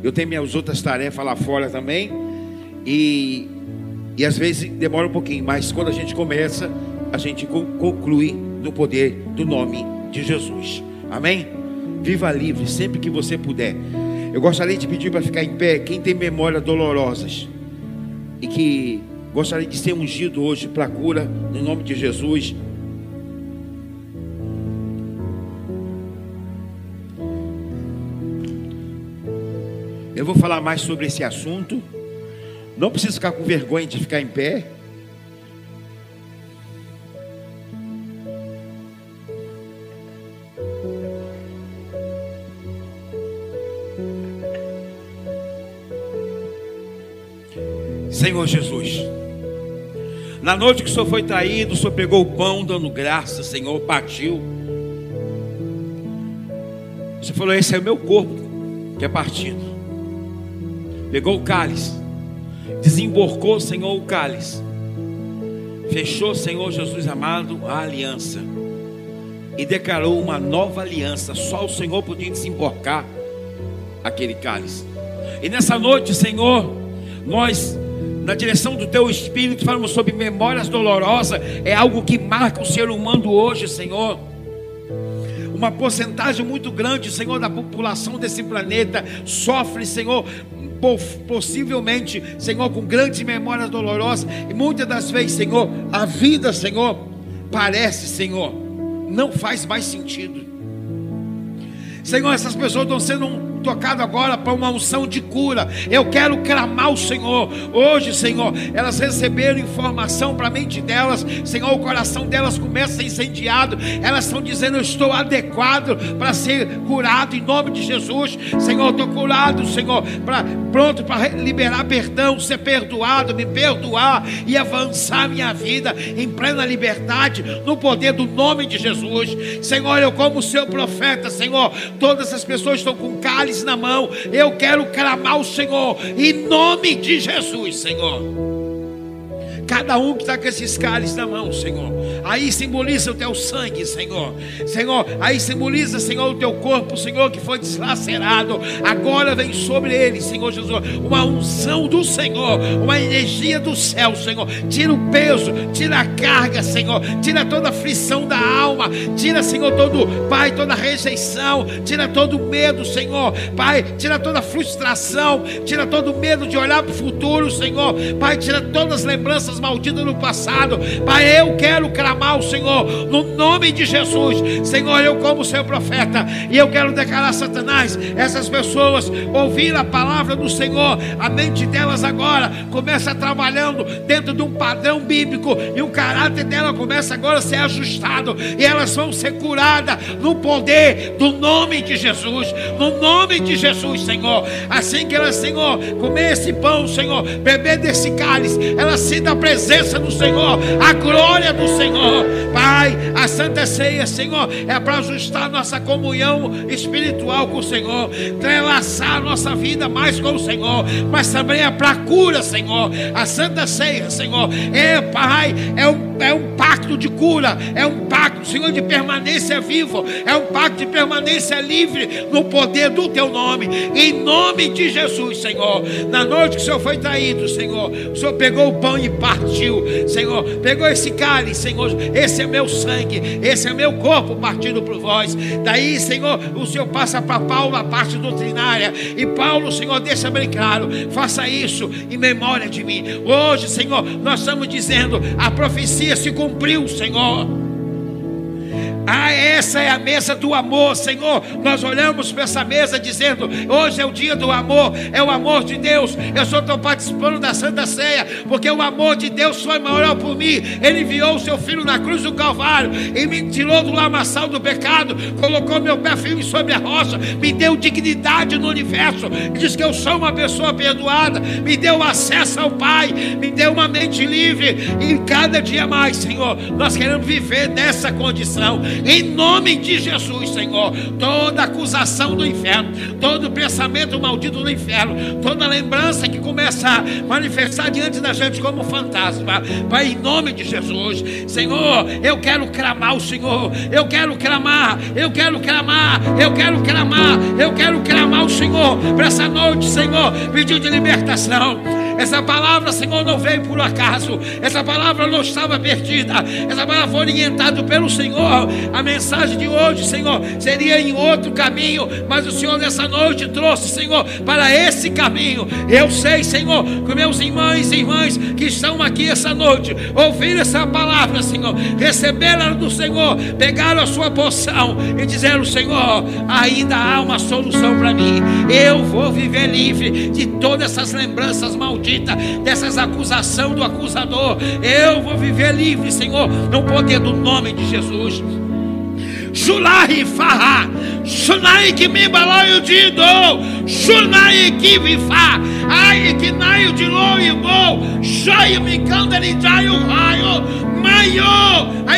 Eu tenho minhas outras tarefas lá fora também. E, e às vezes demora um pouquinho, mas quando a gente começa, a gente conclui no poder do nome de Jesus. Amém? Viva livre sempre que você puder. Eu gostaria de pedir para ficar em pé quem tem memórias dolorosas e que gostaria de ser ungido hoje para cura, no nome de Jesus. Eu vou falar mais sobre esse assunto. Não precisa ficar com vergonha de ficar em pé. Senhor Jesus, na noite que o Senhor foi traído, o Senhor pegou o pão, dando graça, Senhor, partiu. Você falou: Esse é o meu corpo que é partido pegou o cálice, desemborcou, Senhor, o cálice, fechou, Senhor Jesus amado, a aliança e declarou uma nova aliança. Só o Senhor podia desemborcar aquele cálice. E nessa noite, Senhor, nós, na direção do Teu Espírito, falamos sobre memórias dolorosas. É algo que marca o ser humano hoje, Senhor. Uma porcentagem muito grande, Senhor, da população desse planeta sofre, Senhor, possivelmente, Senhor, com grandes memórias dolorosas, e muitas das vezes, Senhor, a vida, Senhor, parece, Senhor, não faz mais sentido. Senhor, essas pessoas estão sendo um tocado agora para uma unção de cura. Eu quero clamar o Senhor. Hoje, Senhor, elas receberam informação para a mente delas. Senhor, o coração delas começa a ser incendiado. Elas estão dizendo: Eu estou adequado para ser curado em nome de Jesus. Senhor, estou curado, Senhor, pronto para liberar perdão, ser perdoado, me perdoar e avançar minha vida em plena liberdade, no poder do nome de Jesus. Senhor, eu, como seu profeta, Senhor, todas as pessoas estão com cálice na mão. Eu quero clamar ao Senhor, em nome de Jesus, Senhor. Cada um que está com esses cálices na mão, Senhor. Aí simboliza o teu sangue, Senhor. Senhor, aí simboliza, Senhor, o teu corpo, Senhor, que foi deslacerado. Agora vem sobre ele, Senhor Jesus, uma unção do Senhor, uma energia do céu, Senhor. Tira o peso, tira a carga, Senhor. Tira toda a aflição da alma. Tira, Senhor, todo, Pai, toda a rejeição. Tira todo o medo, Senhor. Pai, tira toda a frustração. Tira todo o medo de olhar para o futuro, Senhor. Pai, tira todas as lembranças malditas no passado. Pai, eu quero clamar ao Senhor, no nome de Jesus. Senhor, eu como seu profeta, e eu quero declarar Satanás, essas pessoas ouvir a palavra do Senhor, a mente delas agora começa trabalhando dentro de um padrão bíblico, e o caráter dela começa agora a ser ajustado, e elas vão ser curadas no poder do nome de Jesus, no nome de Jesus, Senhor. Assim que elas, Senhor, comer esse pão, Senhor, beber desse cálice, elas dá presença do Senhor, a glória do Senhor. Pai, a Santa Ceia, Senhor, é para ajustar nossa comunhão espiritual com o Senhor, entrelaçar nossa vida mais com o Senhor, mas também é para cura, Senhor. A Santa Ceia, Senhor, é, Pai, é um, é um pacto de cura, é um pacto, Senhor, de permanência vivo, é um pacto de permanência livre no poder do Teu nome, em nome de Jesus, Senhor. Na noite que o Senhor foi traído, Senhor, o Senhor pegou o pão e paz partiu, Senhor. Pegou esse cálice, Senhor. Esse é meu sangue, esse é meu corpo partido por vós. Daí, Senhor, o Senhor passa para Paulo a parte doutrinária. E Paulo, Senhor, deixa bem claro: faça isso em memória de mim. Hoje, Senhor, nós estamos dizendo: a profecia se cumpriu, Senhor. Ah, Essa é a mesa do amor, Senhor. Nós olhamos para essa mesa dizendo: hoje é o dia do amor, é o amor de Deus. Eu só estou participando da Santa Ceia, porque o amor de Deus foi maior por mim. Ele enviou o seu filho na cruz do Calvário e me tirou do lamaçal do pecado, colocou meu pé firme sobre a rocha, me deu dignidade no universo, diz que eu sou uma pessoa perdoada, me deu acesso ao Pai, me deu uma mente livre, e cada dia mais, Senhor, nós queremos viver nessa condição, em nome de Jesus, Senhor. Toda acusação do inferno, todo pensamento maldito do inferno, toda lembrança que começa a manifestar diante da gente como fantasma, Pai, em nome de Jesus, Senhor, eu quero clamar o Senhor, eu quero clamar, eu quero clamar, eu quero clamar, eu quero clamar o Senhor para essa noite, Senhor, pedido de libertação. Essa palavra, Senhor, não veio por acaso. Essa palavra não estava perdida. Essa palavra foi orientada pelo Senhor. A mensagem de hoje, Senhor, seria em outro caminho, mas o Senhor nessa noite trouxe, Senhor, para esse caminho. Eu sei, Senhor, que meus irmãos e irmãs que estão aqui essa noite ouviram essa palavra, Senhor, receberam do Senhor, pegaram a sua porção e disseram: Senhor, ainda há uma solução para mim. Eu vou viver livre de todas essas lembranças malditas maldita, dessas acusações do acusador. Eu vou viver livre, Senhor, no poder do nome de Jesus. Shulai farra, Shunai que me balaio de Shunai que vifa, ai que naio de lo e bo, Shai me candere jaio raio, maior a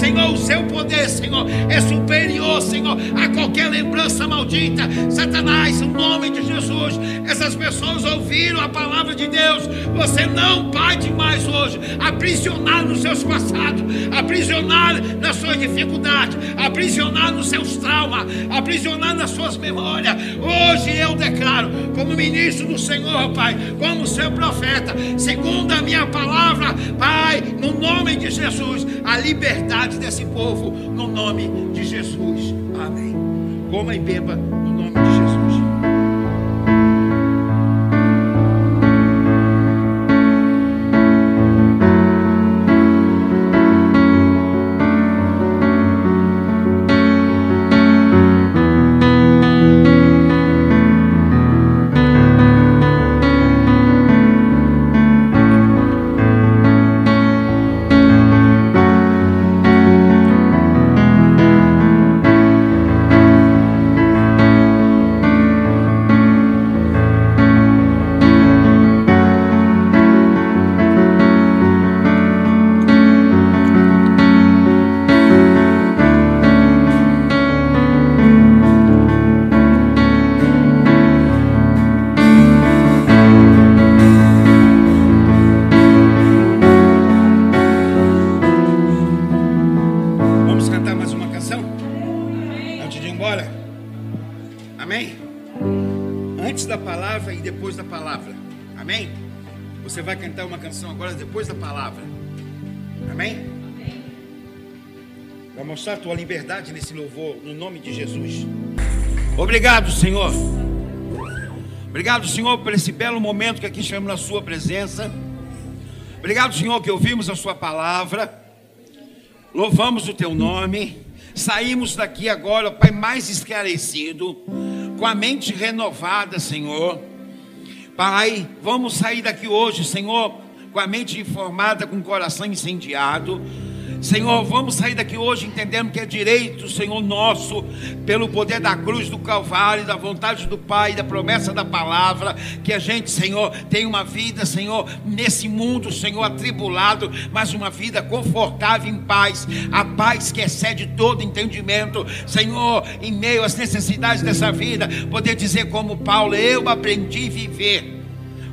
Senhor, o seu poder, Senhor, é superior, Senhor, a qualquer lembrança maldita. Satanás, no nome de Jesus, essas pessoas ouviram a palavra de Deus. Você não pode mais hoje aprisionar nos seus passados, aprisionar nas suas dificuldades, aprisionar nos seus traumas, aprisionar nas suas memórias. Hoje eu declaro, como ministro do Senhor, Pai, como seu profeta, segundo a minha palavra, Pai Pai, no nome de Jesus, a liberdade desse povo, no nome de Jesus. Amém. Coma e beba mostrar a tua liberdade nesse louvor, no nome de Jesus. Obrigado, Senhor. Obrigado, Senhor, por esse belo momento que aqui estamos na Sua presença. Obrigado, Senhor, que ouvimos a Sua palavra. Louvamos o Teu nome. Saímos daqui agora, Pai, mais esclarecido, com a mente renovada, Senhor. Pai, vamos sair daqui hoje, Senhor, com a mente informada, com o coração incendiado Senhor, vamos sair daqui hoje entendendo que é direito, Senhor nosso, pelo poder da cruz do Calvário, da vontade do Pai, da promessa da palavra, que a gente, Senhor, tem uma vida, Senhor, nesse mundo, Senhor, atribulado, mas uma vida confortável em paz, a paz que excede todo entendimento, Senhor, em meio às necessidades dessa vida, poder dizer como Paulo, eu aprendi a viver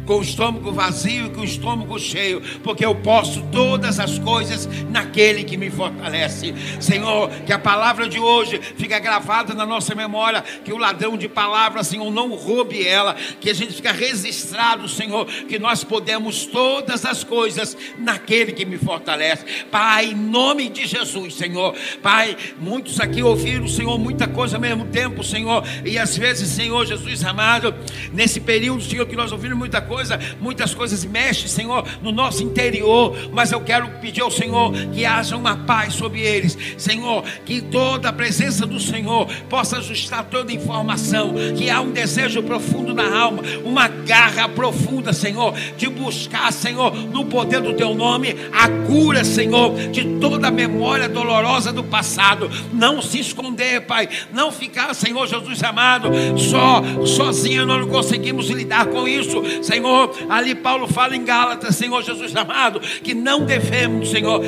com o estômago vazio e com o estômago cheio, porque eu posso todas as coisas naquele que me fortalece. Senhor, que a palavra de hoje fica gravada na nossa memória, que o ladrão de palavras, Senhor, não roube ela, que a gente fica registrado, Senhor, que nós podemos todas as coisas naquele que me fortalece. Pai, em nome de Jesus, Senhor. Pai, muitos aqui ouviram, Senhor, muita coisa ao mesmo tempo, Senhor, e às vezes, Senhor Jesus amado, nesse período, Senhor, que nós ouvimos muita coisa coisas, muitas coisas mexem, Senhor, no nosso interior, mas eu quero pedir ao Senhor que haja uma paz sobre eles, Senhor, que toda a presença do Senhor possa ajustar toda informação, que há um desejo profundo na alma, uma garra profunda, Senhor, de buscar, Senhor, no poder do teu nome, a cura, Senhor, de toda a memória dolorosa do passado. Não se esconder, Pai, não ficar, Senhor Jesus amado, só, sozinho nós não conseguimos lidar com isso, Senhor. Ali Paulo fala em Gálatas, Senhor Jesus amado, que não devemos, Senhor,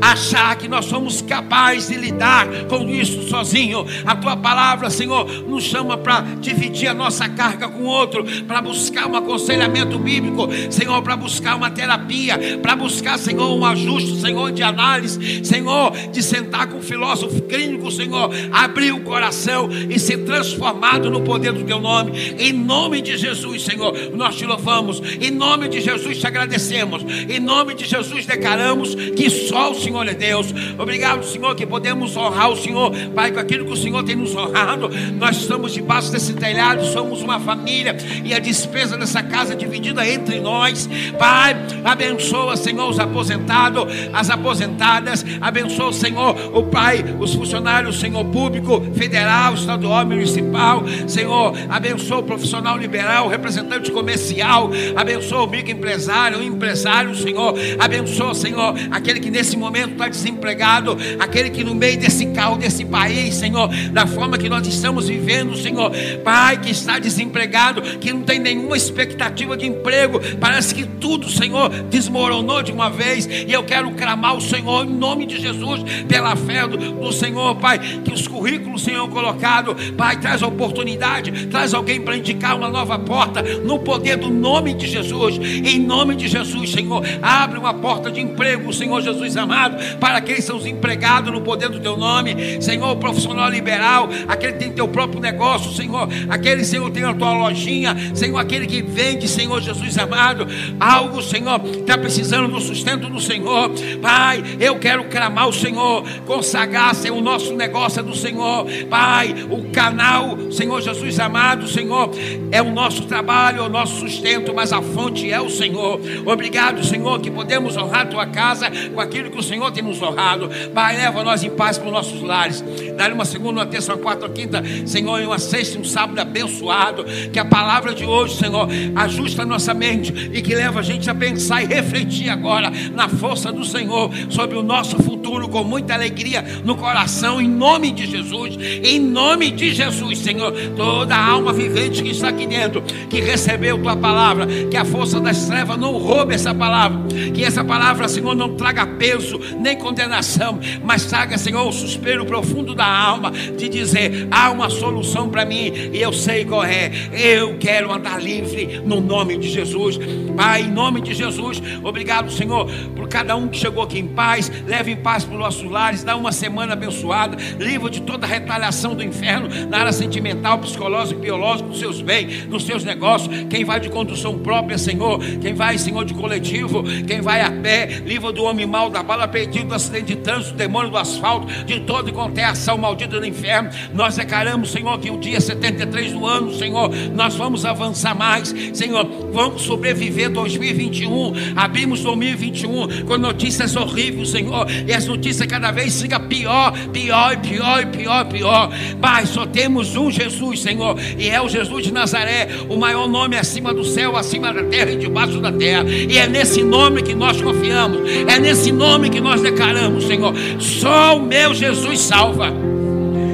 achar que nós somos capazes de lidar com isso sozinho. A tua palavra, Senhor, nos chama para dividir a nossa carga com outro, para buscar um aconselhamento bíblico, Senhor, para buscar uma terapia, para buscar, Senhor, um ajuste, Senhor, de análise, Senhor, de sentar com um filósofo clínico, Senhor, abrir o coração e ser transformado no poder do teu nome. Em nome de Jesus, Senhor, nós te louvamos. Em nome de Jesus te agradecemos. Em nome de Jesus declaramos que só o Senhor é Deus. Obrigado, Senhor, que podemos honrar o Senhor, Pai, com aquilo que o Senhor tem nos honrado. Nós estamos debaixo desse telhado, somos uma família e a despesa dessa casa é dividida entre nós. Pai, abençoa, Senhor, os aposentados, as aposentadas. Abençoa, Senhor, o Pai, os funcionários, Senhor, público, federal, estadual, municipal. Senhor, abençoa o profissional liberal, representante comercial. Abençoa o microempresário, o empresário, Senhor. Abençoa, Senhor, aquele que nesse momento está desempregado, aquele que no meio desse caos, desse país, Senhor, da forma que nós estamos vivendo, Senhor. Pai, que está desempregado, que não tem nenhuma expectativa de emprego, parece que tudo, Senhor, desmoronou de uma vez. E eu quero clamar o Senhor em nome de Jesus, pela fé do, do Senhor, Pai, que os currículos, Senhor, colocado, Pai, traz oportunidade, traz alguém para indicar uma nova porta, no poder do nome de Jesus, em nome de Jesus, Senhor, abre uma porta de emprego, Senhor Jesus amado, para aqueles que são os empregados no poder do teu nome, Senhor, o profissional liberal, aquele que tem teu próprio negócio, Senhor, aquele, Senhor, tem a tua lojinha, Senhor, aquele que vende, Senhor Jesus amado, algo, Senhor, está precisando do sustento do Senhor, Pai, eu quero clamar o Senhor, consagrar, Senhor, o nosso negócio é do Senhor, Pai, o canal, Senhor Jesus amado, Senhor, é o nosso trabalho, é o nosso sustento, mas a fonte é o Senhor. Obrigado, Senhor, que podemos honrar tua casa com aquilo que o Senhor tem nos honrado. Pai, leva nós em paz para os nossos lares. Dá uma segunda, uma terça, uma quarta, uma quinta, Senhor, e uma sexta, um sábado abençoado. Que a palavra de hoje, Senhor, ajusta a nossa mente e que leva a gente a pensar e refletir agora na força do Senhor sobre o nosso futuro com muita alegria no coração, em nome de Jesus. Em nome de Jesus, Senhor, toda alma vivente que está aqui dentro, que recebeu tua palavra, que a força das trevas não roube essa palavra, que essa palavra, Senhor, não traga peso nem condenação, mas traga, Senhor, o suspiro profundo da alma de dizer: há uma solução para mim e eu sei qual é. Eu quero andar livre no nome de Jesus, Pai, em nome de Jesus. Obrigado, Senhor, por cada um que chegou aqui em paz. Leve em paz para os nossos lares, dá uma semana abençoada, livre de toda retaliação do inferno na área sentimental, psicológica, biológica, dos seus bens, dos seus negócios. Quem vai de condução própria, Senhor, quem vai, Senhor, de coletivo, quem vai a pé, livre do homem mal, da bala perdida, do acidente de trânsito, do demônio do asfalto, de todo e qualquer ação maldita do inferno. Nós declaramos, Senhor, que o dia 73 do ano, Senhor, nós vamos avançar mais, Senhor, vamos sobreviver 2021. Abrimos 2021 com notícias horríveis, Senhor, e as notícias cada vez ficam pior, pior e pior e pior, pior. Pai, só temos um Jesus, Senhor, e é o Jesus de Nazaré, o maior nome acima do acima da terra e debaixo da terra. E é nesse nome que nós confiamos, é nesse nome que nós declaramos, Senhor. Só o meu Jesus salva.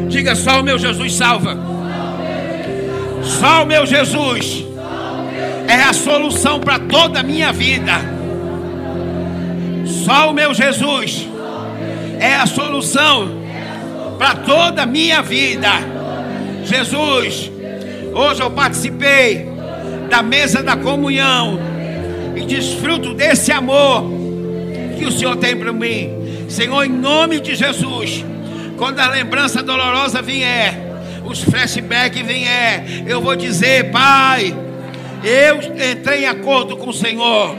Diga só o meu Jesus salva. Só o meu Jesus é a solução para toda a minha vida. Só o meu Jesus é a solução para toda a minha vida. Jesus, hoje eu participei da mesa da comunhão e desfruto desse amor que o Senhor tem para mim. Senhor, em nome de Jesus, quando a lembrança dolorosa vier, os flashbacks vier, eu vou dizer, Pai, eu entrei em acordo com o Senhor.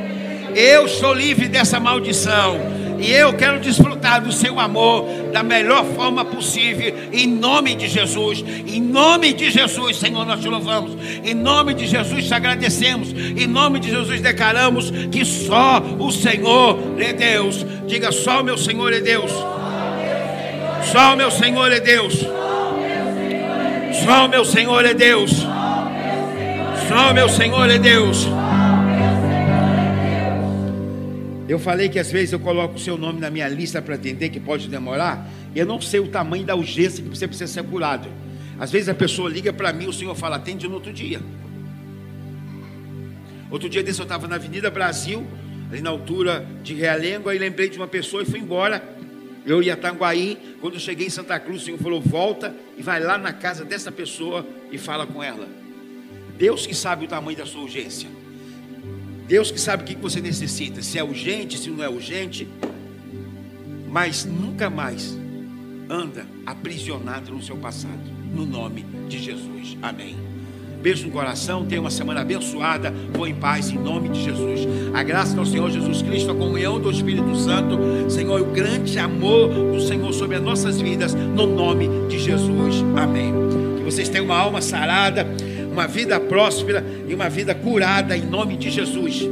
Eu sou livre dessa maldição. E eu quero desfrutar do seu amor da melhor forma possível, em nome de Jesus. Em nome de Jesus, Senhor, nós te louvamos. Em nome de Jesus te agradecemos. Em nome de Jesus declaramos que só o Senhor é Deus. Diga só o meu Senhor é Deus. Só o meu Senhor é Deus. Só o meu Senhor é Deus. Só o meu Senhor é Deus. Eu falei que às vezes eu coloco o seu nome na minha lista para atender, que pode demorar, e eu não sei o tamanho da urgência que você precisa ser curado. Às vezes a pessoa liga para mim, o senhor fala, atende no outro dia. Outro dia desse eu estava na Avenida Brasil, ali na altura de Realengo, aí lembrei de uma pessoa e fui embora. Eu ia a Tanguaí, quando eu cheguei em Santa Cruz, o Senhor falou: volta e vai lá na casa dessa pessoa e fala com ela. Deus que sabe o tamanho da sua urgência. Deus que sabe o que você necessita, se é urgente, se não é urgente, mas nunca mais anda aprisionado no seu passado, no nome de Jesus. Amém. Beijo no coração, tenha uma semana abençoada, vou em paz em nome de Jesus. A graça do Senhor Jesus Cristo, a comunhão do Espírito Santo, Senhor, o grande amor do Senhor sobre as nossas vidas, no nome de Jesus. Amém. Que vocês tenham uma alma sarada uma vida próspera e uma vida curada em nome de Jesus.